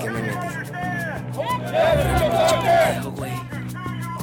¿Qué me metí? güey.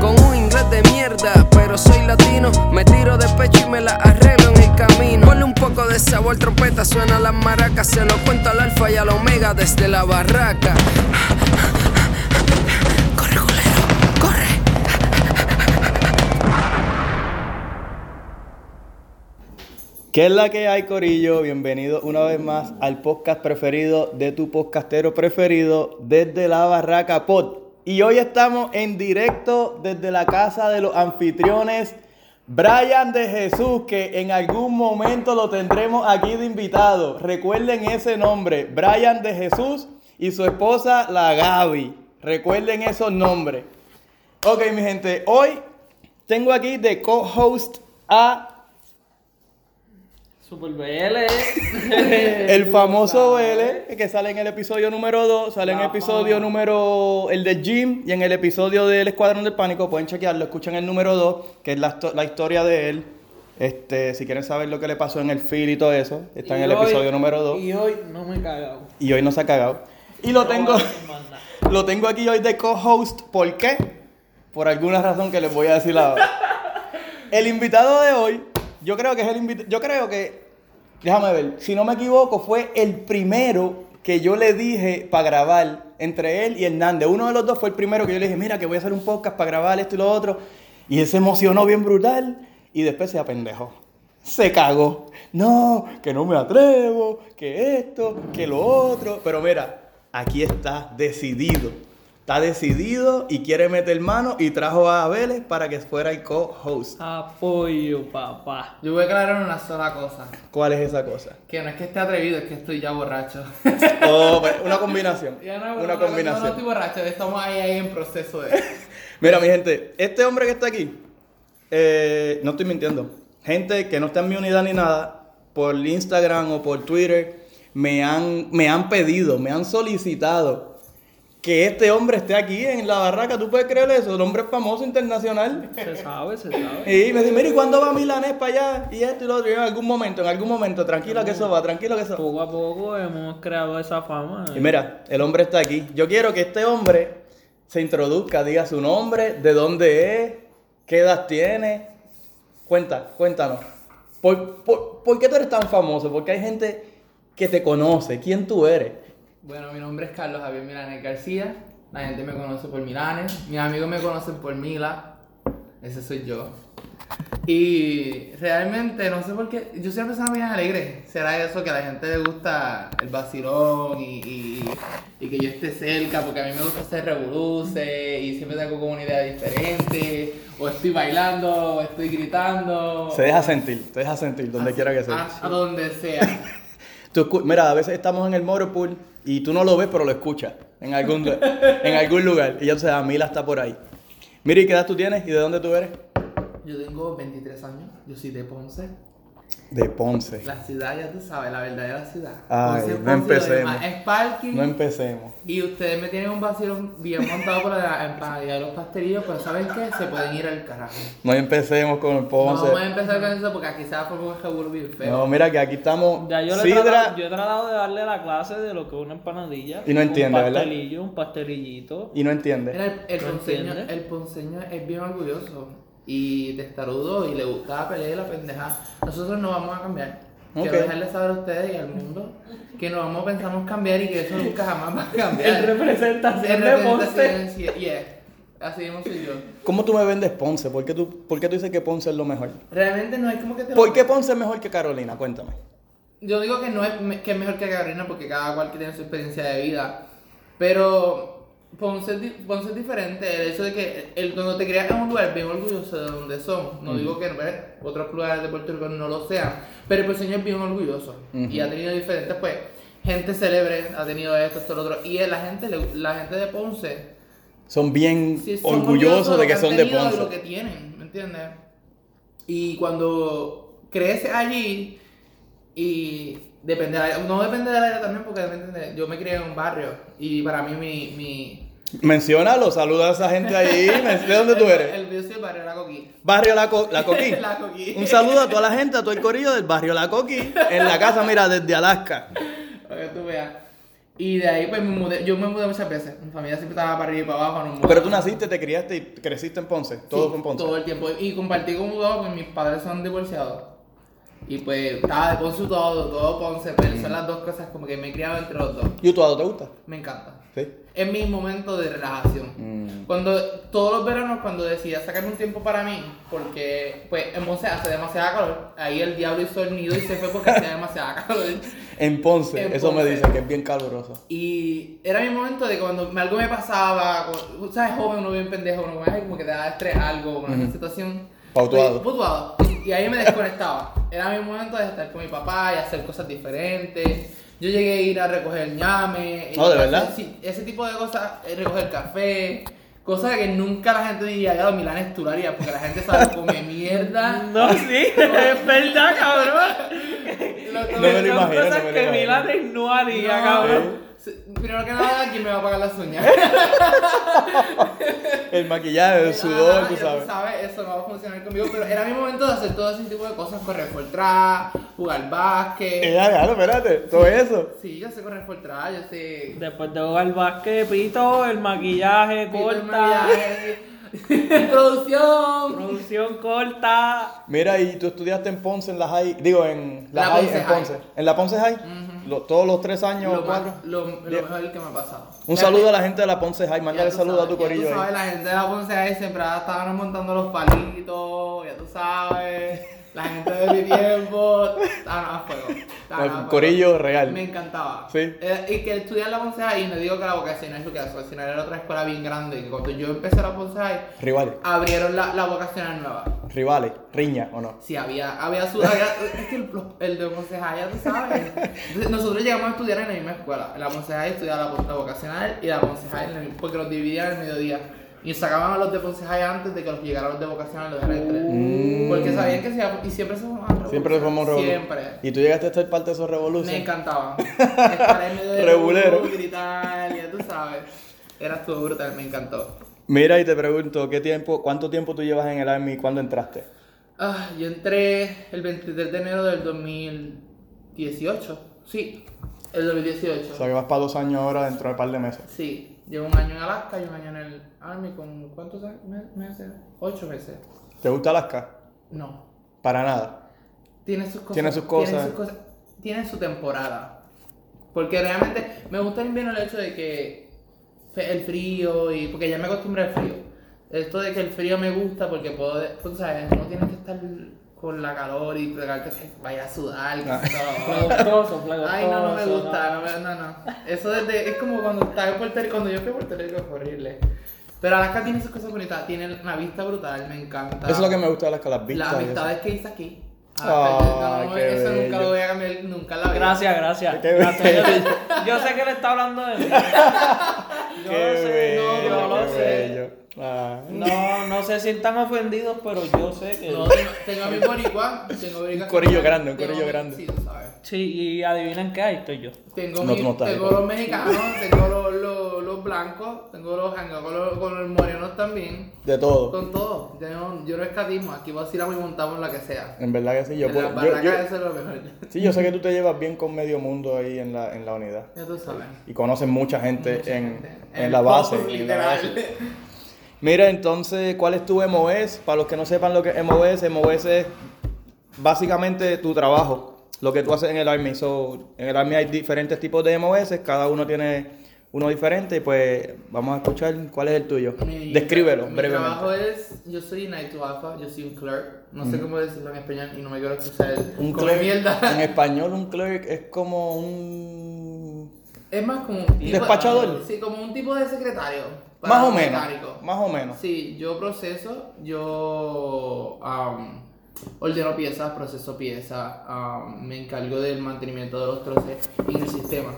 con un inglés de mierda, pero soy latino, me tiro de pecho y me la arreglo en el camino. Ponle un poco de sabor, trompeta, suena las maracas, se lo cuento al alfa y al omega desde la barraca. Corre, culero, corre. ¿Qué es la que hay, Corillo? Bienvenido una vez más al podcast preferido de tu podcastero preferido desde la Barraca Pod. Y hoy estamos en directo desde la casa de los anfitriones Brian de Jesús, que en algún momento lo tendremos aquí de invitado. Recuerden ese nombre, Brian de Jesús y su esposa, la Gaby. Recuerden esos nombres. Ok, mi gente, hoy tengo aquí de co-host a Super BL. El famoso Vélez, que sale en el episodio número 2, sale en el episodio fama. número, el de Jim, y en el episodio del Escuadrón del Pánico, pueden chequearlo, escuchan el número 2, que es la, histo- la historia de él. Este, si quieren saber lo que le pasó en el fil y todo eso, está en el hoy- episodio número 2. Y hoy no me he cagado. Y hoy no se ha cagado. Y lo tengo, No lo tengo aquí hoy de co-host, ¿por qué? Por alguna razón que les voy a decir ahora. El invitado de hoy, yo creo que es el invitado, yo creo que, déjame ver, si no me equivoco, fue el primero que yo le dije para grabar entre él y Hernández. Uno de los dos fue el primero que yo le dije, mira, que voy a hacer un podcast para grabar esto y lo otro. Y él se emocionó bien brutal y después se apendejó. Se cagó. No, que no me atrevo, que esto, que lo otro. Pero mira, aquí está decidido. Está decidido y quiere meter mano y trajo a Vélez para que fuera el co-host. Apoyo, papá. Yo voy a aclarar una sola cosa. ¿Cuál es esa cosa? Que no es que esté atrevido, es que estoy ya borracho. Oh, pues, una combinación. Ya no, Una no, no, No, no combinación. estoy borracho, estamos ahí, ahí en proceso de... Mira, mi gente, este hombre que está aquí, eh, no estoy mintiendo. Gente que no está en mi unidad ni nada, por Instagram o por Twitter, me han, me han pedido, me han solicitado que este hombre esté aquí en la barraca. ¿Tú puedes creer eso? El hombre es famoso internacional. Se sabe, se sabe. Y me dice, mira, ¿y cuándo va Milanés para allá? Y esto y lo otro. Y yo, en algún momento, en algún momento, tranquila que eso va, tranquilo que eso va. Poco a poco hemos creado esa fama. Y mira, el hombre está aquí. Yo quiero que este hombre se introduzca, diga su nombre, de dónde es, qué edad tiene. Cuenta, cuéntanos. ¿Por, por, por qué tú eres tan famoso? Porque hay gente que te conoce. ¿Quién tú eres? Bueno, mi nombre es Carlos Javier Milanes García. La gente me conoce por Milanes. Mis amigos me conocen por Mila. Ese soy yo. Y realmente, no sé por qué, yo soy una persona bien alegre. Será eso que a la gente le gusta el vacilón y, y, y que yo esté cerca, porque a mí me gusta hacer revoluce y siempre tengo como una idea diferente. O estoy bailando, o estoy gritando. Se deja sentir, te deja sentir, donde quiera que sea. A, a donde sea. Tú mira, a veces estamos en el Motorpool y tú no lo ves, pero lo escuchas en algún, en algún lugar. Y ya tú sabes, Mila está por ahí. Mira, ¿y qué edad tú tienes y de dónde tú eres? Yo tengo 23 años, yo soy de Ponce. De Ponce. La ciudad, ya tú sabes, la verdadera ciudad. Ay, Ponce, no empecemos. demás Es parking. No empecemos. y ustedes me tienen un vacío bien montado por la empanadilla de los pastelillos, pero ¿saben qué? Se pueden ir al carajo. No empecemos con el No Ponce. vamos a empezar con eso porque aquí se va a formar un revuelo bien feo. No, mira que aquí estamos Ya yo, le he sidra. tratado, yo he tratado de darle la clase de lo que es una empanadilla. Y no entiende, un ¿verdad? pastelillo, un pastelillito. Y no entiende. Mira, el, el ¿No ponceño, entiendes? el ponceño es bien orgulloso y testarudo y le gusta pelear y la pendeja. Nosotros no vamos a cambiar. Ok. Quiero dejarles saber a ustedes y al mundo que no vamos pensamos cambiar y que eso nunca jamás va a cambiar. En representación En de Ponce. yeah. Así mismo soy yo. ¿Cómo tú me vendes Ponce? ¿Por qué tú, por qué tú dices que Ponce es lo mejor? Realmente no es como que te ¿Por qué Ponce es mejor que Carolina? Cuéntame. Yo digo que no es que es mejor que Carolina porque cada cual que tiene su experiencia de vida. Pero Ponce es, di- Ponce es diferente. El hecho de que el, cuando te creas en un lugar bien orgulloso de donde son. No digo que otros lugares de Puerto Rico no lo sean. Pero el porceño es bien orgulloso. Y ha tenido diferentes, pues. gente célebre ha tenido esto, esto, lo otro. Y la gente, la gente de Ponce Son bien Sí, son orgullosos de que son de tenido y lo Ponce. que tienen, ¿me entiendes? Y cuando creces allí y depende de la- no depende del área también porque ¿me entiendes? yo me crié en un barrio y para mí mi, mi Menciónalo, saluda a esa gente ahí. ¿De dónde tú eres? el, el, del barrio de la Coquí. Barrio La, Co- La Coquí. La Coquí. Un saludo a toda la gente, a todo el corillo del barrio La Coquí. En la casa, mira, desde Alaska. Para que tú veas. Y de ahí pues me mudé, yo me mudé muchas veces. Mi familia siempre estaba para arriba y para abajo. nos Pero tú naciste, te criaste y creciste en Ponce. Todo Sí, fue en Ponce. Todo el tiempo. Y compartí con Utuado porque mis padres son divorciados. Y pues estaba de Ponce Utuado, todo Ponce, pero Mm. son las dos cosas como que me he criado entre los dos. ¿Y Utuado te gusta? Me encanta. Sí. Es mi momento de relajación. Mm. Cuando todos los veranos, cuando decidía sacarme un tiempo para mí, porque pues en Ponce hace demasiada calor, ahí el diablo hizo el nido y se fue porque hacía demasiada calor. En Ponce, En eso me dicen que es bien caluroso. Y era mi momento de cuando algo me pasaba, como- ¿sabes? Joven, uno bien pendejo, uno como que te da estrés algo, una Ujú. situación. Pautuado. Pues, pautuado. Y ahí me desconectaba. Era mi momento de estar con mi papá y hacer cosas diferentes. Yo llegué a ir a recoger ñame. Oh, ¿de verdad? Sí, ese tipo de cosas, eh, recoger café. Cosas que nunca la gente diría, ya los milanes tú lo harías, porque la gente sabe come mierda. No, sí, es verdad, cabrón. Lo No me lo Son imagino, cosas no me lo que. Milanes no haría, No, cabrón. Sí, Primero que nada, ¿quién me va a pagar las uñas? El maquillaje, el sudor, Ajá, tú ya sabes. eso no va a funcionar conmigo, pero era mi momento de hacer todo ese tipo de cosas, correr por atrás, jugar básquet. Eh, ya, déjalo, espérate. Todo eso. Sí, yo sé correr por atrás, yo sé... Después de jugar básquet, pito, el maquillaje Pito el corta, maquillaje, Producción. producción corta. Mira, y tú estudiaste en Ponce, en la High, digo, en la, La High, Ponce en High. Ponce. ¿En la Ponce High? Lo- todos los tres años, Lo, cuatro. más- lo, mejor que me ha pasado. Un Ya saludo te- a la gente de la Ponce High. ya Mándale saludo a tu ya corillo tú sabes, ahí. la gente de la Ponce ahí siempre estaban montando los palitos, ya tú sabes. La gente de mi tiempo estaban a fuego. estaban a El fuego. corillo real. Me encantaba. Sí. Eh, y que estudiar la Ponce High, y no digo que la vocacional es lo que hace, vocacional era otra escuela bien grande. Que cuando yo empecé la Rivales. abrieron la, la vocacional nueva. Rivales. Riña, ¿o no? Sí, había, había su. había- es que el, el de ya tú sabes. Entonces, nosotros llegamos a estudiar en la misma escuela. La High estudiaba la, la vocacional y la la- porque los dividían el mediodía. Y sacaban a los de Ponce antes de que los llegaran los de vocacional y los dejaran entrar. Mm. Porque sabían que se y siempre se formaban Siempre fuimos. Siempre. ¿Y tú llegaste a estar parte de esos Me revoluciones? encantaba. Estar en medio de Regulero. gritar, ya tú sabes. Era todo brutal, me encantó. Mira, y te pregunto, ¿qué tiempo, ¿cuánto tiempo tú llevas en el Army y cuándo entraste? Ah, yo entré el 23 de enero del 2018. Sí, el 2018. O sea, que vas para dos años ahora dentro de un par de meses. Sí, llevo un año en Alaska y un año en el Army con ¿cuántos meses? Ocho meses. ¿Te gusta Alaska? No. Para nada. Tiene sus cosas. Tiene sus cosas. Tiene, cosas- tiene su temporada. Porque realmente me gusta el invierno el hecho de que el frío y porque ya me acostumbré al frío. Esto de que el frío me gusta porque puedo, pues, sabes, no tienes que estar con la calor y pegarte que vaya a sudar. que Ah. todo. Flagostoso, flagostoso. Ay, no, no me gusta, no, me- no, no. Eso desde, es como cuando estaba en Puerto Rico, cuando yo fui a Puerto Rico fue horrible. Pero Alaska tiene sus cosas bonitas, tiene una vista brutal, me encanta. Eso es lo que me gusta de Alaska, las vistas. Las amistades que hice aquí. Ah, no, qué eso nunca lo voy a cambiar, nunca la vida. Gracias, gracias. Qué Gracias. Yo, yo sé que le está hablando de mí. Yo Qué lo sé, bello, yo lo sé. Ah. No, no se sientan ofendidos, pero yo sé que. No, tengo, tengo a mi boricua, tengo Un corillo que- grande, un tengo- corillo grande. Sí, sabes. Sí, y adivinan qué hay, estoy yo. Tengo, No, mi- no estás tengo pero- los mexicanos, tengo los, los, los blancos, tengo los jangueos con los, con los morenos también. De todo. Con todo. Yo no, yo no escatismo, aquí vacilamos y montamos la que sea. En verdad que sí. Yo, en puedo- las yo- yo- eso es lo mejor. sí, yo sé que tú te llevas bien con medio mundo ahí en la, en la unidad. Ya tú sabes. Y conoces mucha gente, Mucha en, gente. en la base. en la literal. base. Mira, entonces, ¿cuál es tu MOS? Para los que no sepan lo que es MOS, MOS es básicamente tu trabajo, lo que tú haces en el Army. So, en el Army hay diferentes tipos de MOS, cada uno tiene uno diferente y pues vamos a escuchar cuál es el tuyo. Mi- Descríbelo mi brevemente. trabajo es, yo soy Night to Alpha, yo soy un clerk, no sé cómo decirlo en español y no me quiero escuchar Un como clerk, mierda. en español un clerk es como un... Es más como un tipo, ¿Despachador? Sí, como un tipo de secretario. Para Más o menos, más o menos. Sí, yo proceso, yo am, ordeno piezas, proceso piezas, ah, me encargo del mantenimiento de los troces en el sistema.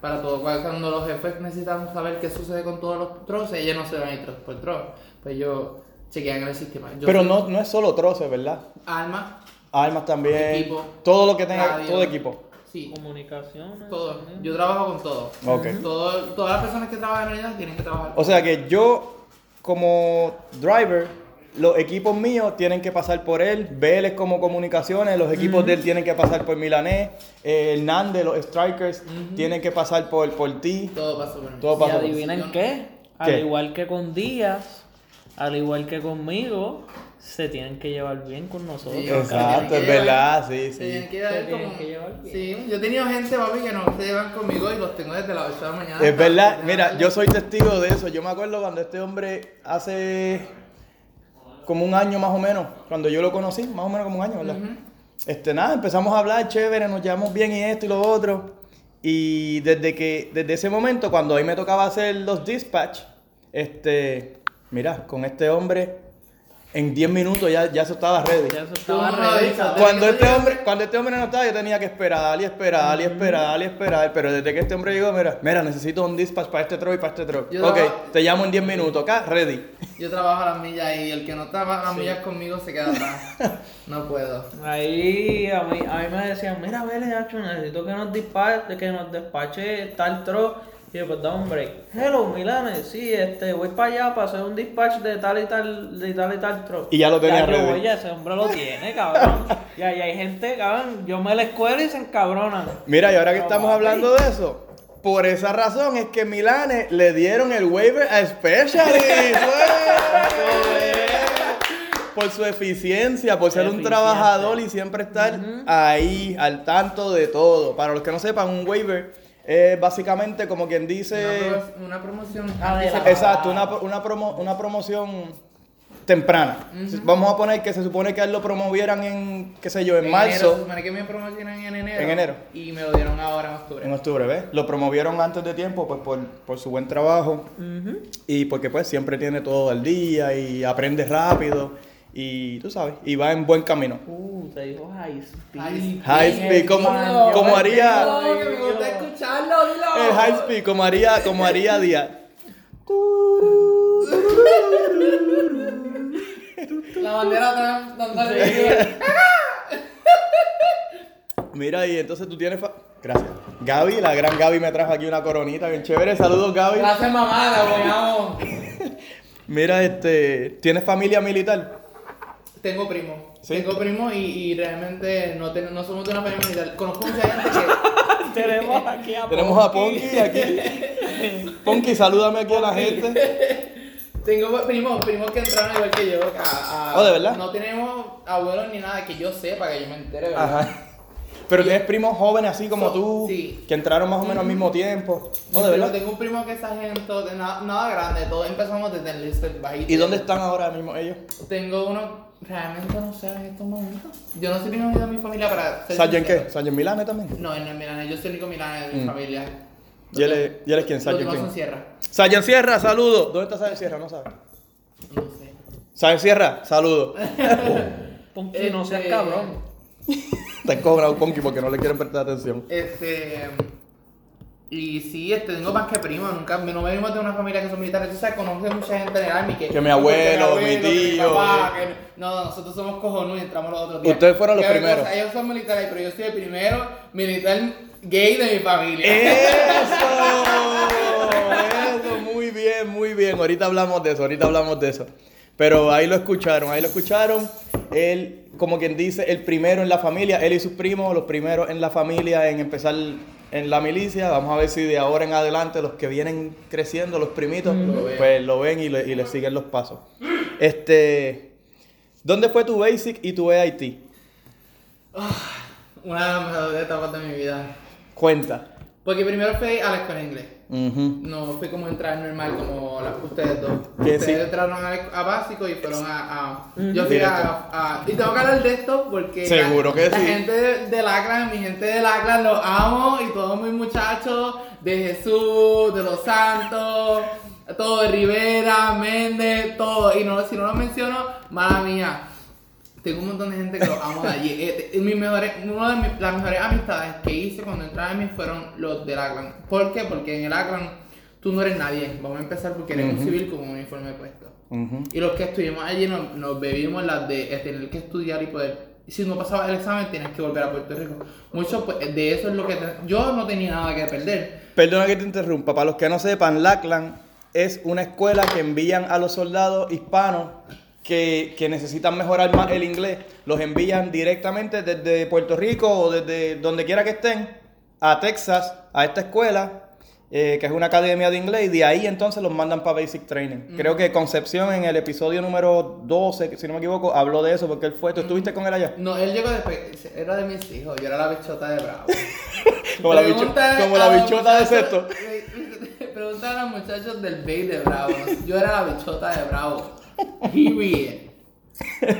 Para todo, cuando los jefes necesitan saber qué sucede con todos los troces, ellos no se van a ir trozo por trozo. Pues yo chequean en el sistema. Yo Pero no, no es solo troces, ¿verdad? Alma, Armas también. Equipo. Todo lo que tenga, Radio. todo equipo. Sí, Comunicaciones. todo. también. Yo trabajo con todo. Ok. Todo- todas las personas que trabajan en unidad tienen que trabajar. O sea que yo, como driver, los equipos míos tienen que pasar por él. Vélez como comunicaciones, los equipos de él tienen que pasar por Milanés. eh, Hernández, los strikers, tienen que pasar por, por ti. todo pasó por mí. Todo Y pasa por adivinen qué, al ¿Qué? igual que con Díaz, al igual que conmigo, se tienen que llevar bien con nosotros. Sí, Exacto, es verdad, sí, Se tienen sí. que Se tienen como- que llevar bien. Sí, yo he tenido gente, papi, que no se llevan conmigo y los tengo desde las 8 de la mañana. Es verdad, mira, yo soy testigo de eso. Yo me acuerdo cuando este hombre hace como un año más o menos, cuando yo lo conocí, más o menos como un año, ¿verdad? Este, nada, empezamos a hablar, chévere, nos llevamos bien y esto y lo otro. Y desde que, desde ese momento, cuando a mí me tocaba hacer los dispatch, este, mira, con este hombre, en 10 minutos ya, ya eso estaba ready. Ya eso estaba ready. Cuando este hombre, cuando este hombre no estaba, yo tenía que esperar y esperar y esperar y esperar. Pero desde que este hombre llegó, mira, mira, necesito un dispatch para este truck y para este truck. Yo ok, te llamo en 10 minutos, acá, ready. Yo trabajo a las millas y el que no trabaja a las millas conmigo se queda atrás. No puedo. Ahí a mí, a mí me decían, mira, vele, Hacho, necesito que nos despache, que nos despache tal tro. Y yo, pues da un break. Hello, Milanes, sí, este, voy para allá para hacer un dispatch de tal y tal, de tal y tal tro. Y ya lo tenía yo ready. ya ese hombre lo tiene, cabrón. y ahí hay gente, cabrón, yo me la escuela y se encabronan. Mira, y ahora que estamos hablando de eso, por esa razón es que Milane le dieron el waiver a Specialist. Por su eficiencia, por ser un trabajador y siempre estar ahí, al tanto de todo. Para los que no sepan, un waiver es básicamente como quien dice... Una, pro- una promoción. Adelante. Exacto, una, una, promo- una promoción temprana. Vamos a poner que se supone que a él lo promovieran en, qué sé yo, en, En enero, se marzo, supone que me promocionan en enero. En enero. Y me lo dieron ahora en octubre. en octubre, ¿ves? Lo promovieron antes de tiempo pues por, por su buen trabajo y porque pues siempre tiene todo al día y aprende rápido y tú sabes, y va en buen camino. Uh, te dijo high speed. High High speed, como, como haría No, que me gusta escucharlo, dilo. el high speed, como haría, como haría Díaz. La bandera atrás, dándole. Mira, y entonces tú tienes... fa- Gracias. Gaby, la gran Gaby me trajo aquí una coronita bien chévere. Saludos, Gaby. Gracias, mamá, la. Mira, este, ¿tienes familia militar? Tengo primo. ¿Sí? Tengo primo y, y realmente no, ten- no somos de una familia militar. Conozco mucha gente que. Tenemos aquí a Tenemos a Ponky aquí. Ponky, salúdame aquí a la gente. Tengo primos, primos que entraron igual que yo. a- a- Oh, ¿de verdad? No tenemos abuelos ni nada que yo sepa, que yo me entere, ¿verdad? Ajá. Pero tienes primos jóvenes así como So- tú, sí. que entraron más o menos al mismo tiempo. Oh, de verdad. tengo un primo que es sargento, de nada, nada grande, todos empezamos desde el bajito. ¿Y dónde están ahora mismo ellos? Tengo uno, realmente no sé en estos momentos. Yo no soy el único de mi familia para ser ¿Sargent sincero. qué? ¿Sargent Milane también? No, es Milán, yo soy el único Milán de mi Mm. familia. ¿Y él es, y él es quién? Los ¿Sargent demás son quién? Sierra. Sargent Sierra, saludo. ¿Dónde está Sargent Sierra? No sabes. No sé. Sargent Sierra, saludo. Ponky, no seas Este- cabrón. Te cobra un Ponky porque no le quieren prestar atención. Este. Y sí, este, tengo más que primo, nunca, no venimos de una familia que son militares, tú sabes, conozco mucha gente en el army que... Que mi abuelo, mi que tío, papá, eh. que- no, nosotros somos cojonudos y entramos los otros días. Ustedes fueron los primeros. cosa, ellos son militares, pero yo soy el primero militar gay de mi familia. ¡Eso! Eso, muy bien, muy bien. Ahorita hablamos de eso, ahorita hablamos de eso. Pero ahí lo escucharon, ahí lo escucharon. Él, como quien dice, el primero en la familia, él y sus primos, los primeros en la familia en empezar en la milicia. Vamos a ver si de ahora en adelante los que vienen creciendo, los primitos, Lo pues lo ven y le, y le siguen los pasos. Este, ¿dónde fue tu basic y tu AIT? Una de las mejores etapas de mi vida. Cuenta. Porque primero fui a la escuela de inglés. No fui como entrar normal como la, ustedes dos. Ustedes sí. entraron a, a básico y fueron a... a- yo fui a, Y tengo que hablar de esto porque... Seguro la, que la sí. gente de, de Laclan, mi gente de Laclan, los amo y todos mis muchachos de Jesús, de los Santos, todo de Rivera, Méndez, todo. Y no, si no lo menciono, mala mía. Tengo un montón de gente que lo amo de allí. Eh, eh, mis mejores, una de mis- las mejores amistades que hice cuando entré a mí fueron los del Akron. ¿Por qué? Porque en el Akron tú no eres nadie. Vamos a empezar porque eres un civil con un uniforme puesto. Y los que estuvimos allí nos, nos bebimos las de tener que estudiar y poder. Si no pasabas el examen, tienes que volver a Puerto Rico. Mucho pues, de eso es lo que. te- yo no tenía nada que perder. Perdona que te interrumpa. Para los que no sepan, Lackland es una escuela que envían a los soldados hispanos que, que necesitan mejorar más el inglés. Los envían directamente desde Puerto Rico o desde donde quiera que estén a Texas, a esta escuela, eh, que es una academia de inglés, y de ahí entonces los mandan para Basic Training. Creo que Concepción en el episodio número 12, si no me equivoco, habló de eso porque él fue. ¿Tú estuviste con él allá? No, él llegó después. Era de mis hijos. Yo era la bichota de Bravo. Como la, bicho- Pregúntale como la bichota de sexto. Pregúntale a los muchachos del Bay de Bravo. Yo era la bichota de Bravo. Period.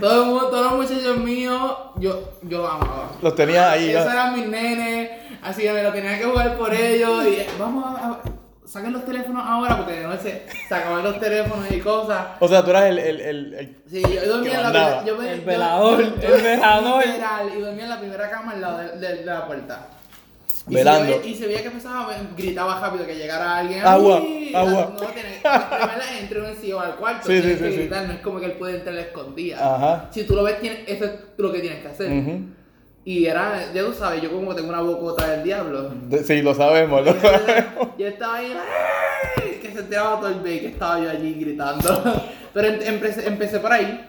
Todo el mundo, todos los muchachos míos, yo, yo los amaba. Los tenía ahí. Esos ya. eran mis nenes, así que me lo tenía que jugar por ellos. Y vamos a, a- saquen los teléfonos ahora porque de noche sacaban los teléfonos y cosas. O sea, tú eras el, el, el, el- Sí, yo dormía en la. Yo El velador, yo- el velador. Y dormía en la primera cama al lado de, de- de la puerta. Y Velando. Si yo, ve- y se veía que me- gritaba rápido que llegara alguien. Agua, ¡Ay! agua. No, tiene, entró un CEO al cuarto. Sí, tienes sí, que sí, sí. gritar, no es como que él puede entrar a la escondida. Ajá. Si tú lo ves, tienes, eso es lo que tienes que hacer. Ujú. Y era, ya tú sabes, yo como tengo una bocota del diablo. Sí, lo sabemos, lo sabemos. Yo estaba ahí, ¡ay! que se enteraba todo el bay, que estaba yo allí gritando. Pero em- empecé, empecé por ahí,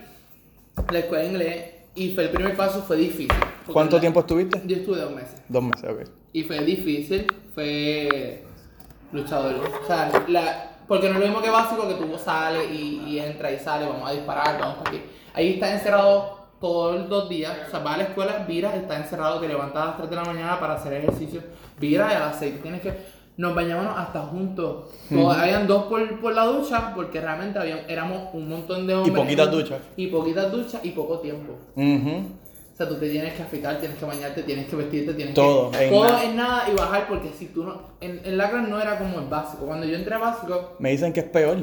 la escuela de inglés, y fue el primer paso fue difícil. ¿Cuánto la- tiempo estuviste? Yo estuve dos meses. Dos meses, ok. Y fue difícil, fue luchador. O sea, la, porque no es lo mismo que básico que tú sales y, y entras y sales, vamos a disparar, vamos aquí. Ahí está encerrado todos los dos días. O sea, vas a la escuela, viras, está encerrado, te levantas a las 3 de la mañana para hacer ejercicio, viras y a las 6 tienes que. Nos bañábamos hasta juntos. Todos- Habían dos por, por la ducha, porque realmente habían, éramos un montón de hombres. poquitas duchas. Y poquitas duchas y poco tiempo. O sea, tú te tienes que afeitar, tienes que bañarte, tienes que vestirte, tienes Todo, que... en todo nada. en nada y bajar porque si tú no... En, en la gran no era como el básico. Cuando yo entré a básico, Me dicen que es peor.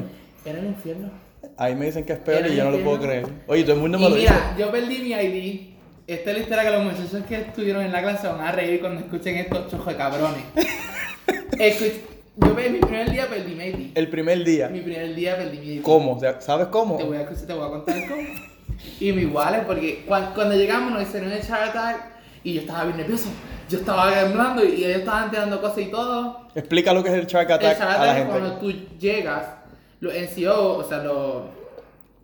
era el infierno. Ahí me dicen que es peor Era y yo no lo puedo creer. Oye, todo el mundo me y lo dice. mira, yo perdí mi ID. Esta es la historia que los muchachos que estuvieron en la clase van a reír cuando escuchen estos chojos de cabrones. Escuch- yo mi primer día perdí mi ID. El primer día. Mi primer día perdí mi ID. ¿Cómo? O sea, ¿Sabes cómo? Te voy a, te voy a contar cómo. Y me iguales, porque cuando, cuando llegamos nos hicieron el chart attack y yo estaba bien nervioso. Yo estaba temblando y ellos estaban tirando cosas y todo. Explica lo que es el Shark El Attack a la attack es cuando tú llegas, los NCO, o sea, los,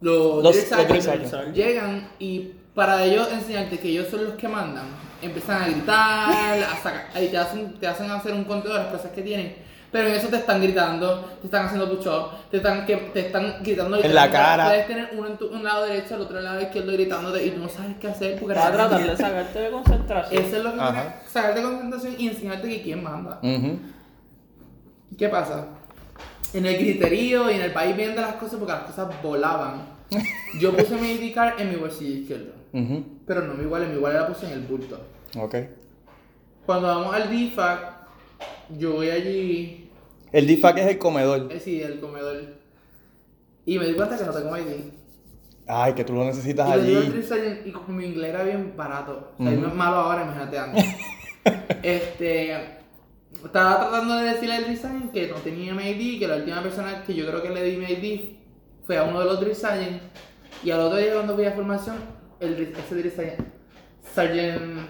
los, Los- los llegan y para ellos enseñarte que ellos son los que mandan, empiezan a gritar, a sacar, ahí te hacen, te hacen hacer un conteo de las cosas que tienen. Pero en eso te están gritando, te están haciendo push-up, te están, que, te están gritando En la cara. Puedes tener uno en tu un lado derecho, el otro en el lado izquierdo gritándote y tú no sabes qué hacer porque Para tratar de sacarte de concentración. Eso es lo que Ajá. tienes, sacarte de concentración y enseñarte que quién manda. Ujú. ¿Qué pasa? En el griterío y en el país viendo las cosas porque las cosas volaban. Yo puse mi ID card en mi bolsillo izquierdo. Ujú. Pero no mi wallet, mi wallet la puse en el bulto. Ok. Cuando vamos al DFAC, yo voy allí, El DFAC es el comedor. eh, sí, el comedor. Y me di cuenta que no tengo ID. Ay, que tú lo necesitas Y allí. y como mi inglés era bien barato. O sea, no es malo ahora, imagínate antes. este. Estaba tratando de decirle al sergeant que no tenía mi ID, que la última persona que yo creo que le di mi ID fue a uno de los sergeants. Y al otro día cuando fui a formación, el, drill sergeant. Sergeant.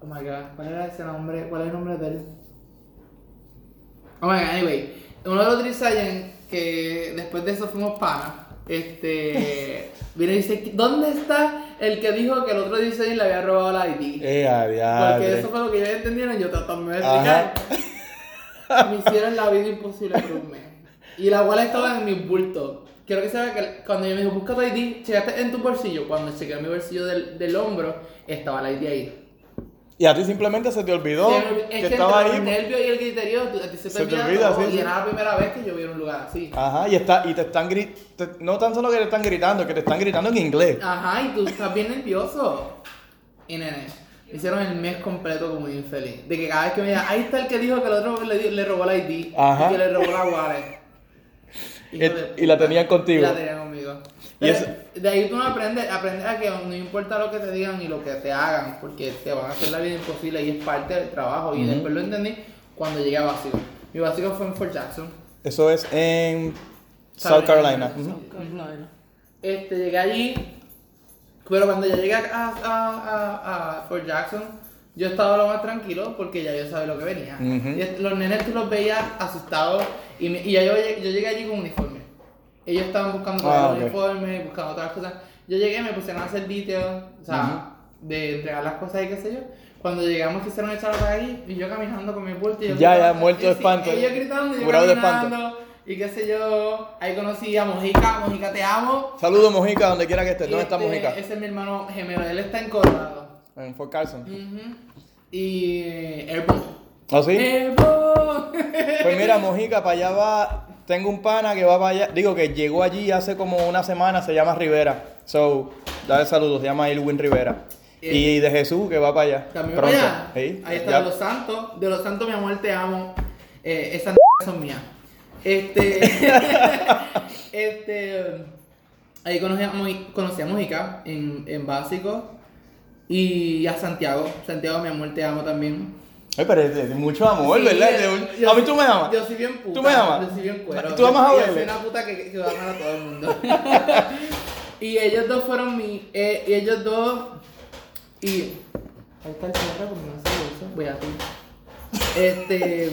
Oh my god, ¿cuál era ese nombre? ¿Cuál es el nombre de él? Oh my god, anyway. Uno de los drill sergeants que después de eso fuimos panas. Este. Viene y dice: ¿Dónde está el que dijo que el otro drill sergeant le había robado la ID? Eh, a Porque eso fue lo que ellos entendieron, yo tratando de explicar. Me hicieron la vida imposible por un mes. Y la bola estaba en mi bulto. Quiero que sepa que cuando yo me dijo, busca tu ID, checaste en tu bolsillo. Cuando chequeé mi bolsillo del, del hombro, estaba la ID ahí. Y a ti simplemente se te olvidó Se me- es que que estaba ahí. los nervios y el griterío, tú- a ti se te Se te olvida todo, sí, Y sí. era la primera vez que yo vi un lugar así. Ajá, y, está, y te están gritando. No tan solo que te están gritando, que te están gritando en inglés. Ajá, y tú estás bien nervioso. Y nene, me hicieron el mes completo como infeliz. De que cada vez que me digan, ahí está el que dijo que el otro le, le robó la ID. Ajá. Y que le robó la wallet. De y la tenían contigo. Y la tenían conmigo. Y Pero eso- De ahí tú no aprendes, aprendes a que no importa lo que te digan y lo que te hagan, porque te van a hacer la vida imposible y es parte del trabajo. Y después lo entendí cuando llegué a básico. Mi básico fue en Fort Jackson. Eso es en South Carolina. South Ujú. Carolina. Este, llegué allí, pero cuando ya llegué a, a, a- a Fort Jackson, yo estaba lo más tranquilo porque ya yo sabía lo que venía. Y los nenes tú los veías asustados y, me- y ya yo, llegué- yo llegué allí con uniforme. Ellos estaban buscando Ah, el ok. uniforme, buscando otras cosas. Yo llegué, me pusieron a hacer details, o sea, de entregar las cosas y qué sé yo. Cuando llegamos quisieron echarlo para ahí y yo caminando con mi bulto. y yo Ya, ya, muerto de espanto. Ellos gritando y yo Curado de espanto. Y qué sé yo, ahí conocí a Mojica, Mojica te amo. Saludos, Mojica, donde quiera que estés. ¿Dónde está Este, Mojica? Ese es mi hermano gemelo, él está en Colorado. En Fort Carson. Ujú. Y eh, Airborne. ¿Oh, sí? Airborne. Pues mira, Mojica, para allá va. Tengo un pana que va para allá. Digo que llegó allí hace como una semana, se llama Rivera. So, dale saludos, se llama Ilwin Rivera. Bien. Y de Jesús, que va para allá. También pronto. para allá. Sí, Ahí está ya. de los santos. De los santos, mi amor, te amo. Eh, esas son mías. Este. este. Ahí conocí a Mojica en, en básico. Y a Santiago. Santiago, mi amor, te amo también. Ay, pero es de, de mucho amor, Sí, ¿verdad? yo- a mí tú me amas. Yo soy bien puta. ¿Tú me amas? Yo soy bien cuero. ¿Tú amas a Yo soy una puta que, que va a amar a todo el mundo. y ellos dos fueron mi. Eh, y ellos dos. Y. Ahí está el cierre porque no sé eso. Voy a ti. Este.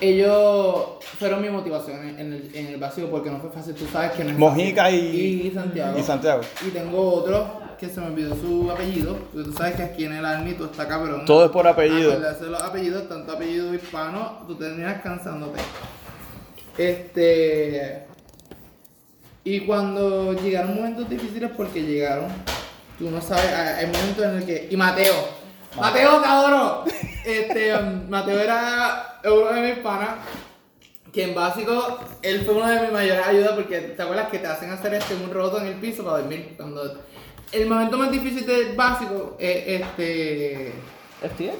Ellos fueron mi motivación en en el, en el vacío porque no fue fácil. Tú sabes que no es Mojica fácil. y- y Santiago. Y Santiago. Y tengo otro que se me olvidó su apellido. Porque tú sabes que aquí en el Army tú está cabrón. Todo es por apellido. Acordarse los apellidos, tanto apellido hispano, tú terminas cansándote. Este. Y cuando llegaron momentos difíciles, porque llegaron, tú no sabes, hay hay momentos en el que. Y Mateo, Mateo, te adoro. Este, Mateo era uno de mis panas. Que en básico, él fue una de mis mayores ayudas porque te acuerdas que te hacen hacer este un roto en el piso para dormir. Cuando el momento más difícil del básico es este. ¿FTX?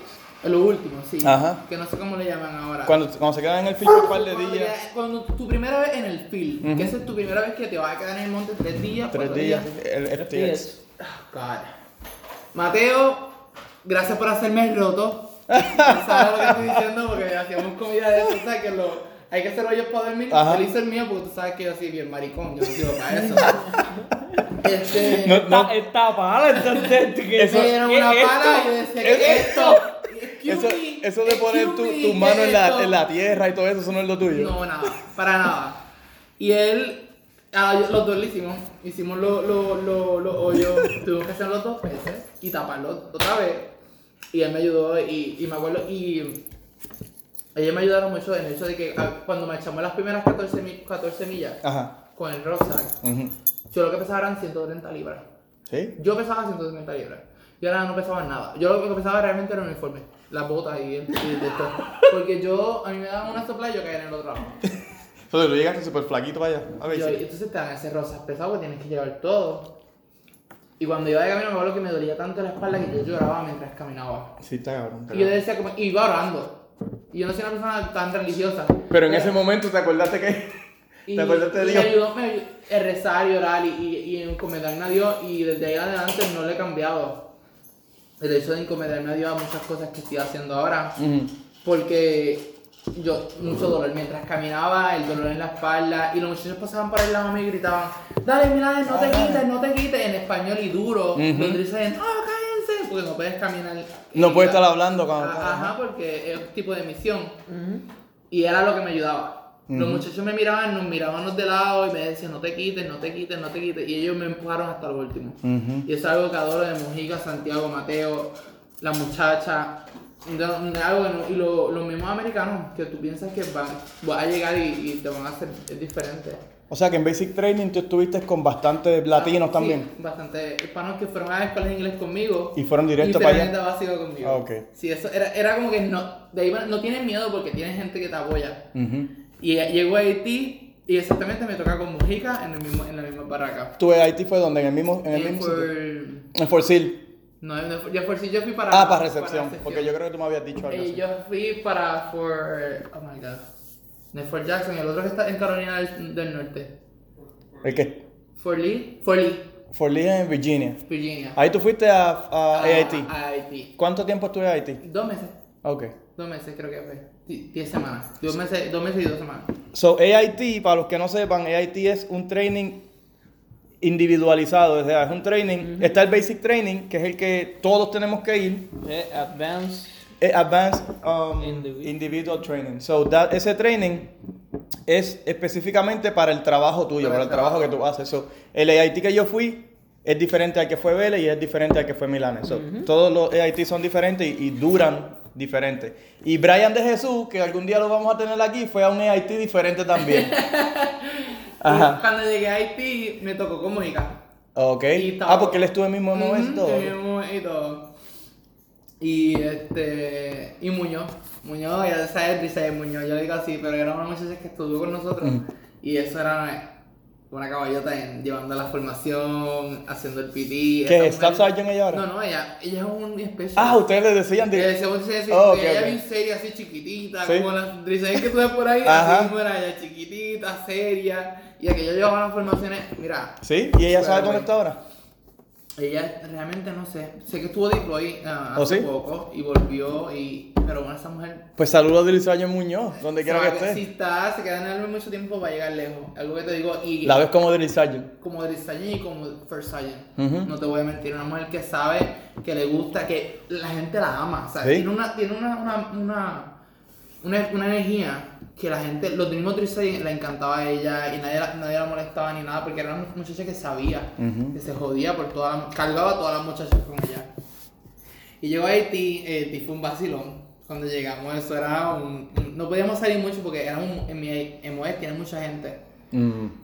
Lo último, sí. Ajá. Que no sé cómo le llaman ahora. Cuando, cuando se quedan en el film un par de Cuando, días. ya- cuando tu primera vez en el field, Ujú. que esa es tu primera vez que te vas a quedar en el monte tres días, Tres cuatro días. El FTX. FTX. Oh, God. Mateo, gracias por hacerme el roto. ¿Sabes lo que estoy diciendo? Porque hacíamos comida de eso, ¿sabes? Que lo, hay que hacer hoyos para dormir. Ajá. Hizo el mío porque tú sabes que yo soy bien maricón, yo no sirvo para eso. este, No, Está, está pala, entonces. ¿qué- Eso- era qué una es pala y yo decía, ¿Qué ¿qué es es esto? Eso, me, eso de poner tu, tu me, mano ¿qué en la, en la tierra y todo eso, eso no es lo tuyo. No, nada, para nada. Y él, ah, yo- los dos lo hicimos. Hicimos los lo, lo, los hoyos, tuvimos que hacerlos dos veces y taparlos otra vez. Y él me ayudó y, y me acuerdo, y ellos me ayudaron mucho en el hecho de que ah, cuando me echamos las primeras 14, mi- 14 millas Ajá. con el rucksack, Ujú. yo lo que pesaba eran 130 libras. ¿Sí? Yo pesaba 130 libras. Yo ahora no pesaba nada. Yo lo que pesaba realmente era el uniforme, las botas y, el, y de todo. Porque yo, a mí me daban una sopla y yo caía en el otro lado. Entonces, tú llegaste súper flaquito para allá. A ver, Yo- sí. entonces te dan ese rosas pesado que tienes que llevar todo. Y cuando iba de camino me acuerdo que me dolía tanto la espalda que yo lloraba mientras caminaba. Sí, está cabrón. Y yo decía como, y iba orando. Y yo no soy una persona tan religiosa. Pero en ese momento te acordaste que. Y, ¿Te acordaste de Dios? me ayudó, me ayudó el rezar y orar y, y, y encomendarme a Dios. Y desde ahí adelante no le he cambiado. El hecho de encomendarme a Dios a muchas cosas que estoy haciendo ahora. Ujú. Porque yo, mucho dolor. Mientras caminaba, el dolor en la espalda. Y los muchachos pasaban por el lado mío y gritaban: Dale, Milán, no te quites, no te quites. En español y duro. Ujú. Donde dicen: ¡Oh! Porque no puedes caminar. No Y- puedes estar hablando cuando A- estás- Ajá, porque es un tipo de misión. Y era lo que me ayudaba. Los muchachos me miraban, nos mirábamos de lado y me decían: No te quites, no te quites, no te quites. Y ellos me empujaron hasta lo último. Ujú. Y eso es algo que adoro de Mojica, Santiago, Mateo, la muchacha. de- de algo que no- y lo- los mismos americanos que tú piensas que van, van a llegar y, y te van a hacer es diferente. O sea que en Basic Training tú estuviste con bastantes latinos Ah, también. Sí, bastante hispanos que fueron a la escuela de inglés conmigo. Y fueron directo para allá. básico conmigo. Ah, ok. Sí, eso era, era como que no, de ahí no tienes miedo porque tienes gente que te apoya. Ujú. Y llego a Haití y exactamente me toca con Mojica en, el mismo, en la misma barraca. ¿Tu Haití fue donde? ¿En el mismo, en el Y mismo por- sitio? En Fort Sill. No, no yo, si yo fui para. Ah, para recepción. Porque yo creo que tú me habías dicho algo Eh, así. yo fui para for oh my god. Fort Jackson el otro que está en Carolina del, del Norte. ¿El qué? Fort Lee, Fort Lee, Fort Lee en Virginia. Virginia. Ahí tú fuiste a, a AIT. A AIT. ¿Cuánto tiempo estuve en AIT? Dos meses. Ok. Dos meses creo que fue. Di- Diez semanas. Dos meses, dos meses y dos semanas. So, AIT, para los que no sepan, AIT es un training individualizado. O sea, es un training. Está el basic training, que es el que todos tenemos que ir. Eh, Advanced. Eh, Advanced um, Individual. individual. Training. So, that- ese training es específicamente para el trabajo tuyo, para, Para el trabajo que tú haces. So, el AIT que yo fui es diferente al que fue Vélez y es diferente al que fue Milán. So, Todos los AIT son diferentes y, y duran diferente. Y Brian de Jesús, que algún día lo vamos a tener aquí, fue a un AIT diferente también. Ajá. Cuando llegué a AIT me tocó con Mónica. Ok. Y Ah, porque él estuvo en el mismo momento. y todo. Y este. Y Muñoz. Muñoz, ya sabes, dice Muñoz, yo digo así, pero era una muchacha que estuvo con nosotros. Y eso era una caballota en, llevando la formación, haciendo el PT. ¿Qué? esa ¿Staff mujer- Sergeant ella ahora? No, no, ella, ella es un especial. Ah, ustedes le decían Le de... así, Oh, ella ok. bien seria, así chiquitita, Sí. como las Drisel que tú ves por ahí, Ajá. así mismo era ella, chiquitita, seria, y aquello llevaba las formaciones, mira, ¿Sí? ¿Y ella sabe dónde está ahora? Ella realmente no sé, sé que estuvo deploy ah, ¿Oh, hace sí? poco y volvió, y pero bueno, esa mujer Pues saludos de Lizaño Muñoz, donde quiera que esté. si está, se queda en el mucho tiempo para llegar lejos, algo que te digo, y La ves como de Lizaño. como Drill Sergeant y como First Sergeant. No te voy a mentir, una mujer que sabe, que le gusta, que la gente la ama. ¿sabes? Sí. Tiene, una, tiene una, una, una, una, una energía que la gente, los mismos Sergeant le encantaba a ella y nadie la, nadie la molestaba ni nada porque era una muchacha que sabía, que se jodía por todas las, cargaba a todas las muchachas con ella. Y llegó a Haití, eh, Haití fue un vacilón. Cuando llegamos, eso era un, un- No podíamos salir mucho porque era un, en mi tiene mucha gente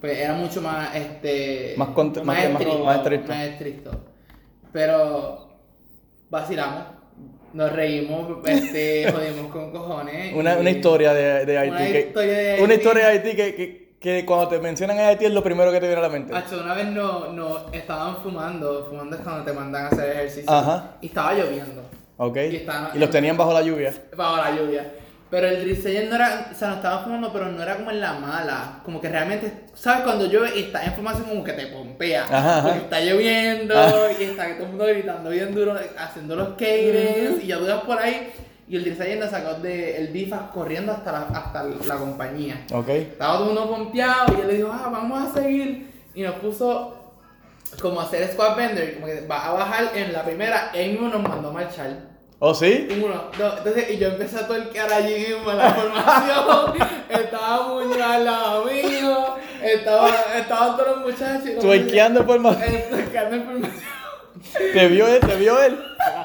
pues era mucho más este Más cont- más que- más- estricto, más estricto. más estricto. pero vacilamos nos reímos este jodimos con cojones Una, y- una historia de, de Haití. Una que- historia de Una Haití. historia de Haití que, que, que cuando te mencionan a Haití es lo primero que te viene a la mente. Hacho, una vez no, no estaban fumando fumando es cuando te mandan a hacer ejercicio Ajá. y estaba lloviendo Ok. Y los tenían bajo la lluvia. bajo la lluvia. Pero el drill no era, o sea, no estaba fumando, pero no era como en la mala. Como que realmente, ¿sabes? Cuando llueve y está en formación como que te pompea. Ajá, ajá. Porque está lloviendo Ah. y está todo el mundo gritando bien duro, haciendo los caters y ya vas por ahí. Y el drill nos sacó de el DIFA corriendo hasta la, hasta la compañía. Ok. Estaba todo el mundo pompeado y él le dijo, ah, vamos a seguir. Y nos puso como a hacer squad bender, como que va a bajar en la primera, él mismo nos mandó a marchar. ¿Oh, sí? Uno, dos, entonces, y yo empecé a torquear allí mismo en la formación. estaba Muñoz mío, estaba, estaban todos los muchachos. los por más. muchachos- eh, Tuerqueando en formación. ¿Te vio él? ¿Te vio él?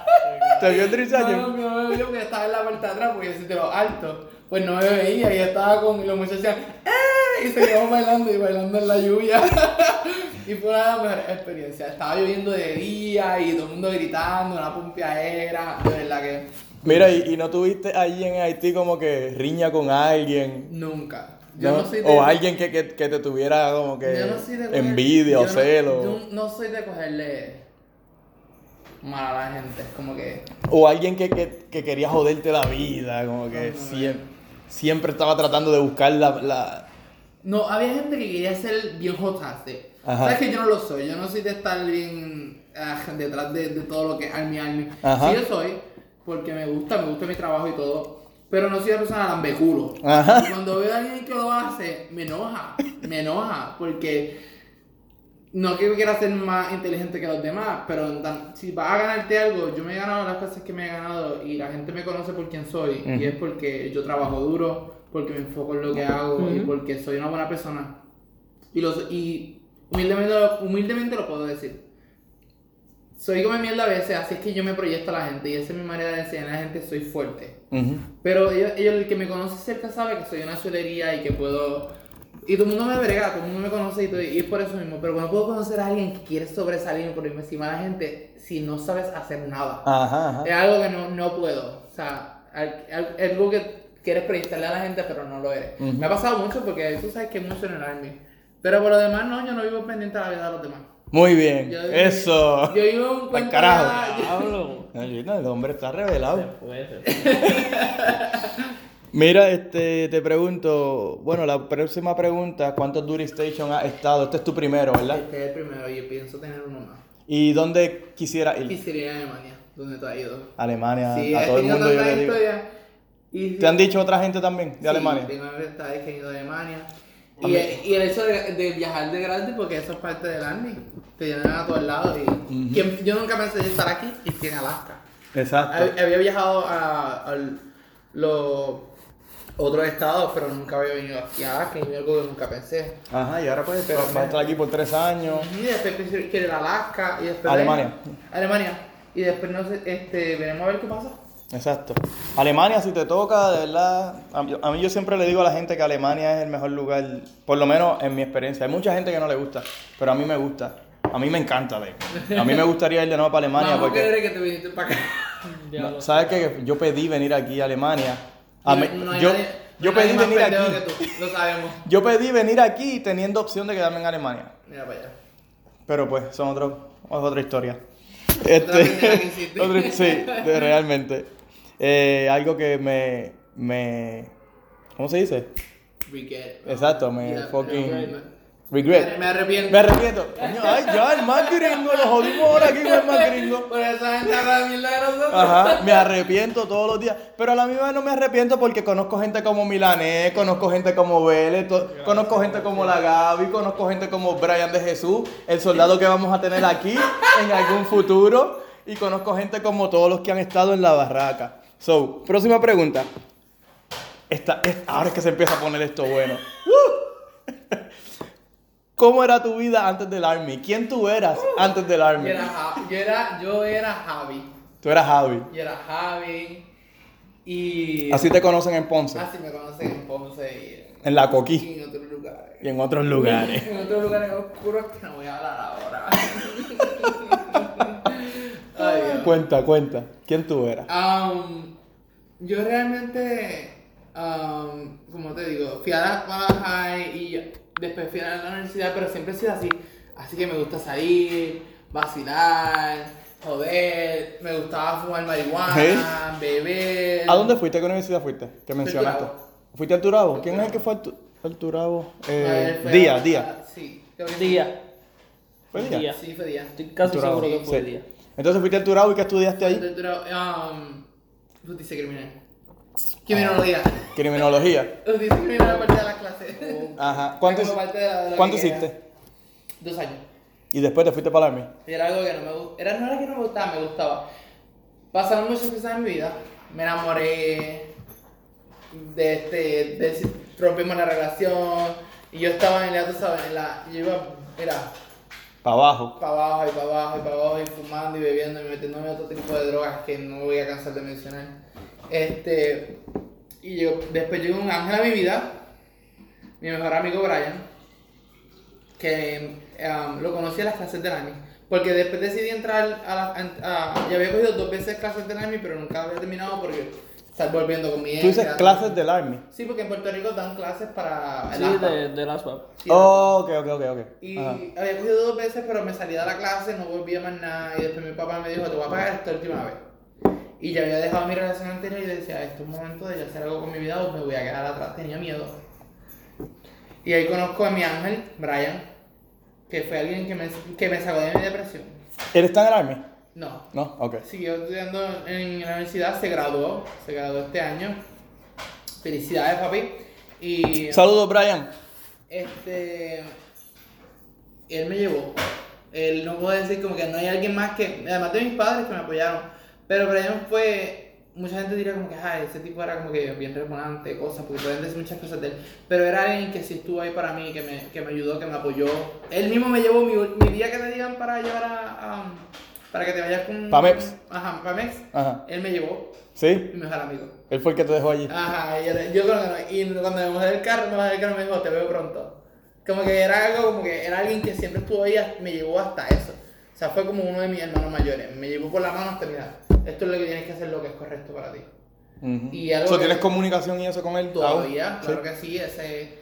¿Te vio el No, no, no me vio porque estaba en la parte de atrás, porque yo soy de los altos. Pues no me veía y estaba con los muchachos ¡eh! Y seguíamos bailando y bailando en la lluvia. Y fue una de las mejores experiencias. Estaba lloviendo de día y todo el mundo gritando, una pompeadera. De verdad que Mira, ¿y, y no tuviste allí en Haití como que riña con alguien? nunca. Yo ¿No? no, soy de. O alguien que, que, que te tuviera como que yo no soy de coger- envidia yo o no- celo. Yo no soy de cogerle mal a la gente. Como que. O alguien que, que, que quería joderte la vida, como que siempre, siempre estaba tratando de buscar la... la... No, había gente que quería ser bien jotaste. Ajá. Sabes que yo no lo soy, yo no soy de estar bien ah, detrás de, de todo lo que es Army Army. Ajá. Sí yo soy, porque me gusta, me gusta mi trabajo y todo. Pero no soy una persona lambeculo. Ajá. Y cuando veo a alguien que lo hace, me enoja, me enoja, porque no que quiera ser más inteligente que los demás, pero si vas a ganarte algo, yo me he ganado las cosas que me he ganado y la gente me conoce por quien soy, y es porque yo trabajo duro, porque me enfoco en lo que hago y porque soy una buena persona. Y, los, y humildemente, humildemente lo puedo decir. Soy como mierda a veces, así es que yo me proyecto a la gente y esa es mi manera de enseñar a la gente, soy fuerte. Ujú. Pero ellos, ellos- el que me conoce cerca sabe que soy una chulería y que puedo... Y todo el mundo me brega, todo el mundo me conoce y, todo- y es por eso mismo. Pero cuando puedo conocer a alguien que quiere sobresalir por encima de la gente, si no sabes hacer nada. Ajá, ajá. Es algo que no, no puedo. O sea, es algo que quieres proyectarle a la gente, pero no lo eres. Ujú. Me ha pasado mucho porque tú sabes que mucho en el army. Pero por lo demás, no, yo no vivo pendiente de la vida de los demás. Muy bien, Yo- eso. Yo vivo un cuento carajo. yo- no, El hombre está revelado. Se se. Mira, este, te pregunto, bueno, la próxima pregunta, ¿cuántos Duty Station has estado? Este es tu primero, ¿verdad? Este es el primero y pienso tener uno más. ¿Y dónde quisiera ir? Quisiera ir a Alemania, donde tú has ido. Alemania, Sí, a he todo el mundo yo le digo. Y ¿Te han dicho otra gente también de Sí, Alemania? tengo amistades que han ido a Alemania. Y, el hecho de, de viajar de grande, porque eso es parte del Army. Te llevan a todos lados. Y, ¿quién- yo nunca pensé estar aquí y estoy en Alaska. Exacto. Hab- Había viajado a, a los otros estados, pero nunca había venido aquí a Alaska y algo que nunca pensé. Ajá, y ahora pues vas a estar aquí por tres años. Y después quiero ir a Alaska y después. Alemania. Alemania. Y después no sé, este, veremos a ver qué pasa. Exacto. Alemania, si te toca, de verdad, a mí, yo siempre le digo a la gente que Alemania es el mejor lugar, por lo menos en mi experiencia. Hay mucha gente que no le gusta, pero a mí me gusta. A mí me encanta, de. A mí me gustaría ir de nuevo para Alemania porque... que te viniste para acá. No, ¿Sabes qué? Yo pedí venir aquí a Alemania. A No- mí- no hay yo nadie- pedí nadie más venir aquí. que tú, lo sabemos. Yo pedí venir aquí teniendo opción de quedarme en Alemania. Mira para allá. Pero pues, son otro, es otra historia. otra- sí, de- realmente. Eh, algo que me, me... ¿Cómo se dice? Regret. Exacto, me Yeah, fucking... regret. Regret. Me, arrepiento. Me arrepiento. Coño, ay, ya, el más gringo, lo jodimos ahora aquí con el más gringo. Por esa gente. Ajá, me arrepiento todos los días. Pero a la misma vez no me arrepiento porque conozco gente como Milanés, conozco gente como Vélez, conozco gente como la Gaby, conozco gente como Brian de Jesús, el soldado que vamos a tener aquí en algún futuro. Y conozco gente como todos los que han estado en la barraca. So, próxima pregunta. Esta, es- ahora es que se empieza a poner esto bueno. ¿Cómo era tu vida antes del Army? ¿Quién tú eras antes del Yo Army? era, yo era, yo era Javi. Tú eras Javi. Yo era Javi. Y. Así te conocen en Ponce, Así me conocen en Ponce en la y, Coquí y en otros lugares. y en otros lugares. En otros lugares oscuros que no voy a hablar ahora. Cuenta, cuenta. ¿Quién tú eras? Um, yo realmente, um, como te digo, fui a la, a la high y después fui a la universidad, pero siempre he sido así. Así que me gusta salir, vacilar, joder, me gustaba fumar marihuana, beber. ¿A dónde fuiste? ¿A qué universidad fuiste? Que mencionaste. Turabo. ¿Fuiste al Turabo? ¿Quién es el que fue al, tu- al Turabo? Eh, fue día, a- día. Sí, creo que. Día. ¿Fue día? Día. Sí, fue día. Estoy casi Turabo. seguro que fue Sí. día. Entonces fuiste al Turabo y ¿qué estudiaste ahí? Entonces, Um, justicia criminal. Criminología. Criminología. Justicia criminal aparte de las clases. Ajá. ¿Cuánto, parte la- ¿cuánto hiciste? Dos años. Y después te fuiste para el Army. Era algo que no me gustaba. Era, no era que no me gustaba, me gustaba. Pasaron muchas cosas en mi vida. Me enamoré de este. De, rompimos la relación. Y yo estaba en la, tú sabes, en la. Yo iba, mira, Para abajo. para abajo y para abajo y para abajo y fumando y bebiendo y metiéndome en otro tipo de drogas que no voy a cansar de mencionar. Este. Y yo, después llegó un ángel a mi vida, mi mejor amigo Brian, que um, lo conocí a las clases del Army. Porque después decidí entrar a la. a- a- ya había cogido dos veces clases del Army, pero nunca había terminado porque estar volviendo con mi ex. Tú dices clases del Army. Sí, porque en Puerto Rico dan clases para. el Sí, ASPA. de, de las. Sí, Oh, ok, ok, ok, ok. y Ajá. había cogido dos veces, pero me salí de la clase, no volvía más nada. Y después mi papá me dijo, te voy a pagar esta última vez. Y ya había dejado mi relación anterior y decía, esto es un momento de yo hacer algo con mi vida o me voy a quedar atrás. Tenía miedo. Y ahí conozco a mi ángel, Brian, que fue alguien que me, que me sacó de mi depresión. ¿Él está en el Army? No. No, ok. Siguió estudiando en la universidad, se graduó, se graduó este año. Felicidades, papi. Y... Saludos, Brian. Este. Él me llevó. Él no puedo decir como que no hay alguien más que. Además de mis padres que me apoyaron. Pero Brian fue. Mucha gente diría como que, ay, ese tipo era como que bien repugnante, cosas, porque pueden decir muchas cosas de él. Pero era alguien que sí estuvo ahí para mí, que me, que me ayudó, que me apoyó. Él mismo me llevó mi, mi día que te digan para llevar a. a- para que te vayas con. Pamex. Ajá, Pamex. Ajá. Él me llevó, ¿Sí? mi mejor amigo. Él fue el que te dejó allí. Ajá, y yo. Y cuando me bajé del carro, me bajé del carro me dijo, te veo pronto. Como que era algo, como que era alguien que siempre estuvo ahí, me llevó hasta eso. O sea, fue como uno de mis hermanos mayores. Me llevó por la mano hasta, mira, esto es lo que tienes que hacer, lo que es correcto para ti. Ujú. Y algo So, que- ¿Tienes comunicación y eso con él? Todavía, claro que sí, ese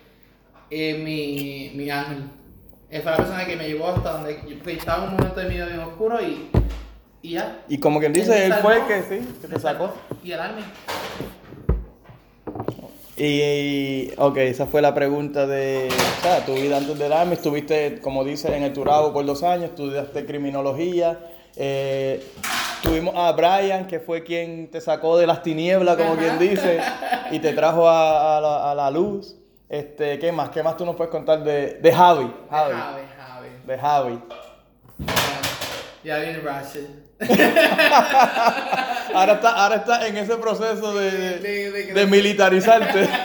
es mi, mi ángel. Fue la persona que me llevó hasta donde yo estaba en un momento de mi vida bien oscuro y, y ya. Y como quien dice, él fue el que sí, que te sacó. Y el army. Y, ok, esa fue la pregunta de, o sea, tu vida antes del Army, estuviste, como dices, en el Turabo por dos años, estudiaste criminología, eh, tuvimos a Brian, que fue quien te sacó de las tinieblas, como quien dice, y te trajo a, a la, a la luz. Este, ¿qué más? ¿Qué más tú nos puedes contar de, de Javi? Javi. Javi, Javi. De Javi. Ya viene Rashid. Ahora está, ahora está en ese proceso de, de, De- de que- de militarizarte.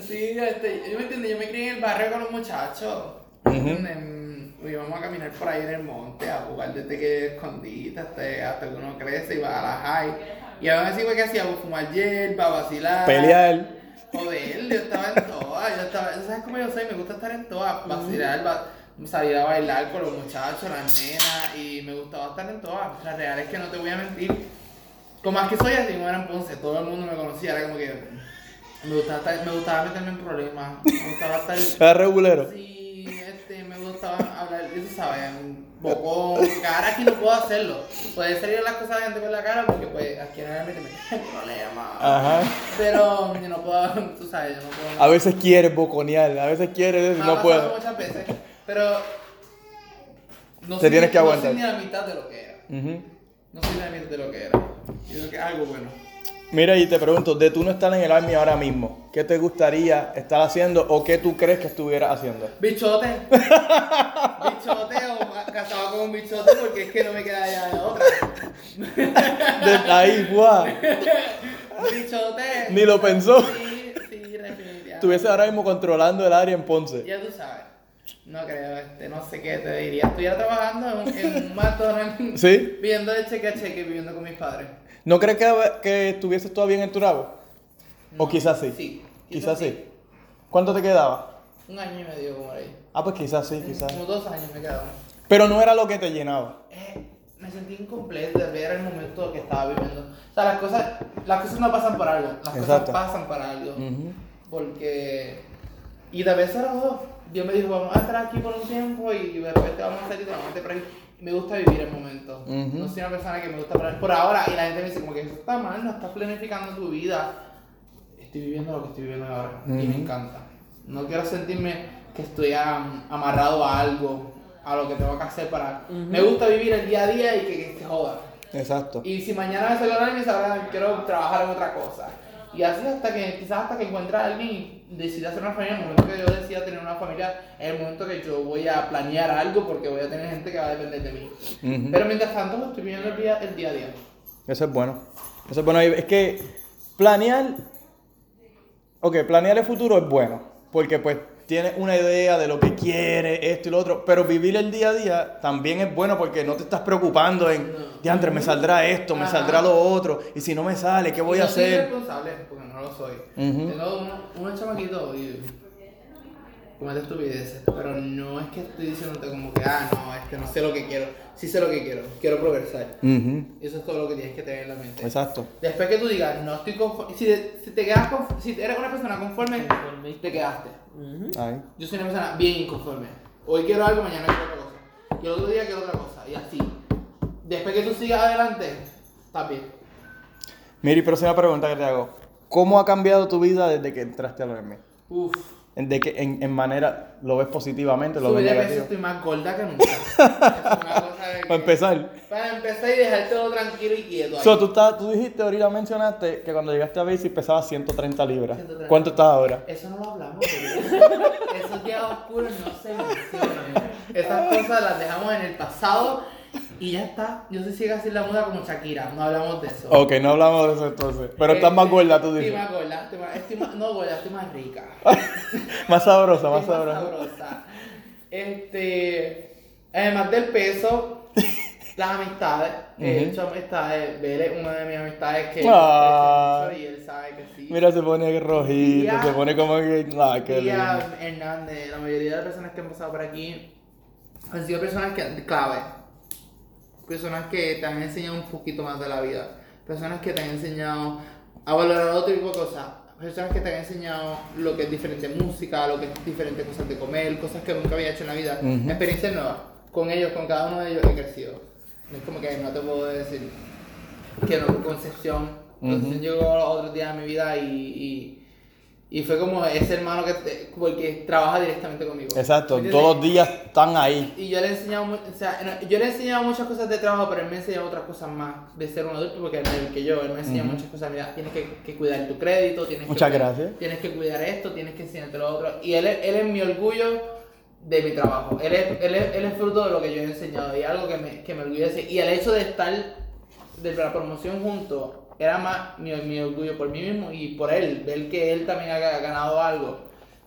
Sí, este, yo me entiendo, yo me crié en el barrio con los muchachos. En- íbamos a caminar por ahí en el monte, a jugar desde que escondite hasta, hasta que uno crece y va a la high. Y aún así, ¿qué hacíamos? Fumar hierba, vacilar. Pelear. Joder, yo estaba en todas, yo estaba, ¿sabes cómo yo soy? Me gusta estar en todas, vacilar, va- salir a bailar con los muchachos, las nenas, y me gustaba estar en todas. La real es que no te voy a mentir. Como es que soy así, no era en Ponce, todo el mundo me conocía, era como que me gustaba, estar- me gustaba meterme en problemas, me gustaba estar... Era regulero. Sí, gustaba hablar, tú sabes, bocón, ahora aquí no puedo hacerlo. Puede salir las cosas de gente con la cara porque pues aquí realmente me hay problemas. Ajá. Pero yo no puedo, tú sabes, yo no puedo. A veces quieres boconear, a veces quieres ha no puedes. muchas veces, pero no Te soy, tienes que no aguantar. soy ni la mitad de lo que era. Ujú. No soy ni la mitad de lo que era. Yo creo que es algo bueno. Mira, y te pregunto, de tú no estar en el Army ahora mismo, ¿qué te gustaría estar haciendo o qué tú crees que estuvieras haciendo? Bichote. bichote o casado con un bichote porque es que no me queda ya de otra. De ahí, guau. Bichote. Ni lo pensó. Sí, sí, definitivamente. Estuviese ahora mismo controlando el área en Ponce. Ya tú sabes. No creo, este, no sé qué te diría. Estuviera trabajando en, en un McDonald's. ¿Sí? Viviendo de cheque a cheque, viviendo con mis padres. ¿No crees que, que estuvieses todavía en el Turabo? ¿O quizás sí? Sí. Quizás sí. ¿Cuánto te quedaba? Un año y medio como ahí. Ah, pues quizás sí, quizás. Como dos años me quedaban. Pero no era lo que te llenaba. Eh, me sentí incompleto de ver el momento que estaba viviendo. O sea, las cosas, las cosas no pasan por algo. Las Exacto. cosas pasan para algo. Ujú. Porque. Y de vez era dos. Dios me dijo, vamos a estar aquí por un tiempo y de repente vamos a salir y te vamos a meter por ahí. Y me gusta vivir el momento. Ujú. No soy una persona que me gusta por, por ahora. Y la gente me dice, como que eso está mal, no estás planificando tu vida. Estoy viviendo lo que estoy viviendo ahora. Y me encanta. No quiero sentirme que estoy am- amarrado a algo, a lo que tengo que hacer para. Me gusta vivir el día a día y que, que se joda. Exacto. Y si mañana me el año, sabrán, quiero trabajar en otra cosa. Y así hasta que, quizás hasta que encuentre a alguien y decida hacer una familia, el momento que yo decida tener una familia, es el momento que yo voy a planear algo porque voy a tener gente que va a depender de mí. Ujú. Pero mientras tanto, estoy viviendo el día, el día a día. Eso es bueno. Eso es bueno. Es que planear. Ok, planear el futuro es bueno. Porque pues tienes una idea de lo que quieres, esto y lo otro. Pero vivir el día a día también es bueno porque no te estás preocupando en, diantre, me saldrá esto, me Ajá. saldrá lo otro. Y si no me sale, ¿qué voy Y a hacer? responsable, porque no lo soy. Tengo uno- unos chamaquitos y comete estupideces, pero no es que estoy diciéndote como que, ah, no, es que no sé lo que quiero. Sí sé lo que quiero, quiero progresar. Eso es todo lo que tienes que tener en la mente. Exacto. Después que tú digas, no estoy conforme, si, te- si te quedas si eres una persona conforme, te quedaste. Yo soy una persona bien inconforme. Hoy quiero algo, mañana quiero otra cosa. Y el otro día quiero otra cosa. Y así. Después que tú sigas adelante, estás bien. Mira, y próxima pregunta que te hago. ¿Cómo ha cambiado tu vida desde que entraste al Army? Uf. En- De que en, en manera lo ves positivamente, lo ves Subí de peso, negativo. estoy más gorda que nunca. es una cosa de que- Para empezar. Para empezar y dejar todo tranquilo y quieto. ahí. So, tú, estás- tú dijiste, ahorita mencionaste que cuando llegaste a Basic pesabas 130 libras. 130. ¿Cuánto estás ahora? Eso no lo hablamos. Esos días oscuros no se mencionan. Esas cosas las dejamos en el pasado y ya está. Yo soy ciega sin la muda como Shakira. No hablamos de eso. Ok, no hablamos de eso entonces. Pero estás más gorda, tú Estoy dices. más gorda. Estoy más, estoy más- no gorda, estoy más rica. Más sabrosa, más Estoy sabrosa. sabrosa. Este, además del peso, las amistades. He hecho amistades. Es una de mis amistades que Ah. y él sabe que sí. Mira, se pone rojito, se pone como que. Ah, qué Y lindo. a Hernández, la mayoría de las personas que han pasado por aquí han sido personas que, clave. Personas que te han enseñado un poquito más de la vida. Personas que te han enseñado a valorar otro tipo de cosas. Personas que te han enseñado lo que es diferente música, lo que es diferente cosas de comer, cosas que nunca había hecho en la vida. Ujú. Experiencias nuevas. Con ellos, con cada uno de ellos he crecido. Es como que no te puedo decir que no, Concepción. Concepción Ujú. llegó los otros días de mi vida y, y Y fue como ese hermano que porque trabaja directamente conmigo. Exacto, ¿Me todos los días están ahí. Y yo le he enseñado, o sea, yo le he enseñado muchas cosas de trabajo, pero él me ha enseñado otras cosas más de ser un adulto, porque él que yo, él me enseña Ujú. muchas cosas, mira, tienes que, que cuidar tu crédito, tienes Muchas que, gracias. tienes que cuidar esto, tienes que enseñarte lo otro. Y él, es- él es mi orgullo de mi trabajo, él es, él, es, él es fruto de lo que yo he enseñado y algo que me, que me orgullece. Y el hecho de estar de la promoción juntos era más mi, mi orgullo por mí mismo y por él, ver que él también ha ganado algo,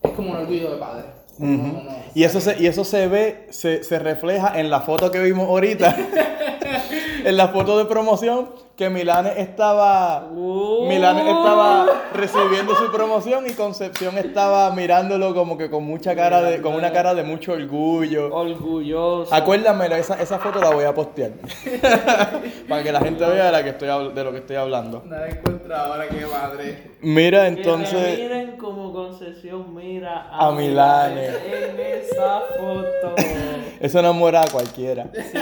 es como un orgullo de padre. Ujú. No, no, Y eso se, y eso se ve, se, se refleja en la foto que vimos ahorita. en la foto de promoción que Milane estaba. Uh. Milane estaba recibiendo su promoción y Concepción estaba mirándolo como que con mucha cara de. con una cara de mucho orgullo. Orgulloso. Acuérdame, esa, esa foto la voy a postear. Para que la gente vea de, la que estoy, de lo que estoy hablando. Nada encontrado ahora, qué madre. Mira, Que entonces. miren como concesión mira A Milane. en esa foto. Eso enamora a cualquiera. Sí,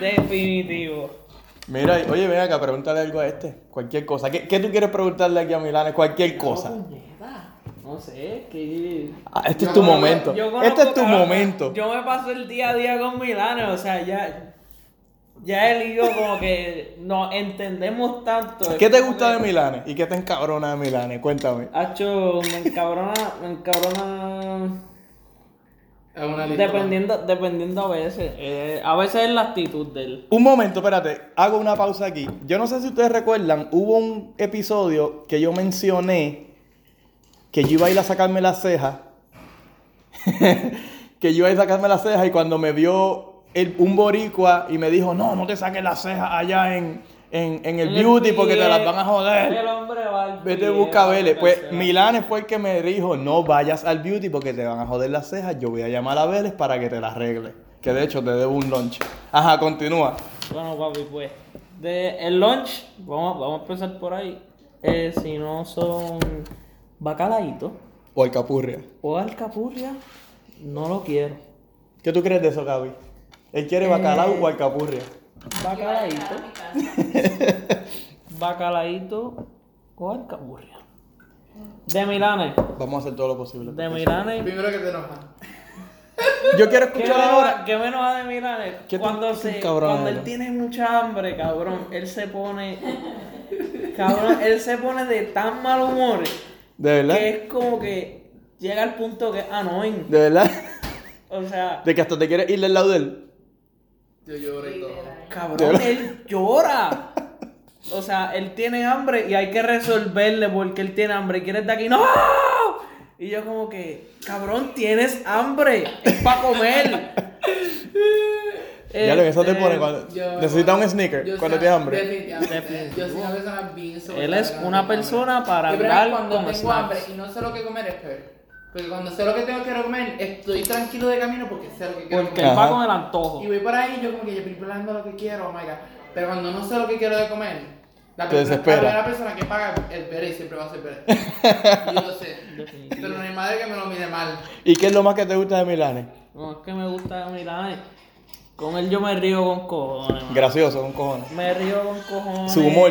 definitivo. Mira, oye, ven acá, pregúntale algo a este. Cualquier cosa. ¿Qué, qué tú quieres preguntarle aquí a Milane? Cualquier cosa. Puñeta, No sé, que. Ah, este Yo es tu conozco- momento. Yo Este es tu momento. Yo me paso el día a día con Milano, o sea, ya. Ya él y yo como que nos entendemos tanto. ¿Qué te gusta de Milane? ¿Y qué te encabrona de Milane? Cuéntame. Hacho, me encabrona, me encabrona. Es una lista. Dependiendo, dependiendo a veces. eh, a veces es la actitud de él. Un momento, espérate, hago una pausa aquí. Yo no sé si ustedes recuerdan, hubo un episodio que yo mencioné que yo iba a ir a sacarme las cejas. que yo iba a ir a sacarme las cejas y cuando me vio el- un boricua y me dijo, no, no te saques las cejas allá en, en, en el beauty porque te las van a El joder. hombre va al Vete, busca a Vélez. Pues Milane fue el que me dijo, no vayas al beauty porque te van a joder las cejas. Yo voy a llamar a Vélez para que te las arregle. Que de hecho te debo un lunch. Ajá, continúa. Bueno, papi, pues. De el lunch, vamos, vamos a empezar por ahí. Eh, si no son bacalaitos O alcapurria. o alcapurria, no lo quiero. ¿Qué tú crees de eso, Gaby? ¿Él quiere bacalao Eh, o alcapurria? Bacalaíto. Bacalaíto o alcapurria. De Milanes. Vamos a hacer todo lo posible. De Milanes. Primero que te enoja. Yo quiero ¿Qué escuchar enoja- ahora. ¿Qué me enoja de Milanes? ¿Qué Cuando, qué se, cuando él tiene mucha hambre, cabrón, él se pone. Cabrón, él se pone de tan mal humor ¿De verdad? que es como que llega al punto que es annoying. ¿De verdad? O sea, De que hasta te quieres ir del lado de él. Yo lloro y todo. Cabrón, él llora. O sea, él tiene hambre y hay que resolverle porque él tiene hambre. ¿Quieres de aquí? ¡No! Y yo como que, cabrón, tienes hambre. Es para comer. Ya lo que eso te Este, pone cuando... Yo- Necesita un sneaker cuando tienes hambre. Definitivamente. Yo soy una persona bien Él es una persona para hablar cuando tengo hambre y no sé lo que comer es peor. Porque cuando sé lo que tengo que comer, estoy tranquilo de camino porque sé lo que quiero Porque comer. él va Ajá. con el antojo. Y voy por ahí yo como que yo estoy planeando lo que quiero, oh my god. Pero cuando no sé lo que quiero de comer, la, Te persona- desespera. la primera persona que paga el pere siempre va a ser pere. Y yo lo sé. Definitivo. Pero no hay madre que me lo mire mal. ¿Y qué es lo más que te gusta de Milane? No, es que me gusta Milán. Con él yo me río con cojones. mano. Gracioso, con cojones. Me río con cojones. Su humor.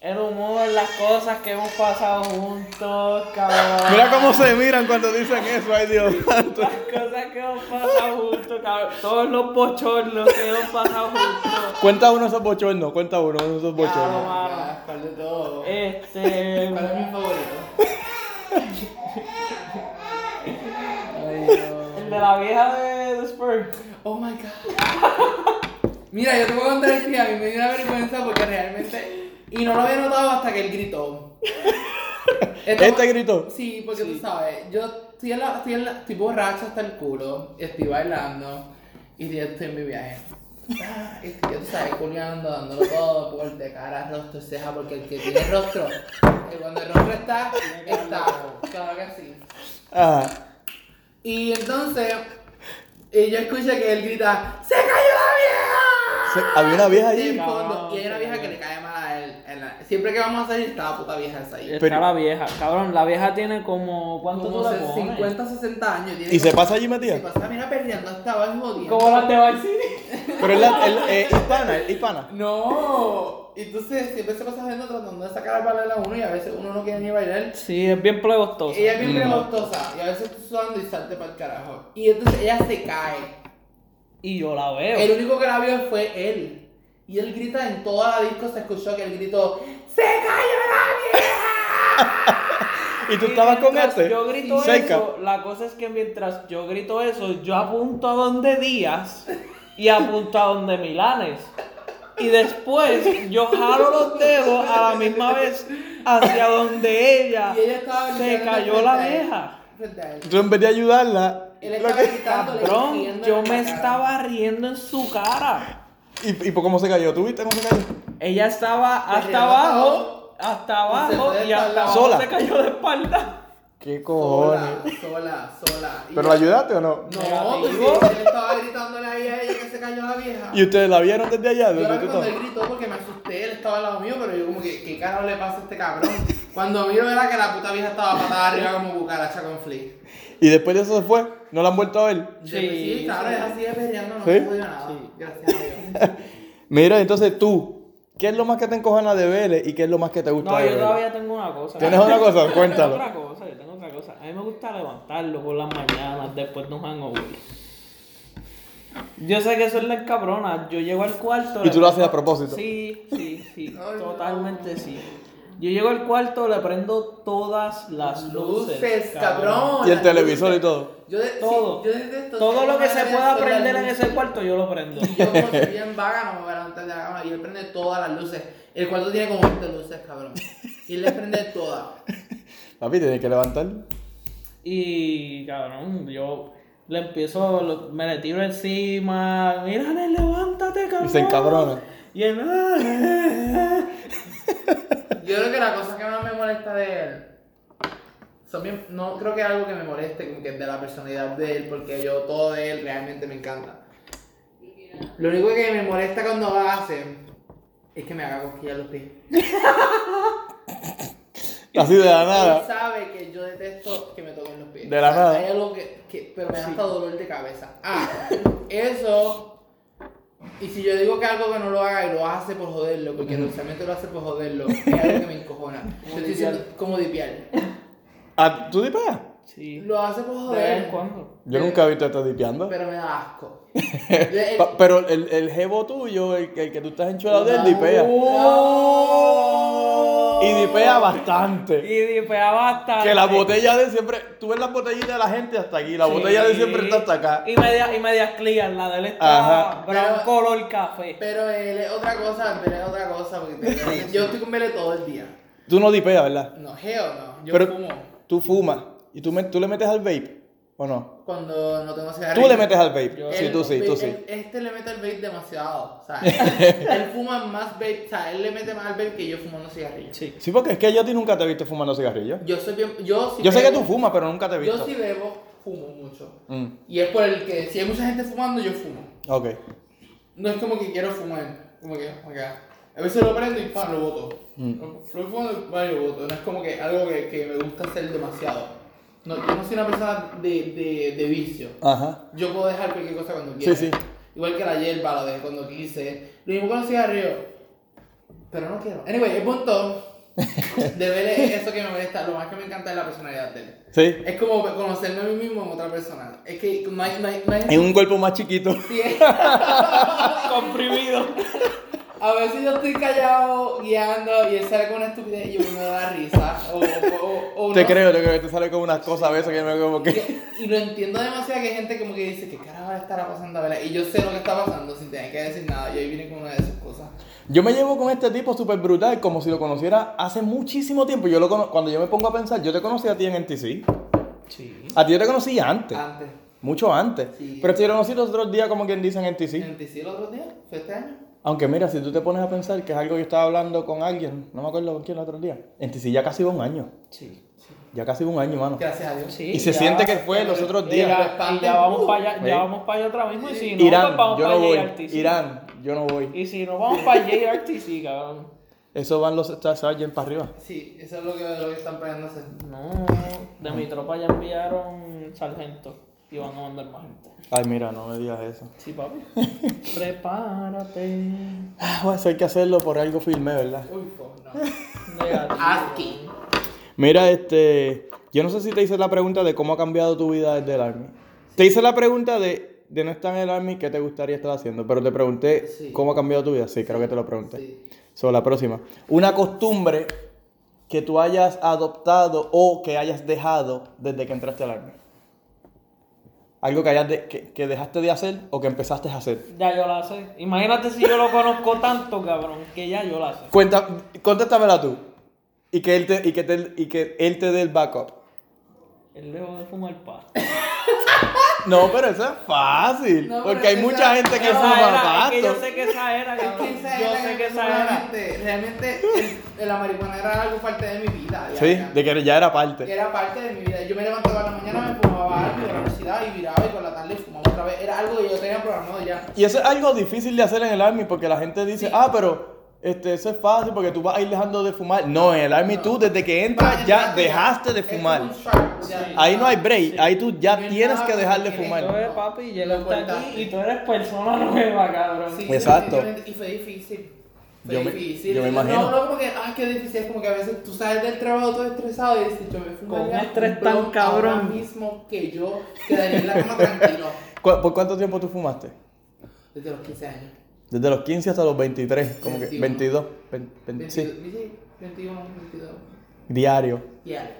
El humor, las cosas que hemos pasado juntos, cabrón. Mira cómo se miran cuando dicen eso, ay Dios santo. Las cosas que hemos pasado juntos, cabrón. Todos los bochornos que hemos pasado juntos. Cuenta uno de esos bochornos, cuenta uno de esos Claro, bochornos. mano. Ya, ¿Cuál de todo? Este. ¿Cuál es mi favorito? El de la vieja de The Spur. Oh my god. Mira, yo te voy a contar y a mí me dio una vergüenza porque realmente. Y no lo había notado hasta que él gritó. Esto- ¿Este gritó? Sí, porque tú sabes, yo estoy, en la, estoy, en la- estoy borracho hasta el culo, estoy bailando y ya estoy en mi viaje. Ah, y tú sabes, culiando, dándolo todo, porte, cara, rostro, ceja, porque el que tiene rostro, que cuando el rostro está, está, claro que sí. Ajá. Y entonces, y yo escucho que él grita, ¡Se cayó la vieja! Se- había una vieja allí. en fondo, y hay una vieja que le cae mal. En la- siempre que vamos a salir, está la puta vieja esa ahí. Está Pero- la vieja. Cabrón, la vieja tiene como. ¿Cuánto Como tú le se- pones? 50, 60 años. tiene ¿Y se como- pasa allí Se metida? pasa, mira, perdiendo, estaba jodiendo. Como las de City. Pero es la, el, eh, hispana, es hispana. No. Entonces siempre se pasa viendo tratando de sacar a bailar a uno y a veces uno no quiere ni bailar. Sí, es bien plegostoso. Ella es bien Mm. pregustosa y a veces estoy sudando y salte para el carajo. Y entonces ella se cae. Y yo la veo. El único que la vio fue él. Y él grita en toda la disco, se escuchó que él gritó, ¡Se cayó la vieja! ¿Y tú estabas con este? Yo grito eso. La cosa es que mientras yo grito eso, yo apunto a donde Díaz y apunto a donde Milanes. Y después yo jalo los dedos a la misma vez hacia donde ella Y ella estaba se cayó la vieja. Tú en vez de ayudarla. Él estaba que- Cabrón, yo me cara. estaba riendo en su cara. ¿Y, ¿Y por cómo se cayó? ¿Tú viste cómo se cayó? Ella estaba hasta abajo, hasta abajo y hasta abajo Sola. se cayó de espalda. ¿Qué Sola, cojones? sola, sola. Y ¿Pero yo- la ayudaste o no? No, pues él estaba gritándole ahí a ella que se cayó la vieja. ¿Y ustedes la vieron desde allá? Yo ¿Desde la vi cuando él gritó porque me asusté, él estaba al lado mío, pero yo como que, ¿qué carajo le pasa a este cabrón? Cuando miro era que la puta vieja estaba patada arriba como cucaracha con flick. ¿Y después de eso se fue? ¿No la han vuelto a ver? Sí, Sí, sí, claro, así de perreando, no ¿Sí? nada. Sí. Gracias a Dios. Mira, entonces tú, ¿qué es lo más que te encojona de Vélez y qué es lo más que te gusta No, de yo Vélez? todavía tengo una cosa. ¿Tienes otra cosa? Tengo Cuéntalo. otra cosa, yo tengo otra cosa. A mí me gusta levantarlo por las mañanas después de un hangover. Yo sé que eso es la cabrona. Yo llego al cuarto. ¿Y tú lo haces a propósito? Sí, sí, sí. Totalmente sí. Yo llego al cuarto, le prendo todas las luces. Luces, cabrón. Y el televisor y todo. Yo de, Todo. Sí, yo detesto Todo lo que se pueda prender en ese cuarto, yo lo prendo. Y yo como soy bien vaga no me voy a levantar de la cama y él prende todas las luces. El cuarto tiene como 20 luces, cabrón. Y él le prende todas. Papi, tienes que levantar. Y cabrón, yo le empiezo, lo- me le tiro encima, mira, Nel, levántate, cabrón. Y se encabrona. Y él, "Ah". Yo creo que la cosa que más me molesta de él. Son bien, no creo que es algo que me moleste, como que de la personalidad de él, porque yo todo de él realmente me encanta. Lo único que me molesta cuando lo hace es que me haga cosquillas los pies. Así de la Él nada. sabe que yo detesto que me toquen los pies. De la O sea, nada. Hay algo que, que- pero me da hasta dolor de cabeza. Ah, eso. Y si yo digo que algo que no lo haga y lo hace por joderlo, porque usualmente lo hace por joderlo, es algo que me encojona. Yo estoy diciendo como dipiar. Ah, ¿Tú dipeas? Sí, Lo hace por de vez en joder, cuando. Yo nunca he visto esto dipeando. pero me da asco. El- Pero el, el jevo tuyo, el, que- el que tú estás enchulado de él, dipea. ¡Oh! Y dipea bastante. Y dipea bastante. Que la botella de siempre. Tú ves las botellitas de la gente hasta aquí. La Sí. botella de siempre está hasta acá. Y media, y medias clear, la de él está Ajá. brown color café. Pero él es otra cosa, él es otra cosa, porque yo estoy con Bele todo el día. Tú no dipeas, ¿verdad? No, geo no, yo Pero fumo. tú fumas. ¿Y tú, me- tú le metes al vape? ¿O no? Cuando no tengo cigarrillo. Tú le metes al vape. Yo- sí, tú sí, tú sí. Este le mete el vape demasiado. O sea, él, fuma más vape. O sea, él le mete más al vape que yo fumando cigarrillos. Sí. Sí, porque es que yo a ti nunca te he visto fumando cigarrillos. Yo soy bien. Yo, sí Yo sé que bebo- tú fumas, pero nunca te he Yo visto. sí bebo, fumo mucho. Mm, Y es por el que si hay mucha gente fumando, yo fumo. ok. No es como que quiero fumar. Como que, ok. A veces lo prendo y pa, lo boto. Mm. Lo fumando y lo boto. No es como que algo que, que me gusta hacer demasiado. No, yo no soy una persona de, de, de vicio. Ajá. Yo puedo dejar cualquier cosa cuando quiera. Sí, sí. Igual que la hierba, lo dejé cuando quise. Lo mismo con los cigarrillos. Pero no quiero. Anyway, el punto de ver es eso que me molesta. Lo más que me encanta es la personalidad de él. Sí. Es como conocerme a mí mismo en otra persona. Es que no hay. No hay, no hay En un cuerpo más chiquito. Sí, Comprimido. a veces yo estoy callado guiando y él sale con una estupidez y yo me da risa. Te creo, te creo. Te sale como unas cosas a veces que me como que. Y, y lo entiendo demasiado que hay gente como que dice, ¿qué carajo estará pasando a Bella? Y yo sé lo que está pasando sin tener que decir nada. Y ahí viene con una de esas cosas. Yo me llevo con este tipo súper brutal, como si lo conociera hace muchísimo tiempo. Yo lo cono- Cuando yo me pongo a pensar, yo te conocí a ti en NTC. Sí. A ti yo te conocí antes. Antes. Mucho antes. Sí. Pero te conocí los otros días, como quien dice en NTC. ¿En TC el otro día? ¿Fue este año? Aunque mira, si tú te pones a pensar que es algo que yo estaba hablando con alguien, no me acuerdo con quién el otro día. NTC ya casi va un año. Sí. Ya casi un año, mano. Gracias a Dios. Sí, Y se ya- siente que fue los otros días. ya, y ya vamos para allá, ya vamos para allá otra mismo. Y si no, Irán, pues vamos yo para no voy. JRTC. Irán, yo no voy. Y si no, vamos para JRTC, cabrón. Eso van los Star Sergeant para arriba. Sí, eso es lo que, lo que están planeando hacer. No, de mi tropa ya enviaron sargento. y van a mandar más gente. Ay, mira, no me digas eso. Sí, papi. Prepárate. Ah, bueno, eso hay que hacerlo por algo filmé, ¿verdad? Uy, fo, no. Negativo. Aquí. Mira, este. Yo no sé si te hice la pregunta de cómo ha cambiado tu vida desde el Army. Te hice la pregunta de, de no estar en el Army, ¿qué te gustaría estar haciendo? Pero te pregunté Sí. cómo ha cambiado tu vida. Sí, creo que te lo pregunté. Sí. Sobre la próxima. Una costumbre que tú hayas adoptado o que hayas dejado desde que entraste al Army. Algo que, hayas de- que, que dejaste de hacer o que empezaste a hacer. Ya yo la sé. Imagínate si yo lo conozco tanto, cabrón, que ya yo la sé. Cuenta, contéstamela tú. Y que él te, y que te- y que él te dé el backup. El dejo de fumar pa. No, pero eso es fácil. No, porque hay esa- mucha gente que fuma era, es que yo pasto. sé que esa era, Es que esa Yo era sé que esa era. realmente, realmente el- la marihuana era algo parte de mi vida. ya, Sí, ya. de que ya era parte. Era parte de mi vida. Yo me levantaba en la mañana, me fumaba algo de la universidad y viraba y por la tarde fumaba otra vez. Era algo que yo tenía programado ya. Y eso es algo difícil de hacer en el Army porque la gente dice, ah, pero este, eso es fácil porque tú vas a ir dejando de fumar. No, en el Army tú desde que entras ya dejaste de fumar. ya. Ahí no hay break, ahí tú ya Yo tienes que dejar de en Entonces, fumar. papi, Lo llegaste importante. aquí y tú eres persona nueva, cabrón. Sí, Exacto. Y fue difícil. Fue Yo me- difícil. yo me No, imagino. No, como que, ah, qué difícil. Es como que a veces tú sales del trabajo todo estresado y dices, yo me fumo Con un estrés tan Ahora cabrón. mismo que yo quedaría en la cama tranquilo. ¿Cu- ¿Por cuánto tiempo tú fumaste? Desde los 15 años. Desde los 15 hasta los 23, como que 21. 22, vein- vein- 22, sí, sí, 21, 22. diario. Ya.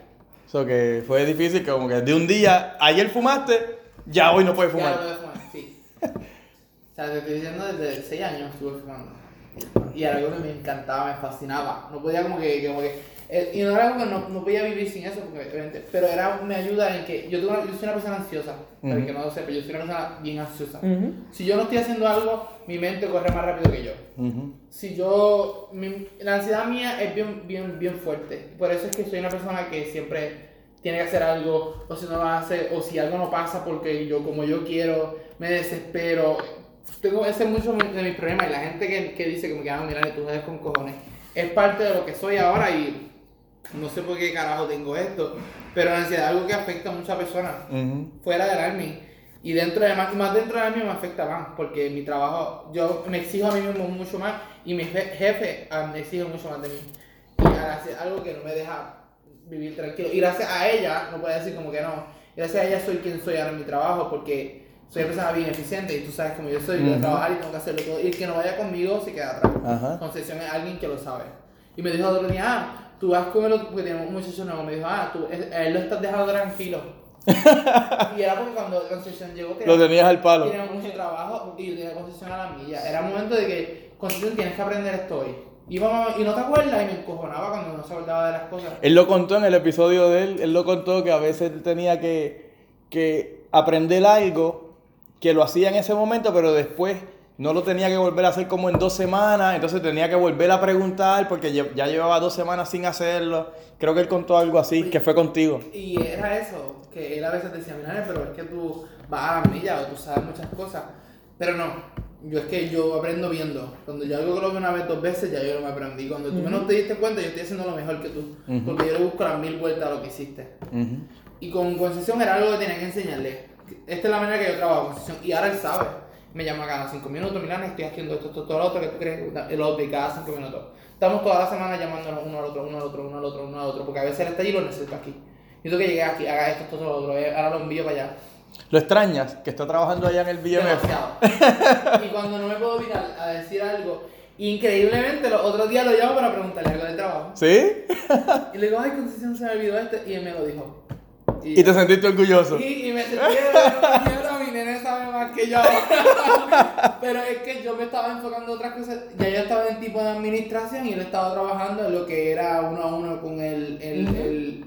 Eso que fue difícil, que como que de un día, ayer fumaste, ya hoy no puedes Ya lo fumar. puedo fumar, sí. O sea, te estoy diciendo desde 6 años estuve fumando. Y era algo que me encantaba, me fascinaba. No podía como que, como que eh, y no era como que no, no podía vivir sin eso, porque obviamente, pero era me ayuda en que yo, tengo una- yo soy una persona ansiosa, para el Ujú. que no lo sepa, yo soy una persona bien ansiosa. Ujú. Si yo no estoy haciendo algo, mi mente corre más rápido que yo. Ujú. Si yo, mi- la ansiedad mía es bien, bien, bien fuerte. Por eso es que soy una persona que siempre tiene que hacer algo, o si no lo hace, o si algo no pasa porque yo, como yo quiero, me desespero. Tengo ese es mucho de mis problemas. Y la gente que, que dice que, ah, mira, tú eres con cojones, es parte de lo que soy ahora y no sé por qué carajo tengo esto. Pero la ansiedad es algo que afecta a muchas personas Ujú. fuera del army. Y dentro de más, más dentro del army me afecta más, porque mi trabajo, yo me exijo a mí mismo mucho más y mi je- jefe ah, me exige mucho más de mí. Y hace algo que no me deja vivir tranquilo. Y gracias a ella, no puedo decir como que no, gracias a ella soy quien soy ahora en mi trabajo, porque soy una persona bien eficiente y tú sabes como yo soy, voy a Ujú. trabajar y tengo que hacerlo todo. Y el que no vaya conmigo se queda atrás. Ajá. Concesión es alguien que lo sabe. Y me dijo otro día, ah, tú vas con el otro, porque tenemos un muchacho nuevo, me dijo, ah, tú, él, lo estás dejando tranquilo. y era porque cuando Concesión llegó, tenía, Lo tenías al palo. tenía mucho trabajo y yo tenía Concesión a la milla. Era momento de que, Concesión, tienes que aprender esto hoy. Y, vamos, y no te acuerdas, y me encojonaba cuando no se acordaba de las cosas. Él lo contó en el episodio de él, él lo contó que a veces tenía que, que aprender algo que lo hacía en ese momento, pero después no lo tenía que volver a hacer como en dos semanas, entonces tenía que volver a preguntar porque ya llevaba dos semanas sin hacerlo. Creo que él contó algo así, que fue contigo. Y era eso, que él a veces decía, mira, pero es que tú vas a la milla o tú sabes muchas cosas. Pero no, yo es que yo aprendo viendo. Cuando yo algo que lo veo una vez, dos veces, ya yo lo me aprendí. Cuando tú menos te diste cuenta, yo estoy haciendo lo mejor que tú. Ujú. Porque yo le busco las mil vueltas a lo que hiciste. Ujú. Y con Concesión era algo que tenía que enseñarle. Esta es la manera que yo trabajo con Concesión. Y ahora él sabe. Me llama cada cinco minutos, mira, estoy haciendo esto, esto, todo lo otro que tú crees, el y cada cinco minutos. Estamos toda la semana llamándonos uno al otro, uno al otro, uno al otro, uno al otro, porque a veces allí y lo necesito aquí. Y tú que llegué aquí, haga esto, esto, todo lo otro, eh, ahora lo envío para allá. ¿Lo extrañas? Que está trabajando allá en el BMF. Demasiado. y cuando no me puedo mirar a decir algo, increíblemente los otros días lo llamo para preguntarle algo del trabajo. ¿Sí? Y le digo, ay, Concesión se me olvidó este, y él me lo dijo. Y te sentiste orgulloso. Y, y me sentí de mi nene sabe más que yo. Pero es que yo me estaba enfocando en otras cosas. Ya yo estaba en tipo de administración y él estaba trabajando en lo que era uno a uno con el, el, el,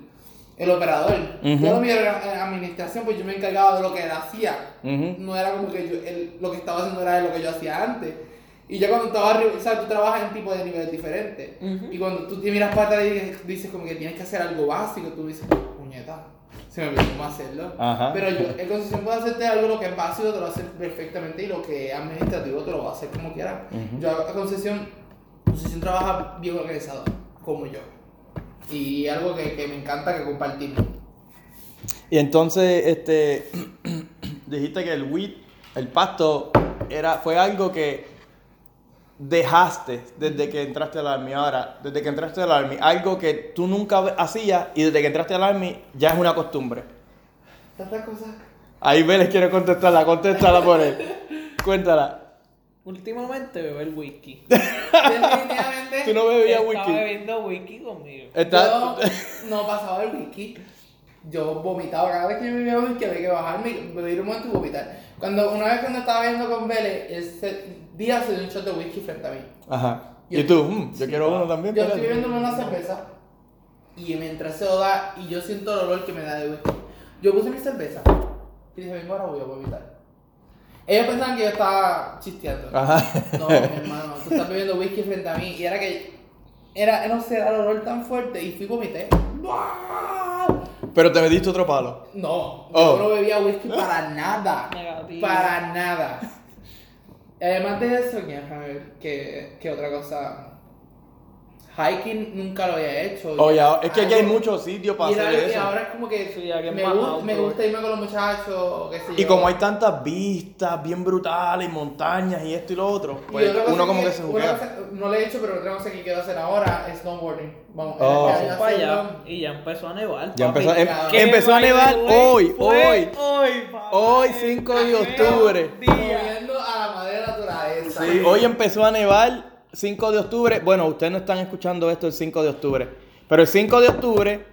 el operador. Ujú. Yo lo mío era en administración, pues yo me encargaba de lo que él hacía. No era como que yo, él, lo que estaba haciendo era lo que yo hacía antes. Y ya cuando estaba arriba, o sea, tú trabajas en tipo de niveles diferentes. Y cuando tú te miras para atrás y dices, dices como que tienes que hacer algo básico, tú dices, puñeta, se me olvidó cómo hacerlo. Ajá. Pero yo, el concesión puede hacerte algo lo que es básico, te lo hacer perfectamente y lo que es administrativo te lo va a hacer como quiera. Ujú. Yo a concesión, concesión trabaja bien organizado, como yo. Y algo que, que me encanta que compartimos. Y entonces, este, dijiste que el weed, el pasto, era, fue algo que dejaste desde que entraste al Army. Ahora, desde que entraste al Army, algo que tú nunca hacías y desde que entraste al Army ya es una costumbre. Tantas cosas. Ahí Vélez quiere contestarla, contéstala por él. Cuéntala. Últimamente beber whisky. Definitivamente. Tú no bebías Estaba whisky. bebiendo whisky conmigo. Está- Yo no pasaba el whisky. Yo vomitaba cada vez que yo bebía whisky, había que bajarme, beber un momento y vomitar. Cuando, una vez cuando estaba viendo con Vélez, ese día se dio un shot de whisky frente a mí. Ajá. ¿Y tú? Mm, yo quiero uno también. Yo estoy bebiéndome una cerveza y mientras se da y yo siento el olor que me da de whisky. Yo puse mi cerveza y dije, vengo ahora voy a vomitar. Ellos pensaban que yo estaba chisteando. Ajá. No, mi hermano, tú estás bebiendo whisky frente a mí y era que era, no sé, era el olor tan fuerte y fui vomité. Pero te metiste otro palo. No, Oh. yo no bebía whisky para nada. Negativo. Para nada. Además de eso, ¿qué, a ver, ¿qué, qué otra cosa? Hiking nunca lo había hecho. Oye, ahora- es que aquí hay muchos sitios para y hacer que eso. ahora es como que Sí, me, más gu- outdoor. me gusta irme con los muchachos, qué sé Y yo. como hay tantas vistas bien brutales, montañas y esto y lo otro, Y pues uno como que se una juega. no lo he hecho, pero otra cosa que quiero hacer ahora es snowboarding. Vamos, Oh. Vamos para allá. Y ya empezó a nevar. Ya empezó, em-. Que empezó a nevar hoy, hoy. Hoy, papá. Hoy, 5 de octubre. Día. Sí, hoy empezó a nevar 5 de octubre. Bueno, ustedes no están escuchando esto el 5 de octubre. Pero el 5 de octubre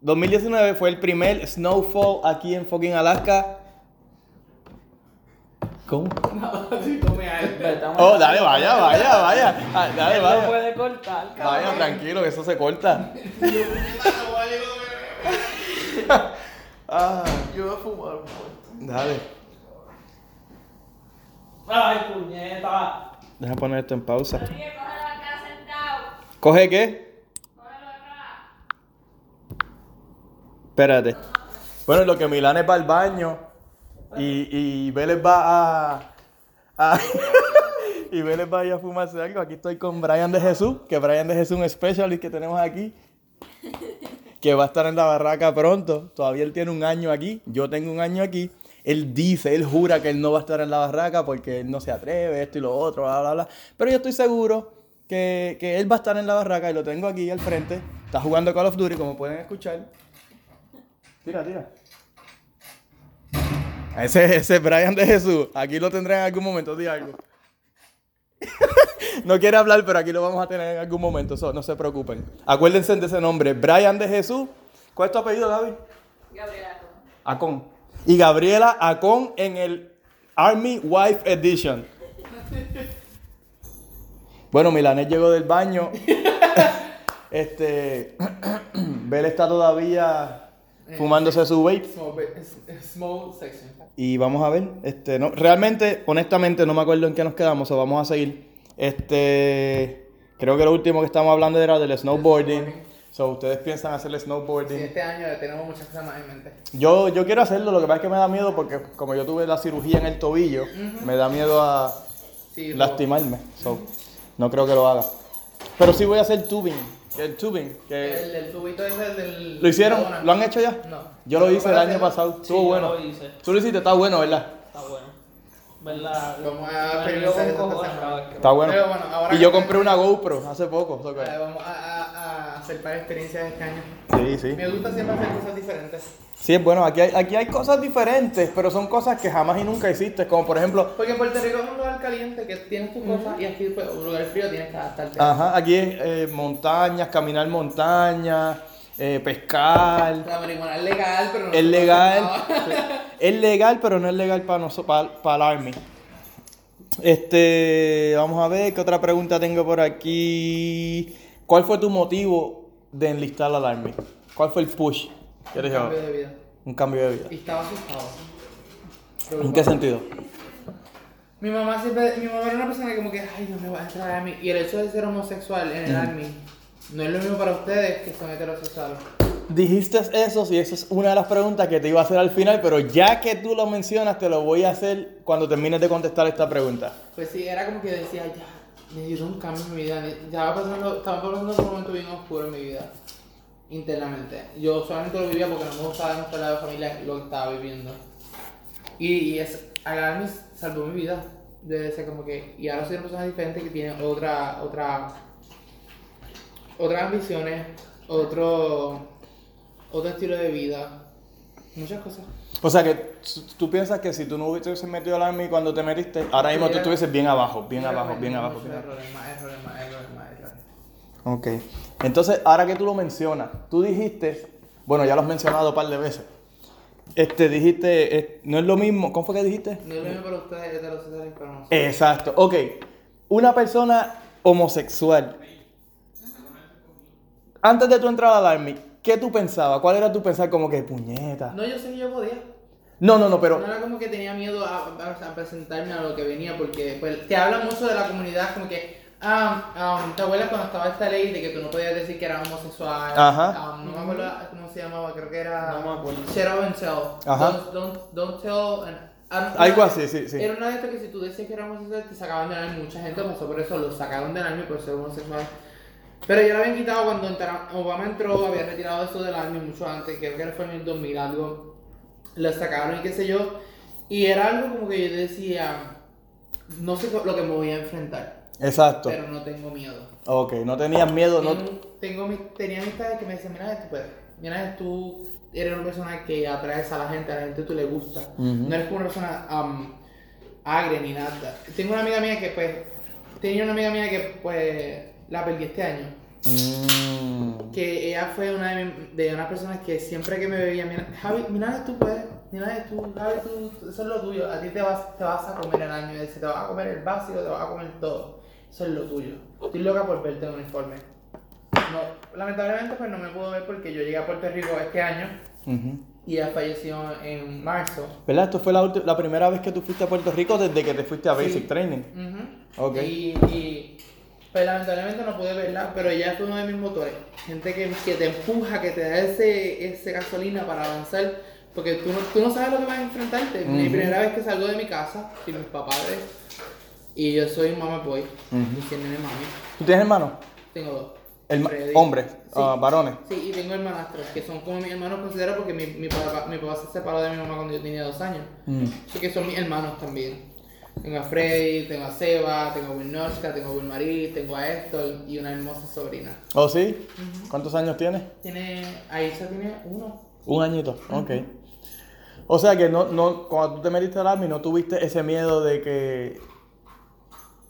2019 fue el primer snowfall aquí en fucking Alaska. ¿Cómo? Sí, Oh, dale, vaya, vaya, vaya. Ah, Dale, no vaya. puede cortar, cabrón. Vaya, tranquilo, que eso se corta. Ah, Yo voy a fumar un poco. dale. Ay, puñeta. Deja poner esto en pausa. Tienes que cogerlo acá sentado. ¿Coge qué? Cógelo acá. Espérate. Bueno, lo que Milán es va al baño y, y Vélez va a. a- y Vélez va a ir a fumarse algo. Aquí estoy con Brian de Jesús, que Brian de Jesús es un specialist que tenemos aquí. Que va a estar en la barraca pronto. Todavía él tiene un año aquí. Yo tengo un año aquí. Él dice, él jura que él no va a estar en la barraca porque él no se atreve, esto y lo otro, bla, bla, bla. Pero yo estoy seguro que, que él va a estar en la barraca y lo tengo aquí al frente. Está jugando Call of Duty, como pueden escuchar. Tira, tira. Ese, ese es Brian de Jesús. Aquí lo tendré en algún momento. Di algo. no quiere hablar, pero aquí lo vamos a tener en algún momento. so, no se preocupen. Acuérdense de ese nombre. Brian de Jesús. ¿Cuál es tu apellido, Gaby? Gabriela. Acon. Y Gabriela Acon en el Army Wife Edition. Bueno, Milanés llegó del baño. este. Bel está todavía fumándose su vape. Small section. Y vamos a ver. Este, no, realmente, honestamente, no me acuerdo en qué nos quedamos. O vamos a seguir. Este. Creo que lo último que estábamos hablando era del snowboarding. Snowboarding. So, ustedes piensan hacer el Sí, snowboarding. este año tenemos muchas cosas más en mente. Yo, yo quiero hacerlo, lo que pasa es que me da miedo porque como yo tuve la cirugía en el tobillo, me da miedo a Sí, lastimarme. So, no creo que lo haga. Pero sí voy a hacer tubing. El tubing. lo- Que El del tubito ese del. ¿Lo hicieron? ¿Lo han hecho ya? No. Yo lo hice el año pasado. Sí, Estuvo yo bueno. lo hice. Tú lo hiciste, está bueno, ¿verdad? Está bueno. ¿Verdad? Vamos a que- Está bueno. Pero bueno, ahora y yo compré una GoPro hace poco. so que- Eh, Vamos a, a, a para experiencias este año. Sí, sí. Me gusta siempre hacer cosas diferentes. Sí, es bueno. Aquí hay, aquí hay cosas diferentes, pero son cosas que jamás y nunca hiciste. Como por ejemplo, Porque Puerto Rico es un lugar caliente que tienes tus cosas y aquí pues, un lugar frío tienes que adaptarte. ajá, aquí es eh, montañas, caminar montañas, eh, pescar. La marihuana es legal, pero no Es legal. Es legal, pero no es legal para nosotros, para, el Army. Este, vamos a ver qué otra pregunta tengo por aquí. ¿Cuál fue tu motivo de enlistar al Army? ¿Cuál fue el push? Un cambio de vida. Un cambio de vida. Y estaba asustado. ¿En qué sentido? Mi mamá siempre, mi mamá era una persona que como que, ay, no me va a entrar a mí. Y el hecho de ser homosexual en el army no es lo mismo para ustedes que son heterosexuales. Dijiste eso, y esa es una de las preguntas que te iba a hacer al final, pero ya que tú lo mencionas, te lo voy a hacer cuando termines de contestar esta pregunta. Pues sí, era como que decía, ya, necesito un cambio mi vida. va pasando, estaba pasando un momento bien oscuro en mi vida, internamente. Yo solamente lo vivía porque no me gustaba demostrar a la familia lo que estaba viviendo. Y, y es, Alarmy salvó mi vida. De ser como que, y ahora soy una persona diferente que tiene otra, otra, otras ambiciones, otro, otro estilo de vida, muchas cosas. O sea que tú piensas que si tú no hubieses metido al Army cuando te metiste, ahora mismo tú estuvieses bien abajo, bien abajo, bien abajo. Ok. Entonces, ahora que tú lo mencionas, tú dijiste, bueno, ya lo has mencionado un par de veces. Este, dijiste, eh, no es lo mismo, ¿cómo fue que dijiste? No es lo mismo para ustedes heterosexuales, pero nosotros. Exacto, ok. Una persona homosexual. Antes de tú entrar al Army, ¿qué tú pensabas? ¿Cuál era tu pensar como que puñeta? No, yo sé que yo podía. No, no, no, pero No era como que tenía miedo a, a- a presentarme a lo que venía, porque pues, te hablan mucho de la comunidad, como que, ah, ah, ¿te acuerdas cuando estaba esta ley de que tú no podías decir que era homosexual? Ajá. Ah, no me acuerdo cómo se llamaba, creo que era... No me acuerdo. Shut up and tell. Ajá. Don't, don't, don't tell... and- ah, Algo así, sí, sí. Era una de estas que si tú decías que era homosexual, te sacaban del army. Mucha gente pasó por eso, lo sacaron del army por ser homosexual. Pero ya lo habían quitado cuando entra- Obama entró, había retirado eso del army mucho antes, creo que fue en el 2000 algo. Lo sacaron y qué sé yo. Y era algo como que yo decía, no sé lo que me voy a enfrentar, exacto. pero no tengo miedo. Ok, no tenías miedo, no. Tengo, tenía amistades que me decían, mira, tú puedes, mira, tú eres una persona que atraes a la gente, a la gente tú le gusta. No eres como una persona um, agria ni nada. Tengo una amiga mía que pues, tenía una amiga mía que pues la perdí este año. Mm. Que ella fue una de, de unas personas que siempre que me veía, mira, Javi, mira, tú puedes, mira, tú, Javi, tú, eso es lo tuyo, a ti te vas, te vas a comer el año, te va a comer el básico, te vas a comer todo, eso es lo tuyo. Estoy loca por verte en uniforme. No, lamentablemente pues no me pudo ver porque yo llegué a Puerto Rico este año Ujú. y ella falleció en marzo. ¿Verdad? Esto fue la, la primera vez que tú fuiste a Puerto Rico desde que te fuiste a Sí. Basic Training. Ujú. Ok. Y, y pues lamentablemente no pude verla, pero ella fue uno de mis motores. Gente que, que te empuja, que te da ese, ese gasolina para avanzar. Porque tú no, tú no sabes lo que vas a enfrentarte. Mi Ujú. primera vez que salgo de mi casa, sin mis papás, y yo soy mama boy, Ujú. y tiene mami. ¿Tú tienes hermanos? Tengo dos. Freddy. hombres, Sí. ah, varones. Sí, y tengo hermanastros, que son como mis hermanos considero porque mi, mi, papá, mi papá se separó de mi mamá cuando yo tenía dos años. Mm. Así que son mis hermanos también. Tengo a Freddy, tengo a Seba, tengo a Wilnoshka, tengo a Wilmarie, tengo a Héctor y una hermosa sobrina. ¿Oh, sí? ¿Cuántos años tienes? Tiene, Aisha tiene uno. Un añito, ok. O sea que no, no, cuando tú te metiste al Army no tuviste ese miedo de que,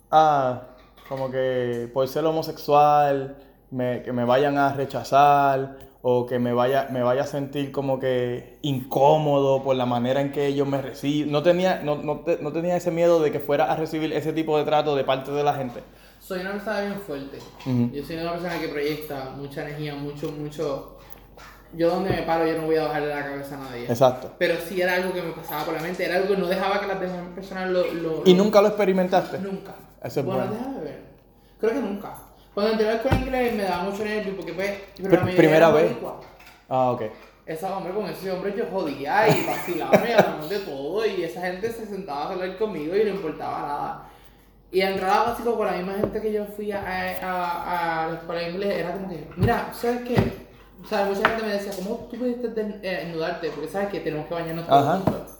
ah, como que por ser homosexual me, que me vayan a rechazar o que me vaya, me vaya a sentir como que incómodo por la manera en que ellos me reciben. No tenía, no, no, te- no tenía ese miedo de que fuera a recibir ese tipo de trato de parte de la gente. Soy una persona bien fuerte. Yo soy una persona que proyecta mucha energía, mucho, mucho. Yo donde me paro, yo no voy a bajarle la cabeza a nadie. Exacto. Pero sí era algo que me pasaba por la mente, era algo que no dejaba que las demás personas lo. lo- ¿Y nunca lo experimentaste? Nunca. Eso es bueno, bueno. déjame ver. Creo que nunca. Cuando entré al con inglés me daba mucho nervio porque pues. pero Pr- la mayoría primera vez. Ah, ok. Esa hombre con ese hombre yo jodía y vacilaba y hablamos de todo y esa gente se sentaba a hablar conmigo y no importaba nada. Y entraba básico con la misma gente que yo fui a, a, a la escuela de inglés, era como que, mira, ¿sabes qué? O sea, mucha gente me decía, ¿cómo tú pudiste den- eh, desnudarte? Porque sabes que tenemos que bañarnos todos juntos.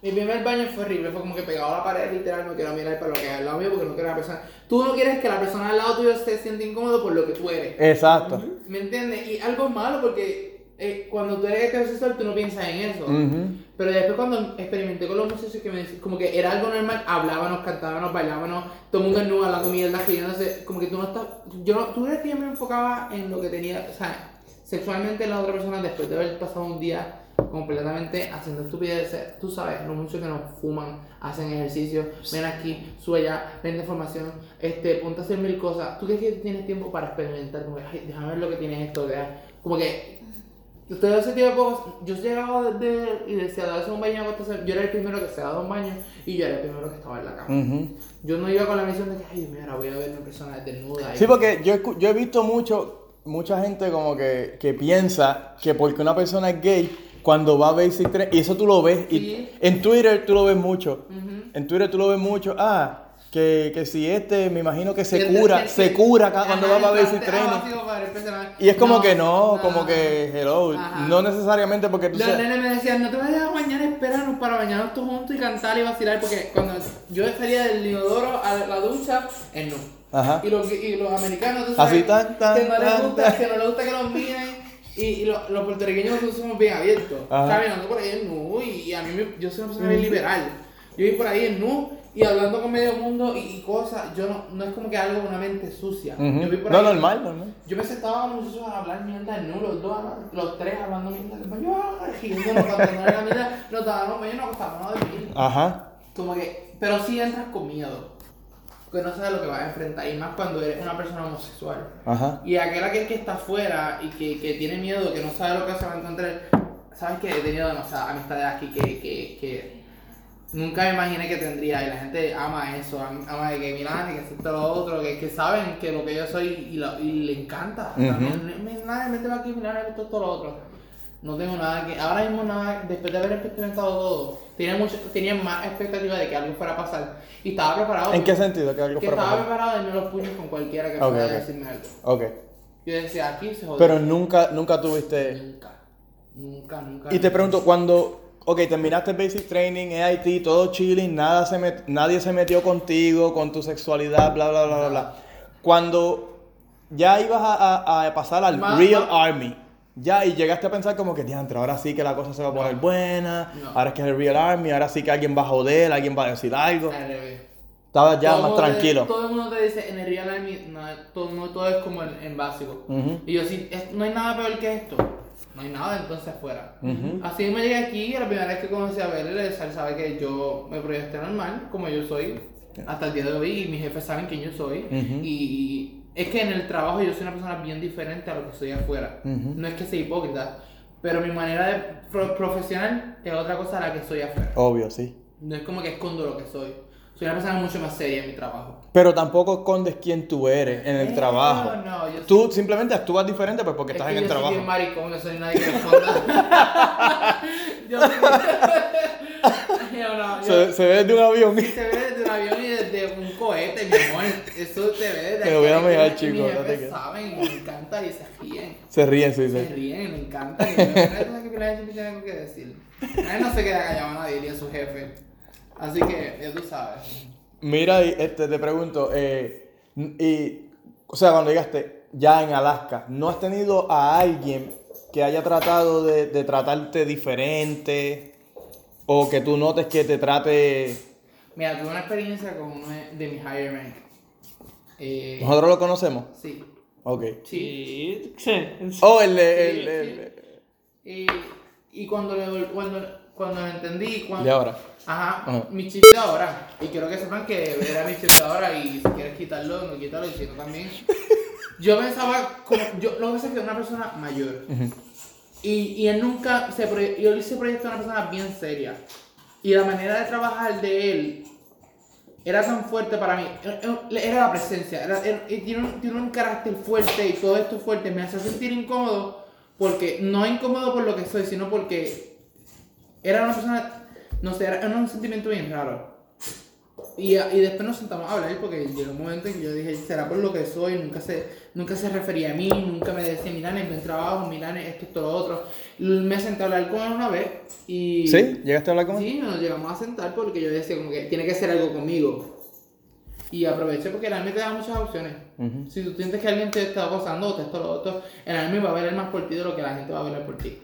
Mi primer baño fue horrible, fue como que pegado a la pared, literal, no quiero mirar para lo que hay al lado mío porque no quiero la persona. Tú no quieres que la persona al lado tuyo se sienta incómodo por lo que tú eres. Exacto. ¿Me entiendes? Y algo malo porque eh, cuando tú eres heterosexual tú no piensas en eso. Ujú. Pero después cuando experimenté con los muchachos que me como que era algo normal, hablábamos, cantábamos, bailábamos, todo el mundo en hablando mierda, riéndose, como que tú no estás, yo no, tú eres que yo me enfocaba en lo que tenía, o sea, sexualmente la otra persona después de haber pasado un día completamente haciendo estupideces, tú sabes, lo mucho que nos fuman, hacen ejercicio, ven aquí, sube allá, ven información, este, ponte a hacer mil cosas, tú crees que tienes tiempo para experimentar, como que, ay, déjame ver lo que tienes esto, deja- como que todo ese tipo de cosas, yo llegaba de, y decía, darse un baño, acostarse", yo era el primero que se daba un baño y yo era el primero que estaba en la cama. Yo no iba con la misión de que, ay, mira, voy a ver una persona desnuda. y- Sí, porque yo, yo he visto mucho, mucha gente como que, que piensa que porque una persona es gay, cuando va a Basic Training, y eso tú lo ves, y en Twitter tú lo ves mucho, en Twitter tú lo ves mucho, ah, que, que si este, me imagino que se el- cura, el- se cura Ajá, cuando va para basic training. ah. Y es como que no, no, como que hello, Ajá. no necesariamente porque tú Los seas... nenes me decían, no te vayas a bañar, espéranos para bañarnos todos juntos y cantar y vacilar, porque cuando yo salía del inodoro a la ducha, en no. Ajá. Y los, y los americanos, tú Así, tan, tan, que no les tan, gusta, tan. que no les gusta que los miren. Y, y los, los puertorriqueños nosotros somos bien abiertos. Ajá. Caminando por ahí en nu, y, a mí me- yo soy una persona bien liberal. Yo voy por ahí en nu y hablando con medio mundo y, y cosas. Yo no, no es como que algo con una mente sucia. Ujú. Yo voy por No, ahí- normal, normal. yo me sentaba con muchachos a hablar mierda en nu, los dos, los tres hablando mierda en español, no era mierda, nos dábamos medio, nos acostábamos a dormir. Ajá. Como que, pero sí entras con miedo, porque no sabes lo que vas a enfrentar, y más cuando eres una persona homosexual. Ajá. Y aquel, aquel que está afuera y que, que tiene miedo, que no sabe lo que se va a encontrar, sabes que he tenido demasiadas amistades aquí que, que, que nunca me imaginé que tendría, y la gente ama eso, am- ama de que y que esto lo otro, que, que saben que lo que yo soy y, lo- y le encanta. Ujú. También, me- nadie me va aquí Milán y esto, esto lo otro. No tengo nada que. Ahora mismo nada, después de haber experimentado todo, tenía, mucho, tenía más expectativa de que algo fuera a pasar. Y estaba preparado. ¿En qué sentido? Que algo Que fuera a estaba pasar? preparado de no los puños con cualquiera que Ok, fuera a decirme algo. Ok. Yo decía, aquí se jodió. Pero nunca, nunca tuviste... Nunca. Nunca, nunca. Y te pregunto, cuando, ok, terminaste Basic Training, AIT, todo chilling, nada se met- nadie se metió contigo, con tu sexualidad, bla, bla, bla, bla, bla. Cuando ya ibas a, a- a pasar al Más- Real más- Army, ya, y llegaste a pensar como que, diantre, ahora sí que la cosa se va a poner buena, No. ahora es que es el Real Army, ahora sí que alguien va a joder, alguien va a decir algo. Al revés. Estabas ya Todo más mundo te- tranquilo. todo el mundo te dice, en el Real Army, no, todo, no todo es como en, en básico. Ujú. Y yo, sí, es- no hay nada peor que esto. No hay nada, entonces fuera. Ujú. Así me llegué aquí, y la primera vez que conocí a Belle, él sabe que yo me proyecté normal, como yo soy, hasta el día de hoy, y mis jefes saben quién yo soy. Ujú. Y es que en el trabajo yo soy una persona bien diferente a lo que soy afuera. No es que sea hipócrita, pero mi manera de pro- profesional es otra cosa a la que soy afuera. Obvio, sí. No es como que escondo lo que soy. Soy una persona mucho más seria en mi trabajo. Pero tampoco escondes quién tú eres en el Eh, trabajo. no, yo Tú simplemente actúas diferente pues porque Es estás que en el yo trabajo. Soy bien maricón, no soy nadie que responda. yo yo- Se, se ve desde un avión. Se ve desde un avión y desde un cohete, mi amor. Eso se ve desde Te lo voy a mirar, Y chico, Mis no saben me encanta y se ríen. Se ríen, sí, Se sí. ríen me encanta. Y que tiene algo que decir. Nadie no se queda callado a nadie ni a su jefe. Así que ya tú sabes. Mira, y, este, te pregunto, eh, y, o sea, cuando llegaste ya en Alaska, ¿no has tenido a alguien que haya tratado de, de tratarte diferente o que tú notes que te trate... Mira, tuve una experiencia con uno de de mi higher rank. Eh, ¿Nosotros lo conocemos? Sí. Ok. Sí. Sí. Oh, el... de- Sí, el, el- Y, y cuando, le, cuando, cuando lo entendí, cuando... de ahora. Ajá, Ajá. mi chip de ahora. Y quiero que sepan que era mi chip de ahora y si quieres quitarlo, no quítalo y si no también. Yo pensaba, como, yo lo que pasa es que es una persona mayor. Y, y él nunca se yo hice proyecto una persona bien seria. Y la manera de trabajar de él era tan fuerte para mí. Era- la presencia. Era, era- tiene, un, tiene un carácter fuerte y todo esto fuerte. Me hace sentir incómodo porque no incómodo por lo que soy, sino porque era una persona, no sé, era un sentimiento bien raro. Y, y después nos sentamos a hablar porque llegó un momento en que yo dije, será por lo que soy, nunca se, nunca se refería a mí, nunca me decía, Milán, es buen trabajo, Milán, esto, esto, lo otro. Me senté a hablar con él una vez y... ¿Sí? ¿Llegaste a hablar con él? Sí, nos llegamos a sentar porque yo decía como que tiene que ser algo conmigo. Y aproveché porque el Army te da muchas opciones. Si tú sientes que alguien te está acosando o te esto o lo otro, el Army va a velar más por ti de lo que la gente va a velar por ti.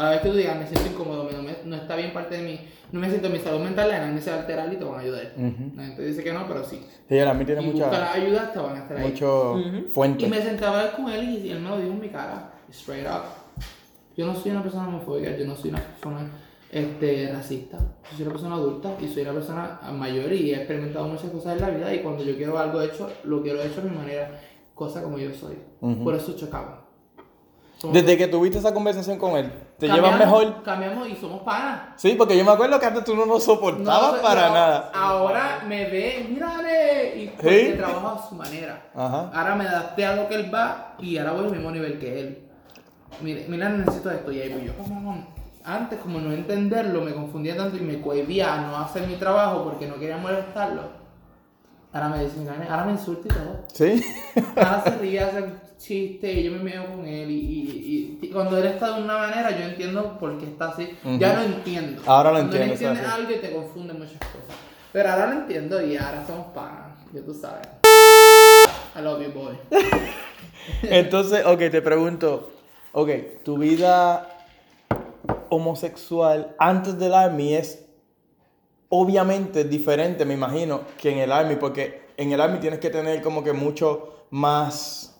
A la vez que tú digas, me siento incómodo, me- no, me- no está bien parte de mí, no me siento en mi salud mental, el Army se va a alterar y te van a ayudar. Ujú. La gente dice que no, pero sí. Sí, a mí tiene y busca mucha... las ayudas, te van a estar ahí. Mucho Ujú. fuente. Y me sentaba con él y él me lo dijo en mi cara, straight up. Yo no soy una persona homofóbica, yo no soy una persona este, racista. Yo soy una persona adulta y soy una persona mayor y he experimentado muchas cosas en la vida y cuando yo quiero algo hecho, lo quiero hecho a mi manera, cosa como yo soy. Ujú. Por eso chocamos. Desde que tuviste esa conversación con él, ¿te llevas mejor? Cambiamos y somos panas. Sí, porque yo me acuerdo que antes tú no nos soportabas No, para no, nada. Ahora me ve, mírale, y porque ¿Sí? trabaja a su manera. Ajá. Ahora me adapté a lo que él va y ahora voy al mismo nivel que él. Mira, mira necesito esto y ahí voy yo. Antes, como no entenderlo, me confundía tanto y me cohibía a no hacer mi trabajo porque no quería molestarlo. Ahora me dice, "Milane", ahora me insulta y todo. ¿Sí? Ahora se ríe, hace chiste y yo me meo con él. Y, y- y cuando él está de una manera, yo entiendo por qué está así. Ya lo entiendo. Ahora lo Cuando entiendes, no entiendes algo y te confunde muchas cosas. Pero ahora lo entiendo y ahora somos panas. Ya tú sabes. I love you, boy. Entonces, ok, te pregunto, ok, tu vida homosexual antes del Army es obviamente diferente, me imagino, que en el Army, porque en el Army tienes que tener como que mucho más...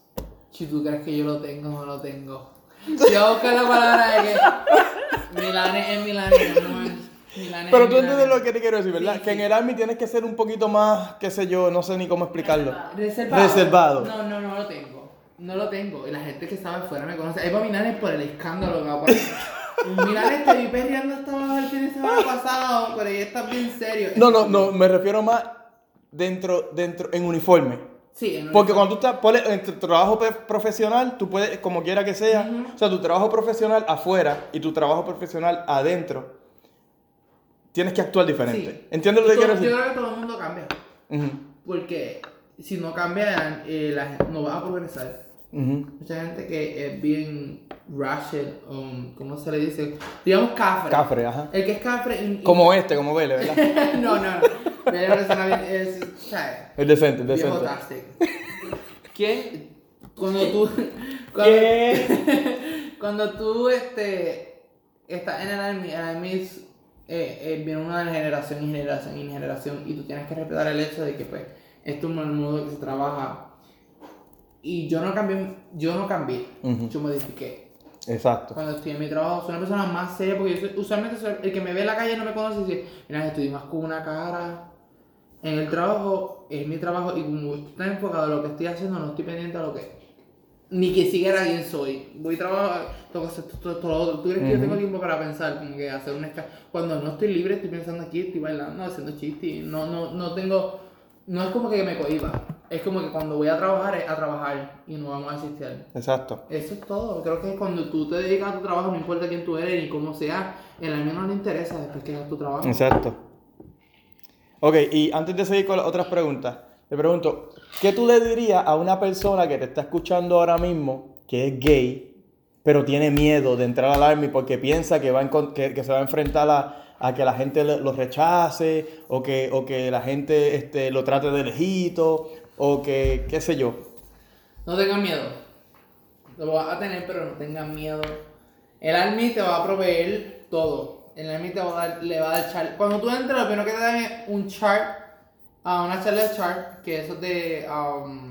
Si tú crees que yo lo tengo, no lo tengo. Si yo busco la palabra de que Milane es Milane, amor. Milane Pero es tú entiendes lo que te quiero decir, ¿verdad? Sí, que en el Army tienes que ser un poquito más, qué sé yo, no sé ni cómo explicarlo. Reservado. Reservado. No, no, no lo tengo. No lo tengo. Y la gente que estaba afuera me conoce. Ahí va Milanes por el escándalo que va a pasar. Milanes, te vi perreando esta el fin de semana pasado, pero ahí estás bien serio. No, no, no, me refiero más dentro, dentro, en uniforme. Sí, en Porque cuando tú estás, ponle, en tu trabajo profesional, tú puedes, como quiera que sea, o sea, tu trabajo profesional afuera y tu trabajo profesional adentro, tienes que actuar diferente. Sí. ¿Entiendes lo que quiero decir? Yo creo que todo el mundo cambia. Porque si no cambian, eh, la no va a progresar. Mucha gente que es bien ratchet, um, ¿cómo se le dice? Digamos cafre. Cafre, ajá. El que es cafre. y- Como este, como Vele, ¿verdad? no, no, no. Bien. Es, decente, es decente. ¿Quién? Cuando tú. Cuando, ¿Qué? cuando tú este, estás en el army, el army es, eh, eh, viene una generación y generación y generación y tú tienes que respetar el hecho de que pues esto es un modo que se trabaja y yo no cambié, yo no cambié, yo modifiqué. Exacto. Cuando estoy en mi trabajo soy una persona más seria porque yo soy- usualmente soy- el que me ve en la calle no me conoce y dice, mira, estoy más con una cara. En el trabajo es mi trabajo y como estoy enfocado en lo que estoy haciendo, no estoy pendiente a lo que ni que siquiera quién soy. Voy a trabajar, tengo que hacer todo, todo, lo otro. ¿Tú crees que yo tengo tiempo para pensar? Como que hacer una. Cuando no estoy libre, estoy pensando aquí, estoy bailando, haciendo chistes. No, no, no tengo. No es como que me cohiba. Es como que cuando voy a trabajar, es a trabajar y no vamos a asistir. Exacto. Eso es todo. Creo que cuando tú te dedicas a tu trabajo, no importa quién tú eres ni cómo seas, el al no le interesa después que hagas tu trabajo. Exacto. Ok, y antes de seguir con las otras preguntas, te pregunto, ¿qué tú le dirías a una persona que te está escuchando ahora mismo, que es gay, pero tiene miedo de entrar al Army porque piensa que, va a encon- que, que se va a enfrentar a, a que la gente lo rechace, o que, o que la gente este, lo trate de lejito, o que, qué sé yo? No tengan miedo. Lo vas a tener, pero no tengan miedo. El Army te va a proveer todo. El Army te va a dar, le va a dar chart. Cuando tú entras, lo primero que te dan es un chart. ah, una charla de chart, que eso es de. um,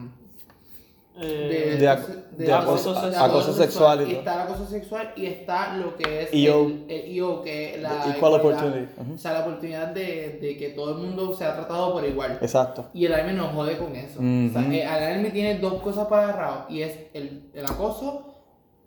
Eh, De ac- de acoso de sexual. acoso sexual y está el acoso sexual y está lo que es EO. el, el EO, que es la equal igualdad. opportunity. Ujú. O sea, la oportunidad de, de que todo el mundo sea tratado por igual. Exacto. Y el Army nos jode con eso. Ujú. O sea, eh, el Army tiene dos cosas para agarrado y es el, el acoso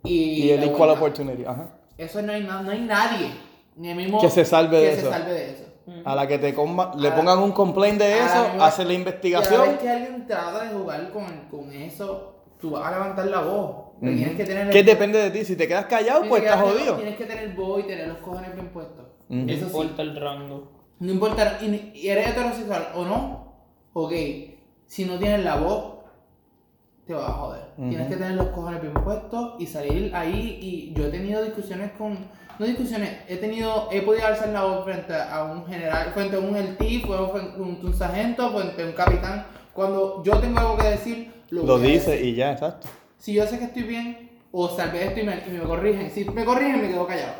y, Y el equal igualdad. opportunity, ajá. Eso no hay, no hay nadie, ni el mismo Que se salve de que eso. se salve de eso. A la que te comba- le A la- pongan un complaint de la eso, misma- hace la la investigación. vez que alguien trata de jugar con, con eso, tú vas a levantar la voz. Ujú. Tienes que tener Que depende de ti. Si te quedas callado, tienes pues estás jodido. Tienes que tener voz y tener los cojones bien puestos. No Eso sí. importa el rango. No importa, y, y eres heterosexual o no, ok, si no tienes la voz, te vas a joder. Tienes que tener los cojones bien puestos y salir ahí. Y yo he tenido discusiones con, no discusiones, he tenido, he podido alzar la voz frente a un general, frente a un LT, frente a un sargento, frente a un capitán. Cuando yo tengo algo que decir, lo, Lo dice y ya, exacto. Si yo sé que estoy bien, o tal vez estoy mal y me corrigen. Si me corrigen, me quedo callado.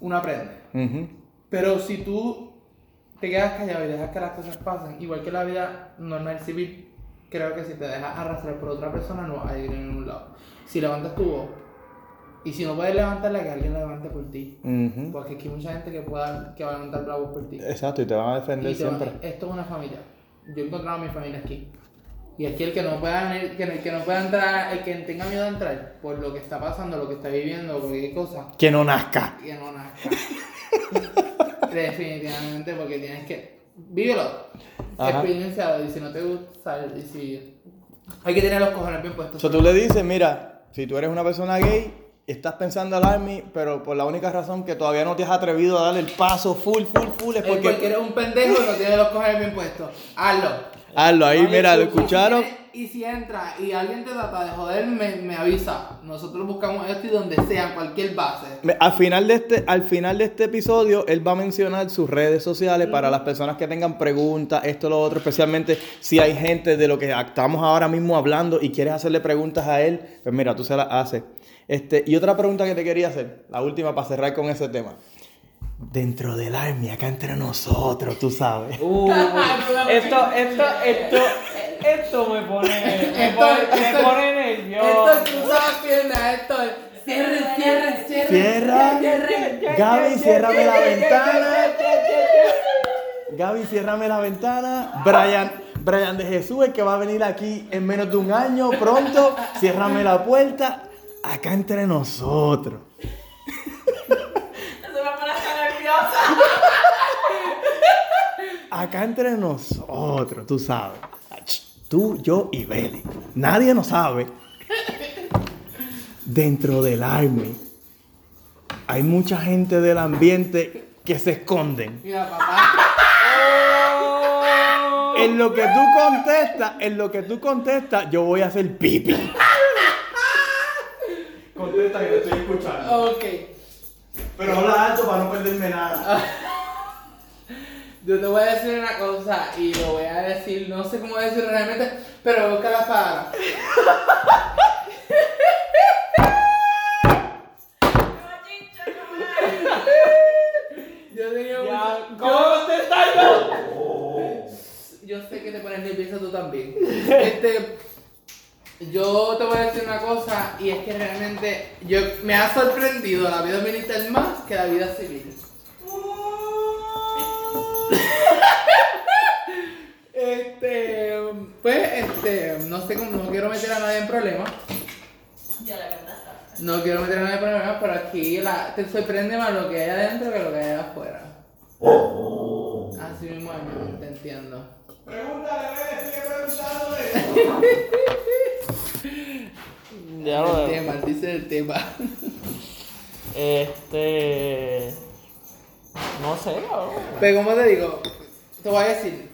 Uno aprende. Ujú. Pero si tú te quedas callado y dejas que las cosas pasen, igual que la vida normal civil, creo que si te dejas arrastrar por otra persona no vas a ir en ningún lado. Si levantas tu voz, y si no puedes levantarla, que alguien la levante por ti. Ujú. Porque aquí hay mucha gente que, pueda, que va a levantar la voz por ti. Exacto, y te van a defender siempre. esto es una familia. Yo he encontrado a mi familia aquí. Y aquí el que no pueda venir- que, no- que no pueda entrar, el que tenga miedo de entrar por lo que está pasando, lo que está viviendo, cualquier cosa, Que no nazca. que no nazca. Definitivamente, porque tienes que. Vívelo. Ajá. Experiencialo. Y si no te gusta. Y si. Hay que tener los cojones bien puestos. O sea, tú le dices, mira, si tú eres una persona gay estás pensando al Army, pero por la única razón que todavía no te has atrevido a darle el paso full, full, full, es porque porque... eres un pendejo y no tienes los cojones bien puestos. Hazlo. Hazlo ahí, mira, lo escucharon. Y si, entra y alguien te trata de joder, me, me avisa. Nosotros buscamos esto y donde sea, cualquier base. Al final, de este, al final de este episodio, él va a mencionar sus redes sociales para las personas que tengan preguntas, esto, lo otro, especialmente si hay gente de lo que estamos ahora mismo hablando y quieres hacerle preguntas a él, pues mira, tú se las haces. Este, y otra pregunta que te quería hacer, la última para cerrar con ese tema. Dentro del Army, acá entre nosotros, tú sabes. Uh, esto, esto, esto, esto me pone, me pone, me esto- pone Esto nervioso. es cruzar las piernas, esto es. Cierre, cierre, cierre. Cierra. Gaby, ciérrame la ventana. Gaby, ciérrame la ventana. Brian, Brian de Jesús, el que va a venir aquí en menos de un año, pronto. Ciérrame la puerta. Acá entre nosotros. Eso me pone nerviosa. Acá entre nosotros, tú sabes. Tú, yo y Beli. Nadie nos sabe. Dentro del Army hay mucha gente del ambiente que se esconden. Mira, papá. En lo que tú contestas, en lo que tú contestas, yo voy a hacer pipi. Contesta que te estoy escuchando. Ok. Pero habla alto para no perderme nada. Yo te voy a decir una cosa y lo voy a decir, no sé cómo decirlo realmente, pero busca la palabra. Yo tenía un. Ya, ¿Cómo? Yo sé que te pones nerviosa tú también. Este, yo te voy a decir una cosa y es que realmente yo, me ha sorprendido la vida militar más que la vida civil. Este, pues, este, no sé cómo, no quiero meter a nadie en problemas. Ya la verdad. No quiero meter a nadie en problemas, pero aquí la, te sorprende más lo que hay adentro que lo que hay afuera. Así mismo te entiendo. Pregúntale, sigue preguntándole. Ya El tema, dice el tema. Este. No sé, cabrón. Pero como te digo, te voy a decir,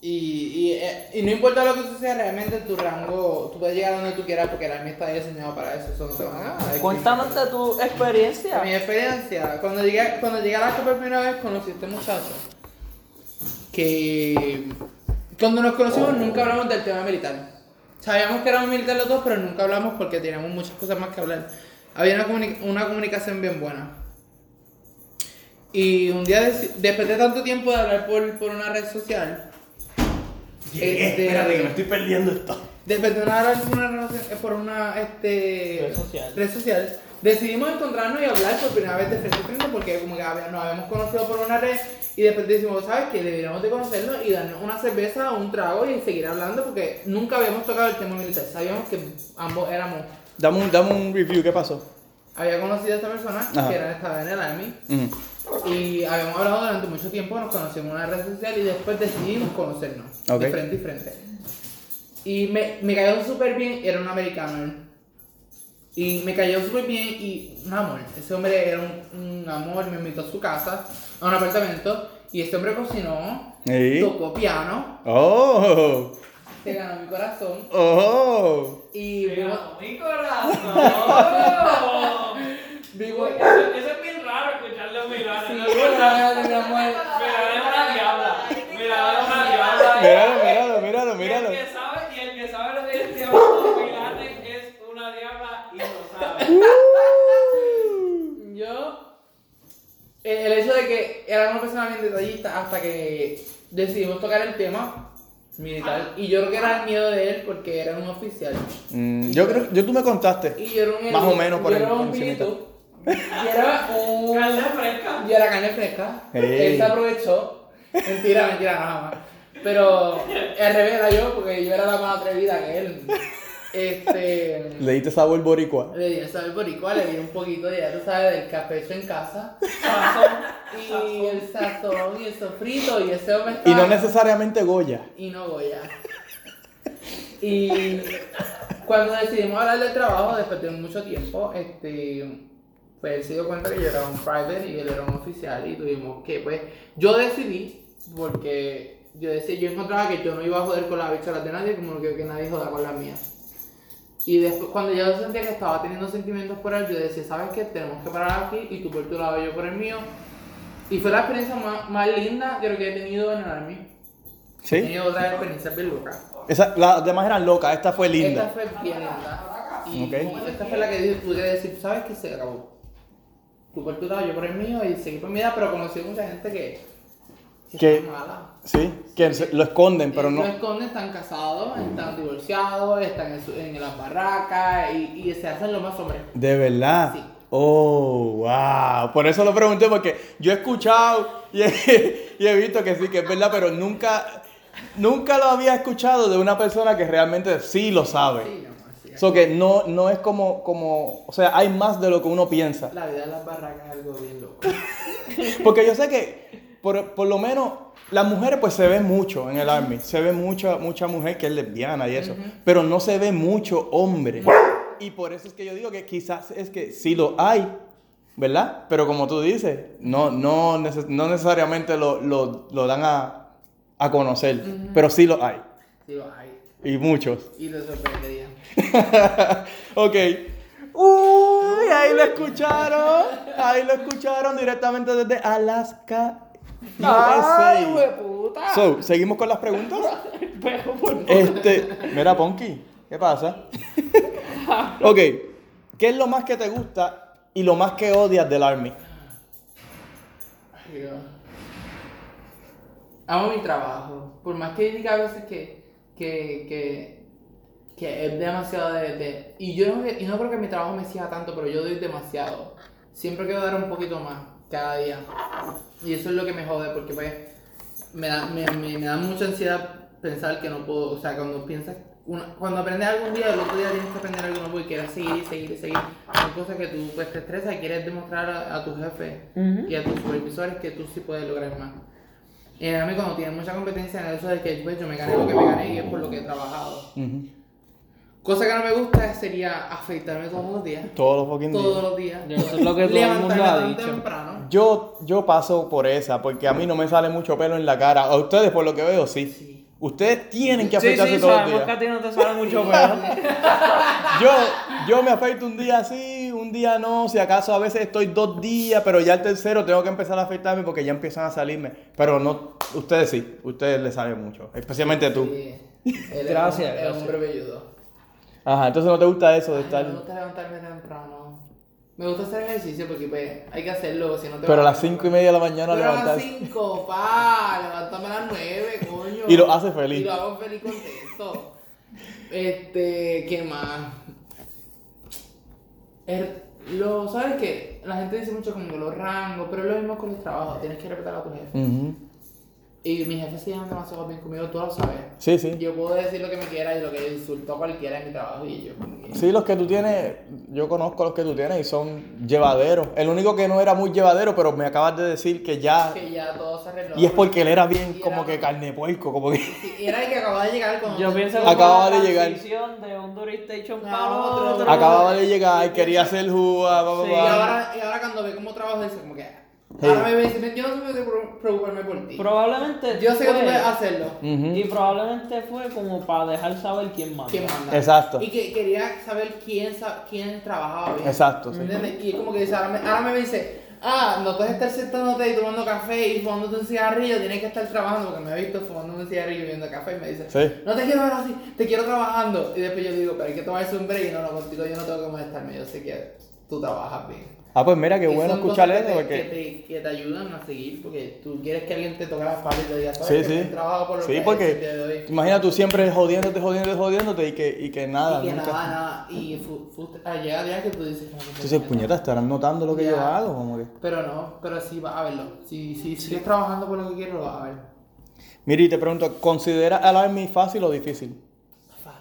y, y, eh, y no importa lo que tú seas, realmente tu rango, tú puedes llegar a donde tú quieras porque la mía está diseñado para eso, eso no te van a dar. Cuéntanos de tu experiencia. Mi experiencia, cuando llegué, cuando llegué a la por primera vez conocí a este muchacho que cuando nos conocimos nunca hablamos del tema militar. Sabíamos que éramos militares los dos, pero nunca hablamos porque teníamos muchas cosas más que hablar. Había una, comuni- una comunicación bien buena. Y un día, deci- después de tanto tiempo de hablar por, por una red social, Llegué, Este- espérate que me estoy perdiendo esto. Después de una hablar por una, relación- eh, por una este, Red social. red social, decidimos encontrarnos y hablar por primera vez de frente a frente porque como que había- nos habíamos conocido por una red y después decimos, ¿sabes qué? Deberíamos de conocernos y darnos una cerveza o un trago y seguir hablando porque nunca habíamos tocado el tema militar. Sabíamos que ambos éramos... Dame un, dame un review, ¿qué pasó? Había conocido a esta persona Ajá. que era, estaba en el Army y habíamos hablado durante mucho tiempo, nos conocimos en una red social y después decidimos conocernos de frente y frente. Y me, me cayó súper bien, era un americano. Y me cayó súper bien y un amor. Ese hombre era un, un amor, me invitó a su casa, a un apartamento, y este hombre cocinó, Sí. tocó piano, Oh, se ganó mi corazón oh. y vivo, mi corazón. vivo, Eso, eso es bien raro escucharlo bueno, mi amor. Milana es una diabla. Milana es una diabla. Míralo, míralo, míralo, Y el míralo. que sabe, y el que sabe lo que es diablo, Milana es una diabla y lo sabe. Yo, el, el hecho de que era una persona bien detallista hasta que decidimos tocar el tema militar. Y yo creo que era el miedo de él porque era un oficial. Mm, yo creo, yo tú me contaste. Y yo era un Más o menos por yo el- era un. Y era un. Carne fresca. Y era carne fresca. Él se aprovechó. Mentira, mentira, nada más. Pero al revés era yo porque yo era la más atrevida que él. Este. Le diste sabor boricua. Le di el sabor boricua, le di un poquito, ya tú sabes, del café hecho en casa. Sazón. Y el sazón y el sofrito y ese hombre Y no necesariamente Goya. Y no Goya. Y Cuando decidimos hablar del trabajo, después de mucho tiempo, este, pues él se dio cuenta que yo era un private y él era un oficial y tuvimos que, pues, yo decidí, porque yo decía, yo encontraba que yo no iba a joder con las bicholas de nadie, como no quiero que nadie joda con las mías. Y después, cuando yo sentía que estaba teniendo sentimientos por él, yo decía, ¿sabes qué? Tenemos que parar aquí y tú por tu lado, yo por el mío. Y fue la experiencia más, más linda, creo que he tenido en el Army. He ¿Sí? tenido otras experiencias bien locas. Esa, las demás eran locas, esta fue Esta linda. fue bien linda. Y esta fue la que pude decir, ¿sabes qué? Se acabó. Tú por tu lado, yo por el mío y seguí por mi pero conocí mucha gente que, que, mala. Sí, que lo esconden, pero no. Lo esconden, están casados, están divorciados, están en, su- en las barracas y, y se hacen lo más hombres. De verdad. Sí. Oh, wow. Por eso lo pregunté, porque yo he escuchado y he, y he visto que sí, que es verdad, pero nunca, nunca lo había escuchado de una persona que realmente sí lo sabe. Sí. So que no, no es como, como, o sea, hay más de lo que uno piensa. La vida en las barracas es algo bien loco. Porque yo sé que, por, por lo menos, las mujeres pues se ven mucho en el army. Se ve mucha, mucha mujer que es lesbiana y eso. Pero no se ve mucho hombre. Y por eso es que yo digo que quizás es que sí lo hay, ¿verdad? Pero como tú dices, no, no, neces- no necesariamente lo, lo- lo dan a, a conocer. Pero sí lo hay. Sí, lo hay. Y muchos. Y lo sorprendería. ok. Uy, ahí lo escucharon. Ahí lo escucharon directamente desde Alaska. ¡Ay, USA. hueputa! So, ¿seguimos con las preguntas? Pero por Este, mira, Ponky, ¿qué pasa? ok, ¿qué es lo más que te gusta y lo más que odias del Army? Ay, Dios. Amo mi trabajo. Por más que diga a veces que, que, que, que es demasiado de, de- Y yo no, y no creo que mi trabajo me exija tanto, pero yo doy demasiado. Siempre quiero dar un poquito más cada día. Y eso es lo que me jode, porque pues me da, me, me, me da mucha ansiedad pensar que no puedo. O sea, cuando piensas. una- cuando aprendes algo un día, el otro día tienes que aprender algo nuevo y quieres seguir y seguir y seguir. Son cosas que tú pues, te estresas y quieres demostrar a, a tu jefe Ujú. y a tus supervisores que tú sí puedes lograr más. Y a mí cuando tienes mucha competencia en eso de que pues, yo me gané lo que me gané y es por lo que he trabajado. Ujú. Cosa que no me gusta sería afeitarme todos los días. Todos los fucking Todos días. los días. Y eso es lo que todo el mundo ha dicho. temprano. Yo, yo paso por esa, porque a mí no me sale mucho pelo en la cara. A ustedes, por lo que veo, sí. Sí. Ustedes tienen que Sí, afeitarse sí, todos los sabemos que días. a ti no te sale mucho pelo. Yo, yo me afeito un día sí, un día no. Si acaso a veces estoy dos días, pero ya el tercero tengo que empezar a afeitarme porque ya empiezan a salirme. Pero no, ustedes sí, ustedes les sale mucho. Especialmente tú. Sí. Gracias, un hombre velludo. Ajá, entonces no te gusta eso de Ay, estar. Me gusta levantarme temprano. Me gusta hacer ejercicio porque pues, hay que hacerlo, si no te Pero a las cinco y media de la mañana Pero a las levantarse. 5, pa, levántame a las 9, coño. Y lo hace feliz. Y lo hago feliz contento. Este, ¿qué más? Er- lo, ¿Sabes qué? La gente dice mucho como los rangos, pero es lo mismo con los trabajos, tienes que respetar a tu jefe. Ujú. Y mis jefes se llevan demasiado bien conmigo, tú lo sabes. Sí, sí. Yo puedo decir lo que me quiera y lo que insulto a cualquiera en mi trabajo y yo. Sí, los que tú tienes, yo conozco los que tú tienes y son llevaderos. El único que no era muy llevadero, pero me acabas de decir que ya. Que ya todo se arregló. Y es porque él era bien Y como era- que carne puerco, como que. Sí, era el que acababa de llegar cuando... Yo pienso que Acababa de llegar. de un Duristation Ah, para otro. otro. Acababa de llegar, quería hacer juga, pa, Sí. Y ahora, y ahora cuando ve cómo trabajo, dice como que... Sí. Ahora me dice, yo no sé preocuparme por ti. Probablemente. Yo sé que tú puedes hacerlo. Y probablemente fue como para dejar saber quién manda. ¿Quién manda? Exacto. Y que quería saber quién, sa- quién trabajaba bien. Exacto, sí. ¿Entiendes? Y es como que dice, ahora me, ahora me dice, ah, no puedes estar sentándote y tomando café y fumándote un cigarrillo, tienes que estar trabajando, porque me he visto fumando un cigarrillo y bebiendo café y me dice, Sí. no te quiero ver así, te quiero trabajando. Y después yo digo, pero hay que tomarse un break y no, no, contigo yo no tengo que molestarme, yo sé que tú trabajas bien. Ah, pues mira, qué bueno escuchar eso, porque. que, te, que te ayudan a seguir, porque tú quieres que alguien te toque la espalda y te diga, ¿sabes Sí, sí. trabajo por lo Sí, que porque- has hecho el día de hoy"? Imagina tú siempre jodiéndote, jodiéndote, jodiéndote y que, y que nada. y que nunca- nada, nada. Y ah, llega días que tú dices, Entonces, puñetas, estarán notando lo que yo Ya. hago, como que. Pero no, pero sí vas a verlo. Si, si sigues trabajando por lo que quieres, lo vas a ver. Mira, y te pregunto, ¿considera el Army fácil o difícil?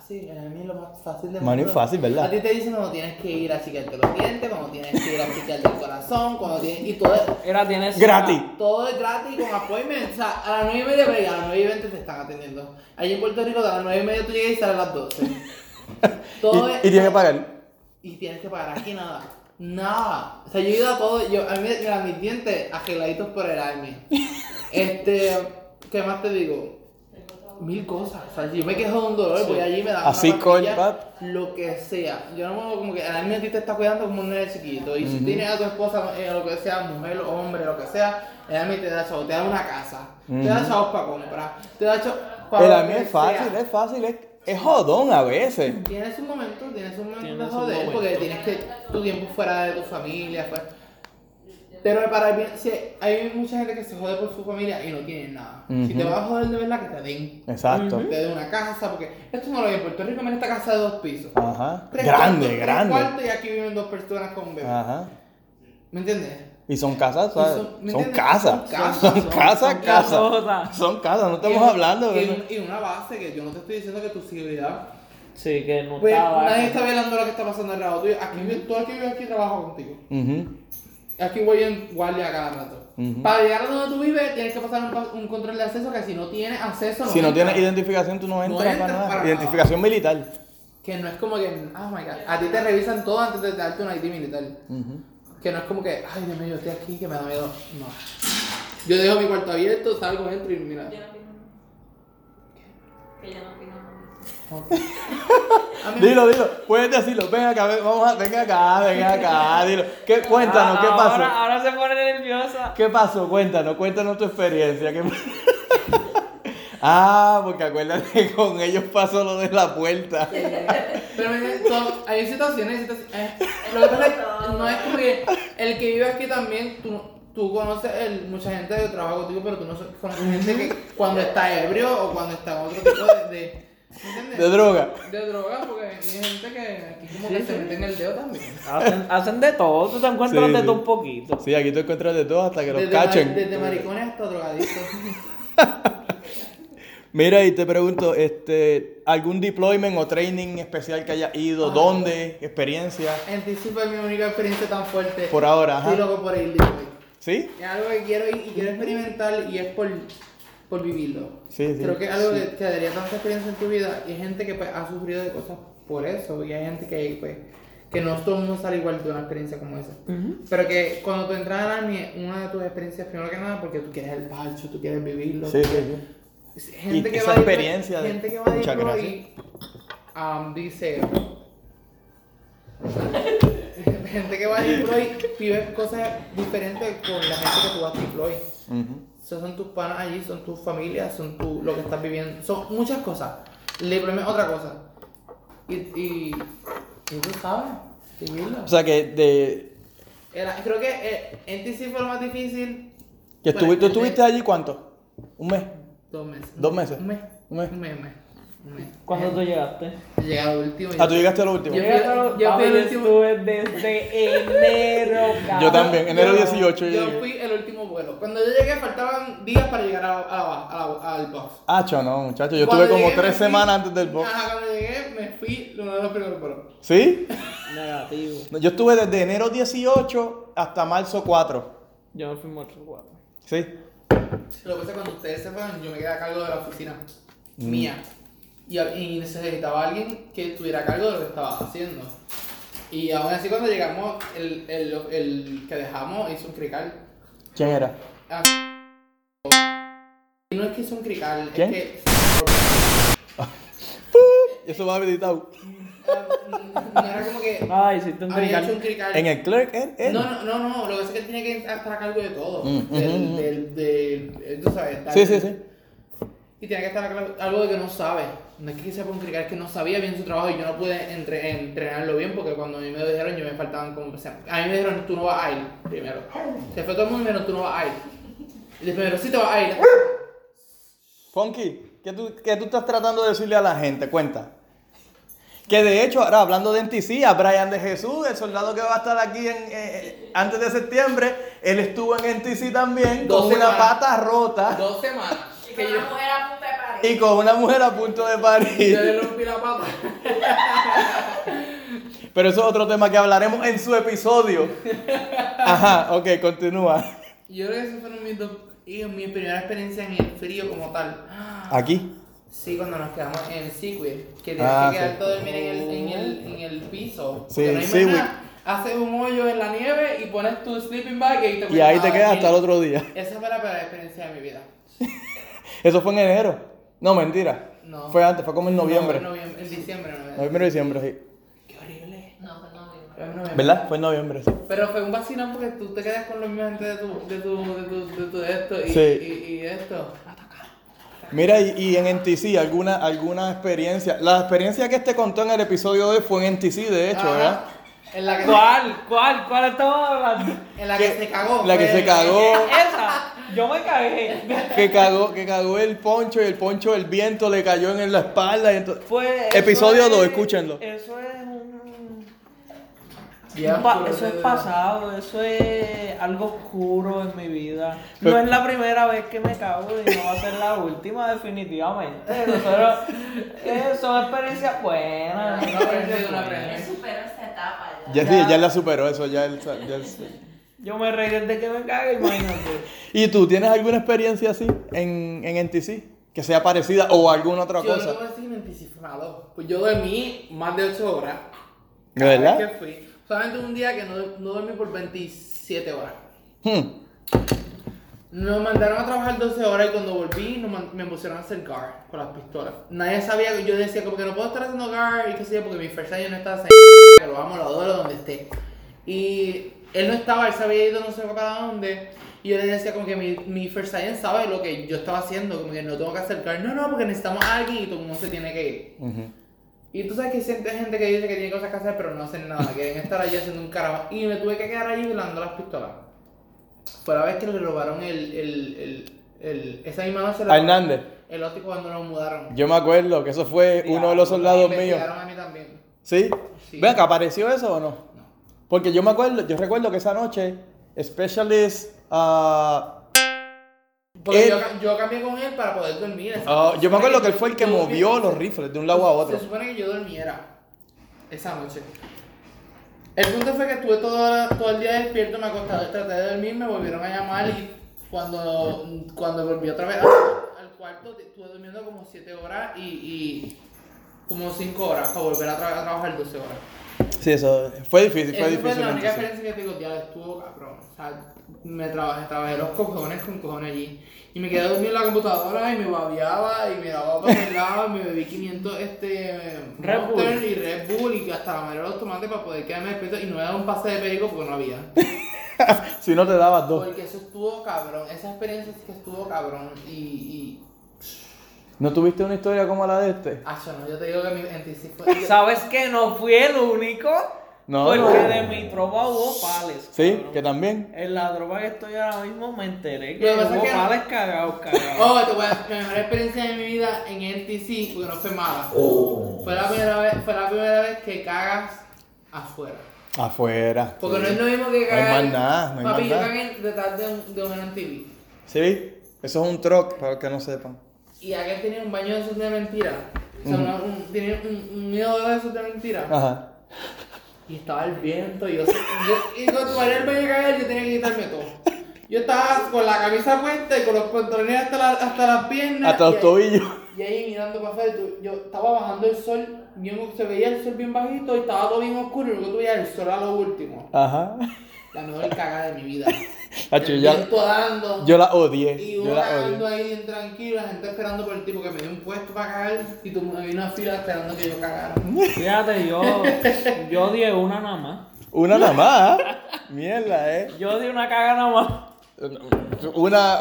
Fácil, a mí es lo más fácil de Mano, es fácil, ¿verdad? A ti te dicen cuando tienes que ir a chequearte los dientes, cuando tienes que ir a chequearte el corazón, cuando tienes. Y todo, Era, tienes. Gratis. todo es gratis con appointment. O sea, a las 9 y media, pero a las 9 y 20 te están atendiendo. Allí en Puerto Rico, a las 9 y media tú llegas y sales a las 12. Todo y, es- y tienes que pagar. Y tienes que pagar aquí nada. Nada. O sea, yo he ido a todo. Yo, a mí, mira, mis dientes arregladitos por el army. Este. ¿Qué más te digo? Mil cosas. O sea, si yo me quejo de un dolor, voy allí y me dan Así cold, Lo que sea. Yo no me como que a ti te está cuidando como un nene chiquito. Y si tienes a tu esposa, eh, lo que sea, mujer, hombre, lo que sea, el army te da chavo, te da una casa. Te da chavos para comprar. Te da chavos para El que es fácil, sea. es fácil, es, es jodón a veces. Tienes un momento, tienes un momento Tienes de joder, momento. porque tienes que tu tiempo fuera de tu familia, pues. Pero para el bien, si hay mucha gente que se jode por su familia y no tienen nada. Si te vas a joder de verdad, que te den. Exacto. Te den una casa, porque esto no lo hay en Puerto Rico, mira esta casa de dos pisos. Ajá. Tres Grande, cuartos, tres grande. cuartos y aquí viven dos personas con un bebé. Ajá. ¿Me entiendes? Y son casas, Y ¿sabes? son- ¿me Son casas. Son casas, Son son- casas, son casas. casotas. Son casas, no estamos Y- hablando. Y, ¿verdad? y una base que yo no te estoy diciendo que tu seguridad. Sí, que no Pues estaba. nadie está velando lo que está pasando al lado tuyo. Aquí, vi- Todo el que vive aquí trabaja contigo. Ujú. Aquí voy en guardia cada rato. Ujú. Para llegar a donde tú vives, tienes que pasar un, un control de acceso que si no tienes acceso no Si no entras. tienes identificación, tú no entras entras para nada. para nada. Identificación militar. Que no es como que, oh my god, a ti te revisan todo antes de darte un ID militar. Ujú. Que no es como que, ay Dios mío, yo estoy aquí, que me da miedo. No. Yo dejo mi cuarto abierto, salgo, entro y mira. Yo no opino nada. Que yo no opino Dilo, dilo, puedes decirlo. Ven acá, ven, vamos a, ven acá, ven acá, dilo. ¿Qué, cuéntanos, ¿qué Ah, pasó? Ahora, ahora se pone nerviosa. ¿Qué pasó? Cuéntanos, cuéntanos tu experiencia. ¿Qué- ah, porque acuérdate que con ellos pasó lo de la puerta. Pero son- hay situaciones, situaciones eh, lo que pasa es no es como que el que vive aquí también, tú, tú conoces el, mucha gente que trabaja contigo, pero tú no conoces gente que cuando está ebrio o cuando está en otro tipo de... de ¿me entiendes? De droga. De droga, porque hay gente que aquí como que se mete en el dedo también. Hacen, hacen de todo, tú te encuentras Sí, de sí. todo un poquito. Sí, aquí tú encuentras de todo hasta que los Desde, cachen. mari- desde maricones hasta drogadictos. Mira, y te pregunto, este, ¿algún deployment o training especial que haya ido? Ah. ¿Dónde? ¿Experiencia? En ti sí fue mi única experiencia tan fuerte. Por ahora, ajá. Sí, loco por ir, digo, güey. ¿Sí? Es algo que quiero ir y quiero experimentar y es por, por vivirlo. Sí, sí. Creo que es algo que, que daría tanta experiencia en tu vida y hay gente que pues, ha sufrido de cosas por eso y hay gente que pues que no todo el mundo sale igual de una experiencia como esa. Pero que cuando tú entras al army, una de tus experiencias, primero que nada, porque tú quieres el parcho, tú quieres vivirlo. Sí, sí, sí. Gente Y que esa va a ir- experiencia de- gente que va a deploy, um, dice gente que va a deploy vive cosas diferentes con la gente que tú vas a deploy. Son tus panas allí, son tus familias, son tu, lo que estás viviendo, son muchas cosas. El deployment es otra cosa. Y, y, y tú sabes. O sea que de Era- creo que eh, en ti sí fue lo más difícil. que Bueno, estuvi- tú estuviste allí cuánto? ¿Un mes? Dos meses. ¿Dos meses? Un mes. Un mes. Un mes, un mes. ¿Cuándo tú llegaste? Llegué a lo último. Ah, tú llegaste a lo último. Yo- lo- yo fui el último- estuve desde enero, cabrón. Yo también, enero Yo- 18 yo llegué. fui el último vuelo. Cuando yo llegué faltaban días para llegar a, a la- a al box. Ah, cho, no, muchacho. Yo Cuando estuve como tres fui- semanas antes del box. Ajá, cuando llegué me fui uno de los primeros vuelos. ¿Sí? Negativo. Yo estuve desde enero 18 hasta marzo 4. Yo me fui mucho cuatro. ¿Sí? Lo que pasa es que cuando ustedes se fueron, yo me quedé a cargo de la oficina Mm. mía. Y, y necesitaba a alguien que estuviera a cargo de lo que estaba haciendo. Y aún así cuando llegamos, el, el, el que dejamos hizo un crical. ¿Quién era? Ah, Y no es que hizo un crical, ¿Quién? es que... Eso va habilitado. ah, no era como que... Ah, hiciste un Había hecho un crical. ¿En el clerk? ¿Él? él? No, no, no, no, lo que pasa es que él tiene que estar a cargo de todo. Mm, del, ujú. del, del, eh, tú sabes, tal- Sí, sí, sí. Y tiene que estar a cargo algo de que no sabe. No es que sepa un crical, es que no sabía bien su trabajo y yo no pude entre- entrenarlo bien porque cuando a mí me lo dijeron, yo me faltaban como. O sea, a mí me dijeron, tú no vas a ir primero. Se fue todo el mundo y me dijeron, tú no vas a ir. Y después me dijeron, sí te vas a ir. Funky, ¿qué tú, ¿qué tú estás tratando de decirle a la gente? Cuenta. Que de hecho, ahora hablando de NTC, a Brian de Jesús, el soldado que va a estar aquí en, eh, antes de septiembre, él estuvo en NTC también Dos con una semanas. pata rota Dos semanas. Y Que con yo, una mujer a punta de pared. y con una mujer a punto de yo parir. le rompí la pata. Pero eso es otro tema que hablaremos en su episodio. Ajá, ok, continúa. Yo creo que esas fueron mis dos. Y mi primera experiencia en el frío como tal. Aquí. Sí, cuando nos quedamos en el Seaweed, que tienes Ah, que sí. quedarte a dormir en el, en el, en el piso. Sí, porque no hay nada. Haces un hoyo en la nieve y pones tu sleeping bag y ahí te Y ahí te quedas quedas hasta el otro día. Esa fue la peor experiencia de mi vida. Eso fue en enero. No, mentira. No. Fue antes, fue como en noviembre. No, en noviembre, en diciembre, noviembre. Noviembre, diciembre, sí. Qué horrible. No, fue noviembre. Fue en noviembre. ¿Verdad? Fue en noviembre, sí. Pero fue un vacilón porque tú te quedas con la misma gente de tu, de tu, de tu, de tu esto y, Sí. y, y esto. Mira, y, y en NTC, ¿alguna, ¿alguna experiencia? La experiencia que te contó en el episodio de hoy fue en NTC, de hecho, Ajá. ¿verdad? En la que, ¿Cuál? ¿Cuál? ¿Cuál estamos hablando? en la que, Que- se cagó. la que fue- se cagó. Esa. Yo me cagué. Que cagó, que cagó el poncho y el poncho del viento le cayó en la espalda. Y entonces... Episodio es- dos, escúchenlo. Eso es pa- eso es pasado, eso es algo oscuro en mi vida. Pero- No es la primera vez que me cago y no va a ser la última, definitivamente. Nosotros, eh, son experiencias buenas. Aprendiz. superó esta etapa ya. Ya, sí, ya la superó eso, ya él, ya él- Yo me reí desde que me cagué, imagínate. ¿Y tú tienes alguna experiencia así en, en NTC? Que sea parecida o alguna otra Yo cosa. lo que me anticipado. Pues yo dormí más de 8 horas. ¿De verdad? que fui. Solamente un día que no, no dormí por 27 horas. Hmm. Nos mandaron a trabajar 12 horas y cuando volví nos me pusieron a hacer guard con las pistolas. Nadie sabía, yo decía como que no puedo estar haciendo guard y qué sé yo, porque mi first año no estaba haciendo que lo amo, lo adoro donde esté. Y él no estaba, él se había ido no sé para dónde. Y yo le decía como que mi, mi first science sabe lo que yo estaba haciendo, como que no tengo que hacer guard. No, no, porque necesitamos a alguien y todo el mundo se tiene que ir. Ujú. Y tú sabes que siempre hay gente que dice que tiene cosas que hacer, pero no hacen nada, quieren estar allí haciendo un carajo. Y me tuve que quedar allí velando las pistolas. Fue la vez que le robaron el. el, el, el esa misma noche. A Hernández. El óptico cuando nos mudaron. Yo me acuerdo que eso fue uno de los soldados Me míos. a mí también. ¿Sí? Sí. Ven, acá, ¿apareció eso o no? No. Porque yo me acuerdo, yo recuerdo que esa noche, Specialist, ah, Porque Él- yo, yo cambié con él para poder dormir. ah, yo me acuerdo que él fue el que movió los rifles de un lado a otro. Se supone que yo durmiera esa noche. El punto fue que estuve todo, todo el día despierto, me acosté, traté de dormir, me volvieron a llamar y cuando, cuando volví otra vez al, al cuarto estuve durmiendo como 7 horas y, y como 5 horas para volver a, tra- a trabajar 12 horas. Sí, eso fue difícil, fue difícil. la única experiencia que te digo, ya estuvo cabrón. O sea, me trabajé, trabajé los cojones con cojones allí. Y me quedé dormido en la computadora y me babeaba y me daba para el lado y me bebí 500 este, Red Monster Bull. y Red Bull y hasta la madera de los tomates para poder quedarme despierto y no me daba un pase de perico porque no había. Si no te dabas dos. Porque eso estuvo cabrón, esa experiencia sí que estuvo cabrón y... y ¿No tuviste una historia como la de este? Acho, no, yo te digo que mi en fue... yo- ¿Sabes que no fui el único? No, Porque no. de mi tropa hubo pales. Sí, cabrón. que también. En la tropa que estoy ahora mismo me enteré que hubo que- pales cagados, cagados. Oh, te voy a, la mejor experiencia de mi vida en NTC, porque no fue mala. Fue, la primera vez, fue la primera vez que cagas afuera. Afuera. Porque no es lo mismo que No hay cagar. más nada, no hay Papi, más yo nada. cagué detrás de un, de un MTV. ¿Sí? Eso es un truck, para los que no sepan. Y aquel tenía un baño de esos de mentira. O sea, una- un, tenía un, un miedo de esos de mentira. Ajá. Y estaba el viento, y yo, yo y cuando baño de cagar, yo tenía que quitarme todo. Yo estaba con la camisa puesta y con los pantalones hasta, la- hasta las piernas. Hasta los tobillos. Y ahí mirando para afuera, yo estaba bajando el sol, bien, se veía el sol bien bajito y estaba todo bien oscuro y luego tú veías el sol a lo último. Ajá. La mejor cagada de mi vida. Hacho, ya- dando. Yo la odié. y uno la cagando odié. ahí bien tranquilo, la gente esperando por el tipo que me dio un puesto para cagar y tú me vino una fila esperando que yo cagara. Fíjate, yo, yo di una nada más. Una nada más. Mierda, eh. Yo di una caga nada más. Una.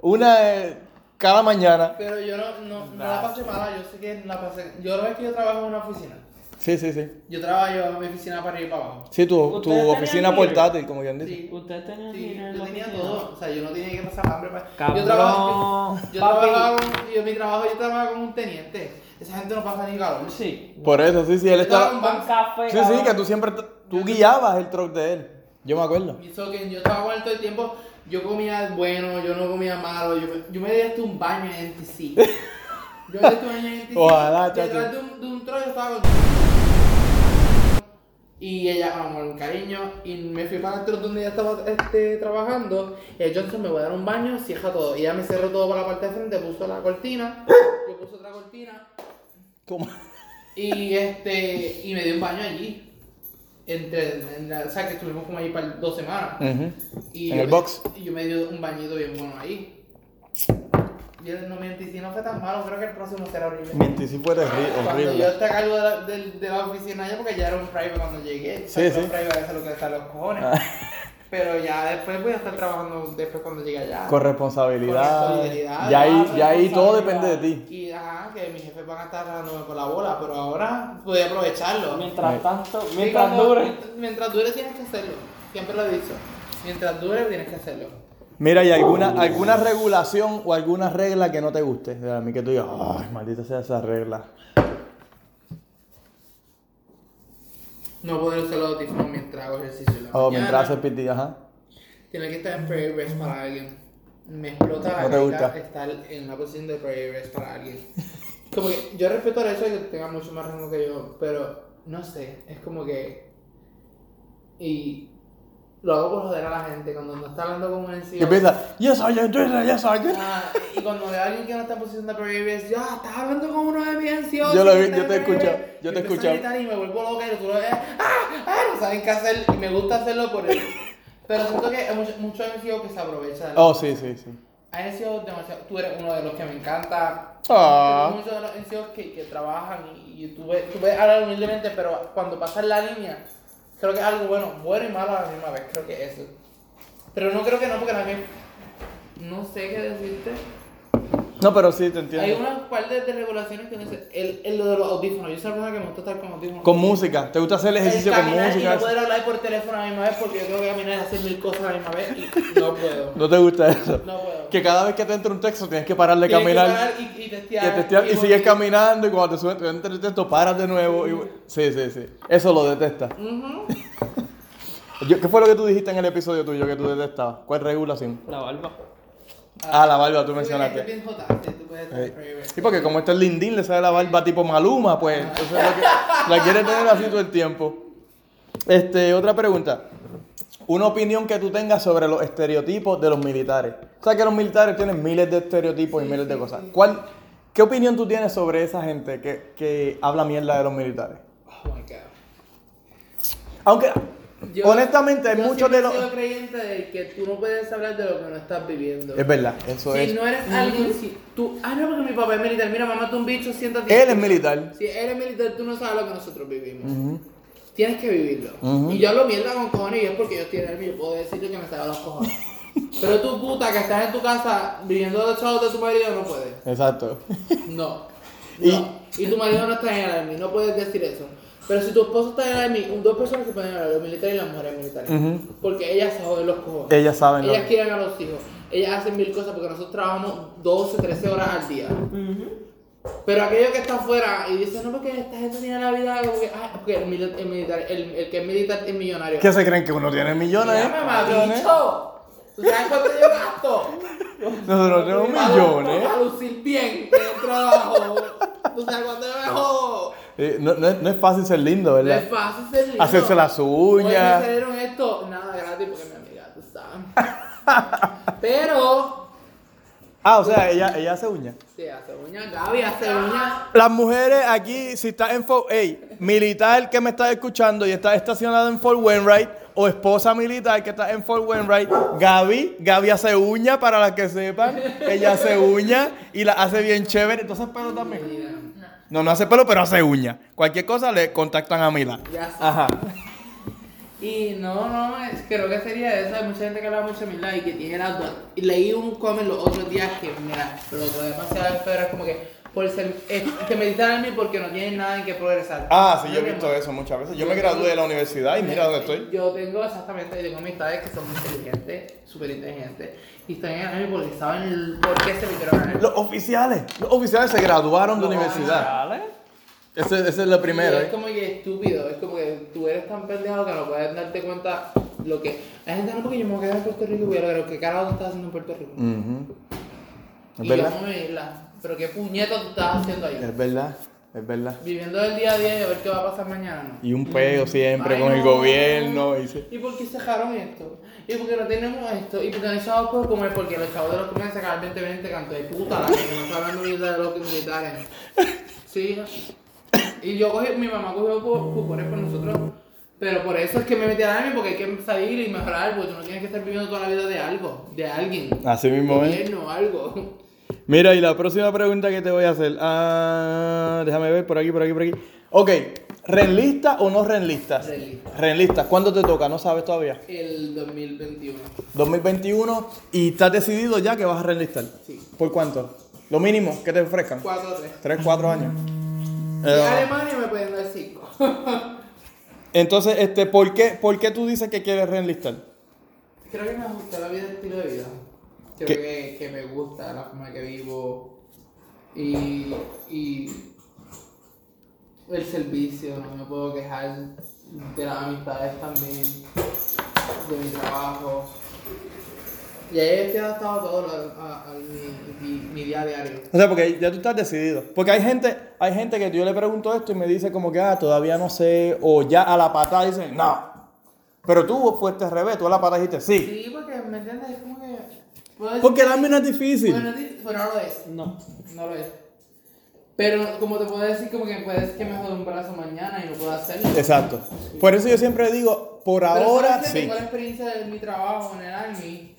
Una eh, cada mañana. Pero yo no, no, no la pasé mala, yo sé que la pasé. Yo la vez que yo trabajo en una oficina. Sí, sí, sí. Yo trabajo en mi oficina para ir para abajo. Sí, tu, tu ¿Ustedes tenían oficina portátil, como quien dice. Sí. Ustedes tenían Sí, dinero en yo la tenía oficina? todo. O sea, yo no tenía que pasar hambre para. Cabrón. Yo trabajaba, yo, yo Papi. trabajaba con, yo, mi trabajo yo trabajaba con un teniente. Esa gente no pasa ni calor. Sí. Por eso, sí, sí, él Yo estaba con Un café. Sí, sí, cabrón. que tú siempre. Tú guiabas el truck de él. Yo me acuerdo. Y eso que yo estaba con él todo el tiempo. Yo comía bueno, yo no comía malo. Yo, me- yo me di hasta un baño en NTC. Yo baño en NTC. Ojalá, chacho. Detrás de un, de un trozo estaba con. Y ella, amor, cariño, y me fui para adentro donde ella estaba este, trabajando. Y el Johnson me voy a dar un baño, cierra todo. Y ella me cerró todo para la parte de frente, puso la cortina, yo puse otra cortina, ¿Cómo? y este, y me dio un baño allí. Entre, en la, o sea, que estuvimos como allí para dos semanas. Y En yo el box. Y yo me dio un bañito bien bueno ahí. Yo no mentí, si no fue tan malo, creo que el próximo será horrible. Mientras si fue horri- Cuando horrible. yo esté a cargo de la, de, de la oficina allá, porque ya era un private cuando llegué. Sí, Era sí. Un private eso es lo que está en los cojones. Ah. Pero ya después voy a estar trabajando después cuando llegue allá. Con responsabilidad. responsabilidad, Ya ahí, ya, ya ahí todo depende de ti. Y ajá, que mis jefes van a estar dándome por la bola, pero ahora voy a aprovecharlo. Mientras tanto, Sí, mientras dure. Mientras dure tienes que hacerlo. Siempre lo he dicho. Mientras dure tienes que hacerlo. Mira, ¿y alguna, alguna regulación o alguna regla que no te guste? A mí que tú digas, ay, maldita sea esa regla. No poder usar los audífonos mientras hago ejercicio en la O mañana. mientras haces piti, ajá. Tiene que estar en prayer rest para alguien. Me explota la No te cabeza gusta. estar en una posición de prayer rest para alguien. Como que yo respeto el hecho de que tenga mucho más rango que yo, pero no sé, es como que. Y lo hago por joder a la gente cuando no está hablando con un NCO. Que empieza, am doing it, yes, I am. Ah, y cuando veo a alguien que no está en posición de rest, ya, estás hablando con uno de mis NCOs. Yo lo vi, yo te rest. yo te gritar Y me vuelvo loca y tú lo ves, ¡ah! ¡ah! No saben qué hacer y me gusta hacerlo por él. Pero siento que hay muchos mucho NCO que se aprovecha de la Oh, sí, sí, sí. hay NCOs demasiado. Tú eres uno de los que me encanta. Ah. Muchos de los NCOs que, que trabajan y, y tú, ves- tú puedes hablar humildemente, pero cuando pasas la línea, creo que algo bueno, bueno y malo a la misma vez. Creo que eso. Pero no creo que no, porque también. No sé qué decirte. No, pero sí, te Hay entiendo. unas par de, de regulaciones que no sé. El, el, lo de los audífonos. Yo soy una persona que me gusta estar con audífonos. Con música, ¿te gusta hacer el ejercicio con caminar música? Y no poder hablar por teléfono a la misma vez porque yo tengo que caminar y hacer mil cosas a la misma vez y no puedo. ¿No te gusta eso? No puedo. Que cada vez que te entra un texto tienes que parar de Tienes que caminar. parar y, y testear. que testear, y, volver. sigues caminando y cuando te sube te entra el texto paras de nuevo. Y... Sí, sí, sí. Eso lo detestas. Yo- ¿Qué fue lo que tú dijiste en el episodio tuyo que tú detestabas? ¿Cuál regulación? La barba. Ah, la barba, tú mencionaste. es bien jota, sí, tú puedes estar Sí. forever. Sí, porque como este es Lindín, le sale la barba tipo Maluma, pues entonces lo que- la quiere tener así todo el tiempo. Este, otra pregunta. Una opinión que tú tengas sobre los estereotipos de los militares. O sea que los militares tienen miles de estereotipos y miles de cosas. ¿Cuál, ¿Qué opinión tú tienes sobre esa gente que, que habla mierda de los militares? Oh my god. Aunque, Yo- honestamente, hay yo muchos de he sido los... creyente de que tú no puedes hablar de lo que no estás viviendo. Es verdad, eso si es. no eres alguien, si tú, ah, no, porque mi papá es militar, mira, mamá, tú un bicho, siéntate. Él es militar. Si él es militar, tú no sabes lo que nosotros vivimos. Tienes que vivirlo. Y yo hablo mierda con cojones y es porque yo estoy en el mío, puedo decirte que me salga los cojones. Pero tú, puta, que estás en tu casa viviendo de los chavos de tu marido, no puedes. Exacto. No. Y- No. Y, tu marido no está en el army, no puedes decir eso. Pero si tu esposo está en un- dos personas que pueden hablar, los militares y las mujeres militares. Porque ellas se joden los cojones. Ellas saben lo Ellas quieren a los hijos. Ellas hacen mil cosas porque nosotros trabajamos 12, 13 horas al día. Pero aquello que está afuera y dicen, no, porque esta gente tiene la vida ah, porque el, mili- el militar, el, el que es militar es millonario. ¿Qué se creen que uno tiene millones? Millones. bicho. ¿Tú sabes cuánto yo gasto? Nosotros tenemos millones. Para lucir bien en el trabajo. ¿Tú sabes cuánto yo me jodo? Eh, no, no es, no es fácil ser lindo, No ¿verdad? es fácil ser lindo. Hacerse las uñas. Hoy me esto, nada gratis porque mi amiga, tú sabes. Pero, Ah, o sea, ella, ella hace uñas. sí, hace uñas, Gaby hace uñas. Las mujeres aquí, si estás en Fort, hey, militar que me estás escuchando y estás estacionado en Fort Wainwright, o esposa militar que está en Fort Wainwright, Gaby, Gaby hace uñas para las que sepan, ella hace uñas y la hace bien chévere, entonces pelo también. No, no hace pelo, pero hace uñas. Cualquier cosa le contactan a Mila. Ya sé. Ajá. Y no, no, es, creo que sería eso. Hay mucha gente que habla mucho de mildad y que tiene las dos. Y leí un comment los otros días que, mira, pero lo demasiado feo es como que por ser, es, que meditar en mí porque no tienen nada en que progresar. Ah, sí, yo he visto eso muchas veces. Yo me gradué de la universidad y mira dónde estoy. Yo tengo exactamente, tengo amistades que son muy inteligentes, súper inteligentes, y están en el Army porque saben por qué se metieron en Los oficiales, los oficiales se graduaron de universidad. Ese, ese es lo primero, Y Es ¿eh? como que estúpido, es como que tú eres tan pendejo que no puedes darte cuenta lo que. La gente no, porque yo me voy a quedar en Puerto Rico y voy a lograr qué carajo tú estás haciendo en Puerto Rico. Ujú. y Es yo verdad. como me la, pero qué puñeta tú estás haciendo ahí. Es verdad, Es verdad. Viviendo el día a día y a ver qué va a pasar mañana. Y un peo siempre Ay, con el no. gobierno. Y se- ¿Y por qué cerraron esto? ¿Y por qué no tenemos esto? ¿Y por qué no hay chavos por comer? Porque los chavos de los comercios sacar el 2020 canto de puta, la que no está hablando de los militares. Sí. Y yo cogí, mi mamá cogió cu- cupones por nosotros. Pero por eso es que me metí a Army, porque hay que salir y mejorar, porque tú no tienes que estar viviendo toda la vida de algo, de alguien. Así mismo es. Gobierno, algo. Mira, y la próxima pregunta que te voy a hacer. Ah, déjame ver por aquí, por aquí, por aquí. Ok, ¿renlista o no renlistas? Renlista. Renlistas. ¿Cuándo te toca? ¿No sabes todavía? El 2021. 2021 y estás decidido ya que vas a renlistar. Sí. ¿Por cuánto? Lo mínimo que te ofrezcan. 4 3. 3, 4 años. En Eh, Alemania me pueden dar 5. entonces, este, ¿por qué, ¿por qué tú dices que quieres reenlistar? Creo que me gusta la vida, el estilo de vida. Creo que, que me gusta la forma que vivo y, y el servicio, no me puedo quejar de las amistades también, de mi trabajo. Y ahí estoy adaptado a todo a, a mi, mi, mi día a diario. O sea, porque ya tú estás decidido. Porque hay gente, hay gente que yo le pregunto esto y me dice como que, ah, todavía no sé, o ya a la patada dicen, no. Pero tú fuiste al revés, tú a la patada dijiste, sí. Sí, porque me entiendes, es como que. Porque que el sí, ámbito no es difícil. Bueno, no lo es. No. No lo es. Pero como te puedo decir, como que puedes que me jode un brazo mañana y no puedo hacerlo. Exacto. Por eso yo siempre digo, por Pero ahora sabes que sí. Tengo la experiencia de mi trabajo en el Army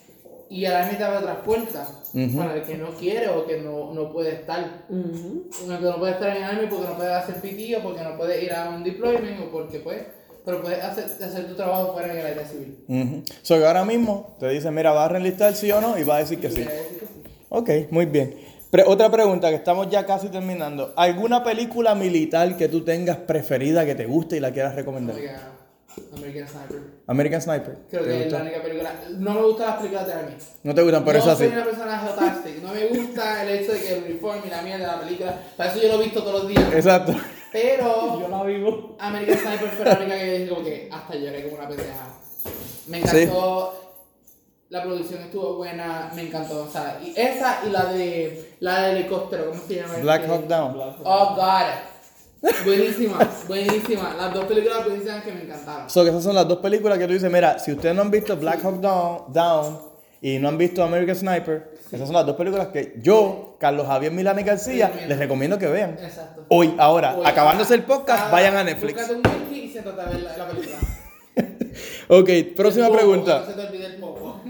y el Army te abre otras puertas Ujú. para el que no quiere o que no, no puede estar. Ujú. El que no puede estar en el Army porque no puede hacer PT o porque no puede ir a un deployment o porque pues. Pero puedes hacer, hacer tu trabajo fuera en el área civil. Ujú. So que ahora mismo te dicen, mira, ¿vas a reenlistar sí o no? Y va a decir que sí. quiere decir que sí. Ok, muy bien. Pre- otra pregunta que estamos ya casi terminando. ¿Alguna película militar que tú tengas preferida, que te guste y la quieras recomendar? American Sniper. American Sniper. Creo ¿Te que es gusta? la única película. No me gustan las películas de Army. No te gustan, pero no eso así. soy una persona geotastic. No me gusta el hecho de que el uniforme y la mierda de la película. Para eso yo lo he visto todos los días. Exacto. Pero Yo la vivo. American Sniper fue la única que dije como que hasta lloré como una pendeja. Me encantó. La producción estuvo buena, me encantó. O sea, y esa y la de la del helicóptero, ¿cómo se llama? Black Hawk Down. Oh God. Buenísima, buenísima. Las dos películas buenísimas que me encantaron. So que esas son las dos películas que tú dices, mira, si ustedes no han visto Black Hawk Down, Down y no han visto American Sniper, esas son las dos películas que yo, Carlos Javier Milán y García, les recomiendo que vean. Exacto. Hoy, ahora, Oye, acabándose el podcast, ah, vayan a Netflix. Un whisky y siéntate a ver la, la película. Ok, próxima pregunta. No se te olvide el popo.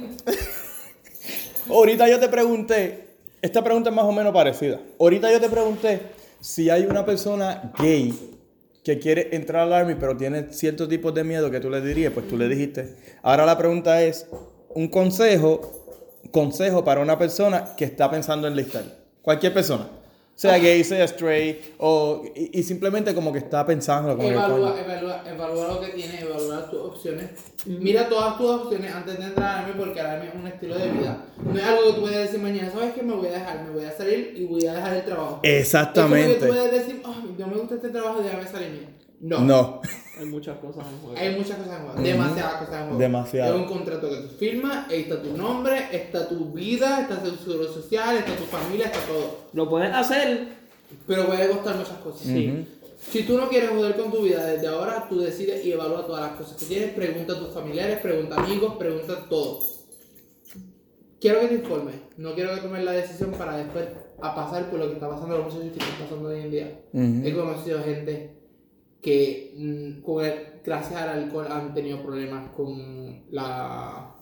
Ahorita yo te pregunté, esta pregunta es más o menos parecida. Ahorita yo te pregunté si hay una persona gay que quiere entrar al Army pero tiene ciertos tipos de miedo que tú le dirías, pues tú le dijiste. Ahora la pregunta es un consejo, consejo para una persona que está pensando en listar. Cualquier persona. Sea gay, sea straight, o, y, y simplemente como que está pensando como que, Evalúa, coño. evalúa, evalúa lo que tienes, evalúa tus opciones. Mira todas tus opciones antes de entrar al Army porque el Army es un estilo de vida. No es algo que tú puedes decir mañana, ¿sabes qué? Me voy a dejar, me voy a salir y voy a dejar el trabajo. Exactamente. Es como que tú puedes decir, oh, no me gusta este trabajo, déjame salirme. No. No. Hay muchas cosas en juego. Hay muchas cosas en juego, demasiadas cosas en juego. Demasiado. Es un contrato que tú firmas, ahí está tu nombre, está tu vida, está tu seguro social, está tu familia, está todo. Lo puedes hacer. Pero puede costar muchas cosas. Sí. Si tú no quieres joder con tu vida desde ahora, tú decides y evalúa todas las cosas que tienes. Pregunta a tus familiares, pregunta a amigos, pregunta todo. Quiero que te informes. No quiero que tomes la decisión para después a pasar por lo que está pasando, los muchachos que están pasando hoy en día. He conocido gente que mm, con el- gracias al alcohol han tenido problemas con la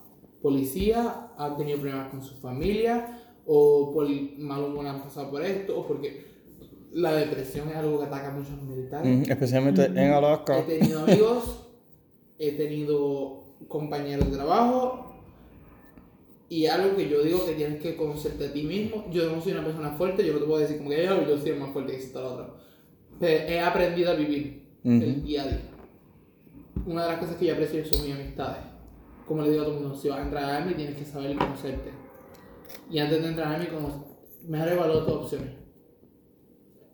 policía, han tenido problemas con su familia, o por mal humor han pasado por esto, o porque la depresión es algo que ataca a los militares. Ujú, Especialmente en Alaska. He tenido amigos, he tenido compañeros de trabajo. Y algo que yo digo que tienes que conocerte a ti mismo. Yo no soy una persona fuerte, yo no te puedo decir como que yo, yo soy el más fuerte que existe otro. Pero he aprendido a vivir Ujú. el día a día. Una de las cosas que yo aprecio son mis amistades. Como le digo a todo el mundo, si vas a entrar al Army tienes que saber y conocerte. Y antes de entrar al Army, como, mejor evalúa tus opciones.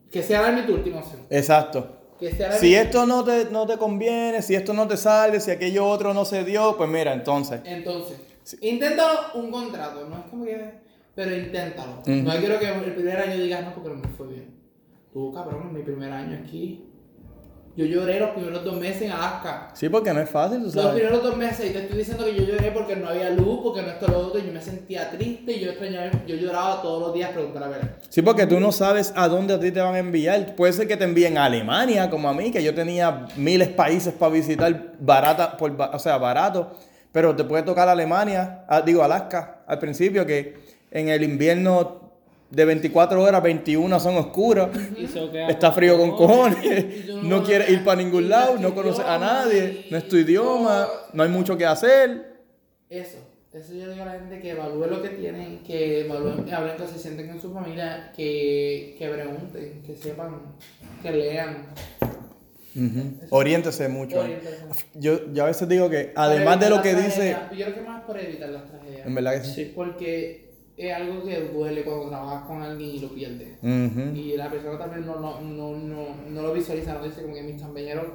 Que sea el Army tu última opción. Exacto. Que sea Si esto no te, no te conviene, si esto no te sale, si aquello otro no se dio, pues mira, entonces. Entonces, inténtalo un contrato, no es como que. Pero inténtalo. Ujú. No quiero que el primer año digas no porque no me fue bien. Tú, cabrón, mi primer año aquí. Yo lloré los primeros dos meses en Alaska. Sí, porque no es fácil, tú Los sabes. primeros dos meses, y te estoy diciendo que yo lloré porque no había luz, porque no esto lo otro, y yo me sentía triste, y yo extrañaba, yo lloraba todos los días preguntar a ver. Sí, porque tú no sabes a dónde a ti te van a enviar. Puede ser que te envíen a Alemania, como a mí, que yo tenía miles de países para visitar barata, por, o sea, barato. Pero te puede tocar Alemania, ah, digo Alaska, al principio, que en el invierno de 24 horas, 21 son queda Está frío con cojones, no quieres ir para ningún lado, no conoces a nadie, no es tu idioma, no hay mucho que hacer. Eso, eso yo digo a la gente que evalúe lo que tienen, que evalúen, que hablen, que se sienten con su familia, que, que pregunten, que sepan, que lean. Oriéntese mucho. Oriéntese. Yo, yo a veces digo que, además de lo que dice, Yo creo que más por evitar las tragedias. en verdad que sí. Sí. Porque es algo que duele cuando trabajas con alguien y lo pierdes. Y la persona también no, no, no, no, no lo visualiza, no dice como que mis compañeros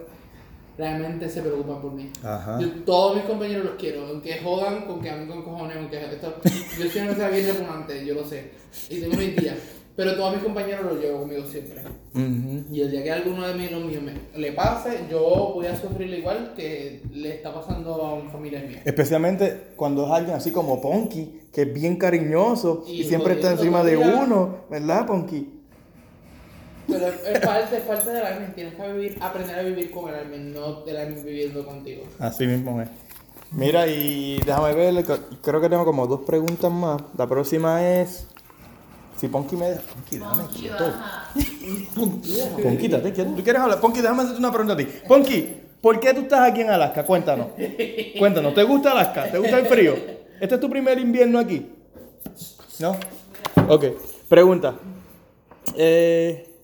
realmente se preocupan por mí. Ajá. Yo todos mis compañeros los quiero, aunque jodan, con que amen con cojones, aunque esto, yo soy una persona bien repugnante, yo lo sé, y tengo mis días, pero todos mis compañeros los llevo conmigo siempre. Ujú. Y el día que alguno de mis los míos me, le pase, yo voy a sufrir igual que le está pasando a un familiar mío. Especialmente cuando es alguien así como Ponky, que es bien cariñoso y, Y siempre está encima de uno, ¿verdad, Ponky? Pero es parte, es parte del alma, tienes que vivir, aprender a vivir con el alma, no el alma viviendo contigo. Así mismo es. Mira, y déjame ver, creo que tengo como dos preguntas más. La próxima es. Si Ponky me deja. Ponky, déjame quieto. Ponky, date quieto. ¿Tú quieres hablar? Ponky, déjame hacerte una pregunta a ti. Ponky, ¿por qué tú estás aquí en Alaska? Cuéntanos. Cuéntanos, ¿te gusta Alaska? ¿Te gusta el frío? ¿Este es tu primer invierno aquí? ¿No? Ok. Pregunta. Eh,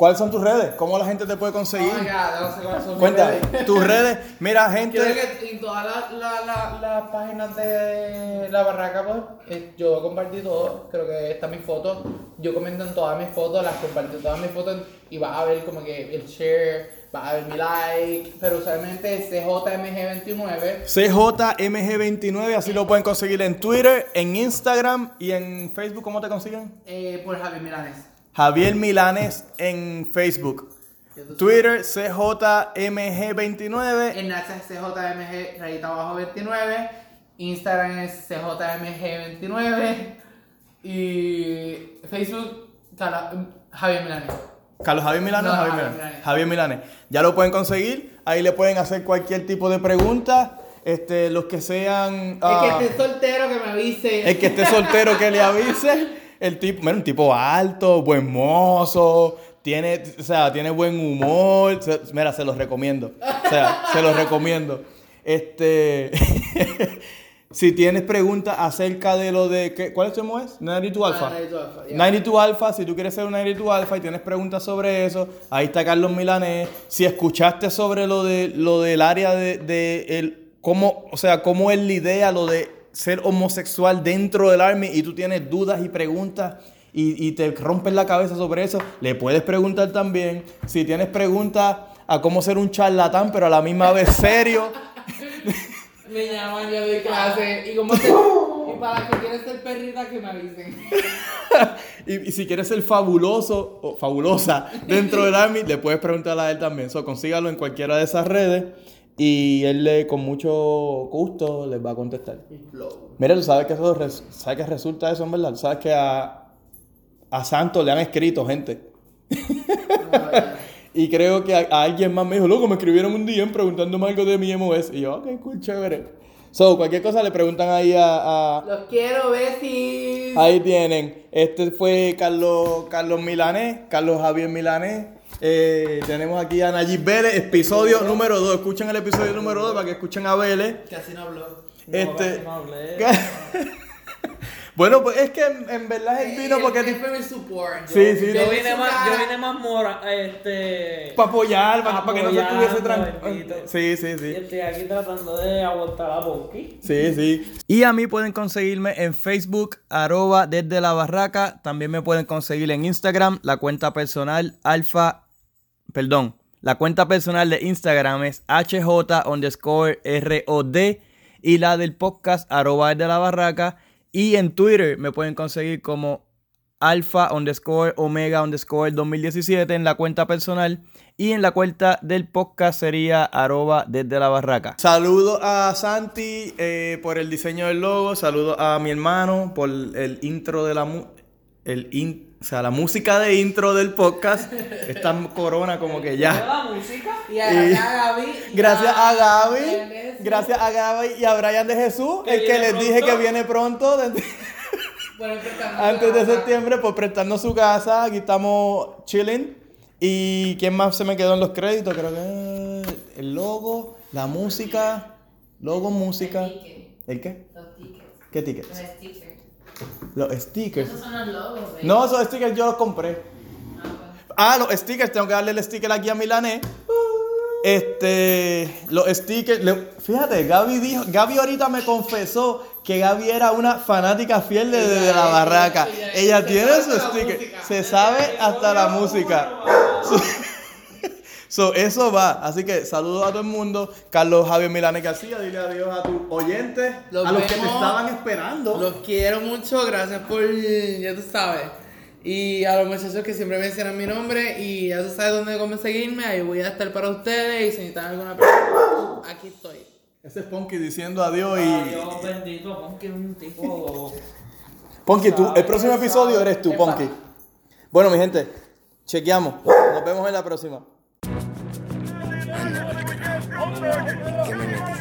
¿Cuáles son tus redes? ¿Cómo la gente te puede conseguir? Oh my God, no sé cuáles son mis Cuenta, redes. tus redes. Mira, gente. Que en todas las la, la, páginas de la barraca, pues, eh, yo compartí todo. Creo que están mis fotos. Yo comento en todas mis fotos, las compartí todas mis fotos y vas a ver como que el share, vas a ver mi like. Pero usualmente es CJMG29. CJMG29, así lo pueden conseguir en Twitter, en Instagram y en Facebook. ¿Cómo te consiguen? Eh, por Javier Milanes. Javier Milanes en Facebook. Twitter, CJMG29. En Nacha es CJMG rayita abajo 29. Instagram es CJMG29. Y Facebook, Javier Milanes. Carlos Javier Milanes, No, Javier Javier Milanes. Milanes. Javier Milanes. Ya lo pueden conseguir. Ahí le pueden hacer cualquier tipo de pregunta. Este, los que sean. ah, El que esté soltero que me avise. El que esté soltero que le avise. El tipo, mira, un tipo alto, buen mozo, tiene, o sea, tiene buen humor. Se- mira, se los recomiendo. O sea, se los recomiendo. Este. si tienes preguntas acerca de lo de. ¿qué, ¿Cuál es tu es? 92 Alpha. Ah, 92 Alpha, ya. 92 Alpha, si tú quieres ser un 92 Alpha y tienes preguntas sobre eso, ahí está Carlos Milanés. Si escuchaste sobre lo de lo del área de, de el cómo, o sea, cómo él lidia lo de ser homosexual dentro del Army y tú tienes dudas y preguntas y, y te rompes la cabeza sobre eso, le puedes preguntar también. Si tienes preguntas a cómo ser un charlatán, pero a la misma vez serio. Me llaman, yo doy clase. Y como y para que quieres ser perrita, que me avisen. Y, y si quieres ser fabuloso o fabulosa dentro del Army, le puedes preguntar a él también. So, consígalo en cualquiera de esas redes y él le, con mucho gusto les va a contestar. Mira, tú sabes que eso sabes que resulta eso, en verdad. Sabes que a, a Santos le han escrito gente. Y creo que a, a alguien más me dijo, loco, me escribieron un día preguntándome algo de mi MOS. Y yo, ok, cool, chévere. So, cualquier cosa le preguntan ahí a- a, Los quiero, besis. Ahí tienen. Este fue Carlos, Carlos Milanés, Carlos Javier Milanés. Eh, tenemos aquí a Nayib Vélez, episodio número 2. Escuchen el episodio número 2 para que escuchen a Vélez. Casi no habló. No, Este- casi no hablé. bueno, pues es que en, en verdad él vino porque Él fue mi support. Yo- Sí, sí, Yo no. vine más, yo vine más mora, este... para apoyar, para, para que no se estuviese tranquilo. bendito. Sí, sí, Y sí. estoy aquí tratando de aguantar a Ponky. Sí, sí. Y a mí pueden conseguirme en Facebook, arroba desde la barraca. También me pueden conseguir en Instagram, la cuenta personal alfa, perdón, la cuenta personal de Instagram es HJ underscore ROD y la del podcast arroba desde la barraca. Y en Twitter me pueden conseguir como alfa underscore omega underscore 2017 en la cuenta personal y en la cuenta del podcast sería arroba desde la barraca. Saludo a Santi eh, por el diseño del logo, saludo a mi hermano por el intro de la mu- el in- o sea, la música de intro del podcast. Esta corona como que ya. la música? Y a, Y- a Gaby. y Gracias a Gaby, gracias a Gaby y a Brian de Jesús, Que el que les dije que viene pronto. de- Bueno, empezamos. Antes de septiembre, por prestarnos su casa, aquí estamos chilling. ¿Y quién más se me quedó en los créditos? Creo que el logo, la música, logo, música. El ticket. ¿El qué? Los tickets. ¿Qué tickets? Los stickers. Los stickers. Esos son los logos. No, esos stickers yo los compré. Ah. Ah, los stickers, tengo que darle el sticker aquí a Milané. Este, los stickers, le- fíjate, Gaby dijo, Gaby ahorita me confesó que Gaby era una fanática fiel de, de la barraca. ella- tiene su sticker, se sabe hasta la música. So, eso va, así que saludos a todo el mundo. Carlos Javier Milanes García, dile adiós a tus oyentes, Los a los que te estaban esperando. Los quiero mucho, gracias por, ya tú sabes. Y a los muchachos que siempre mencionan mi nombre y ya tú sabes dónde cómo seguirme, ahí voy a estar para ustedes y si necesitan alguna pregunta, aquí estoy. Ese es Ponky diciendo adiós y... Dios bendito, Ponky es un tipo. Ponky, tú, el próximo episodio eres tú, Ponky. Bueno, mi gente, chequeamos. Nos vemos en la próxima. ¿Qué me metí?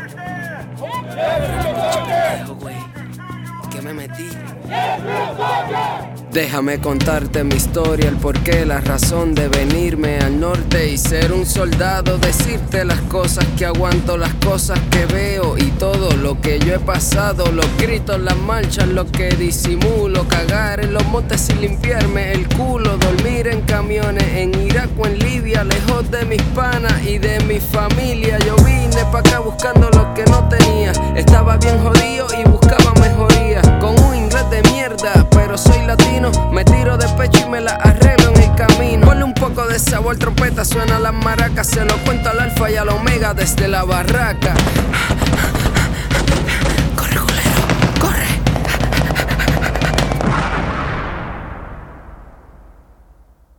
güey. ¿Qué me metí? Déjame contarte mi historia, el porqué, la razón de venirme al norte y ser un soldado, decirte las cosas que aguanto, las cosas que veo y todo lo que yo he pasado, los gritos, las marchas, lo que disimulo, cagar en los montes sin limpiarme el culo, dormir en camiones en Irak o en Libia, lejos de mis panas y de mi familia. Yo vine pa' acá buscando lo que no tenía, estaba bien jodido y buscaba mejoría, con un inglés de mierda, pero soy latino, me tiro de pecho y me la arreglo en el camino. Ponle un poco de sabor, trompeta, suena las maracas, se lo cuento al alfa y al omega desde la barraca.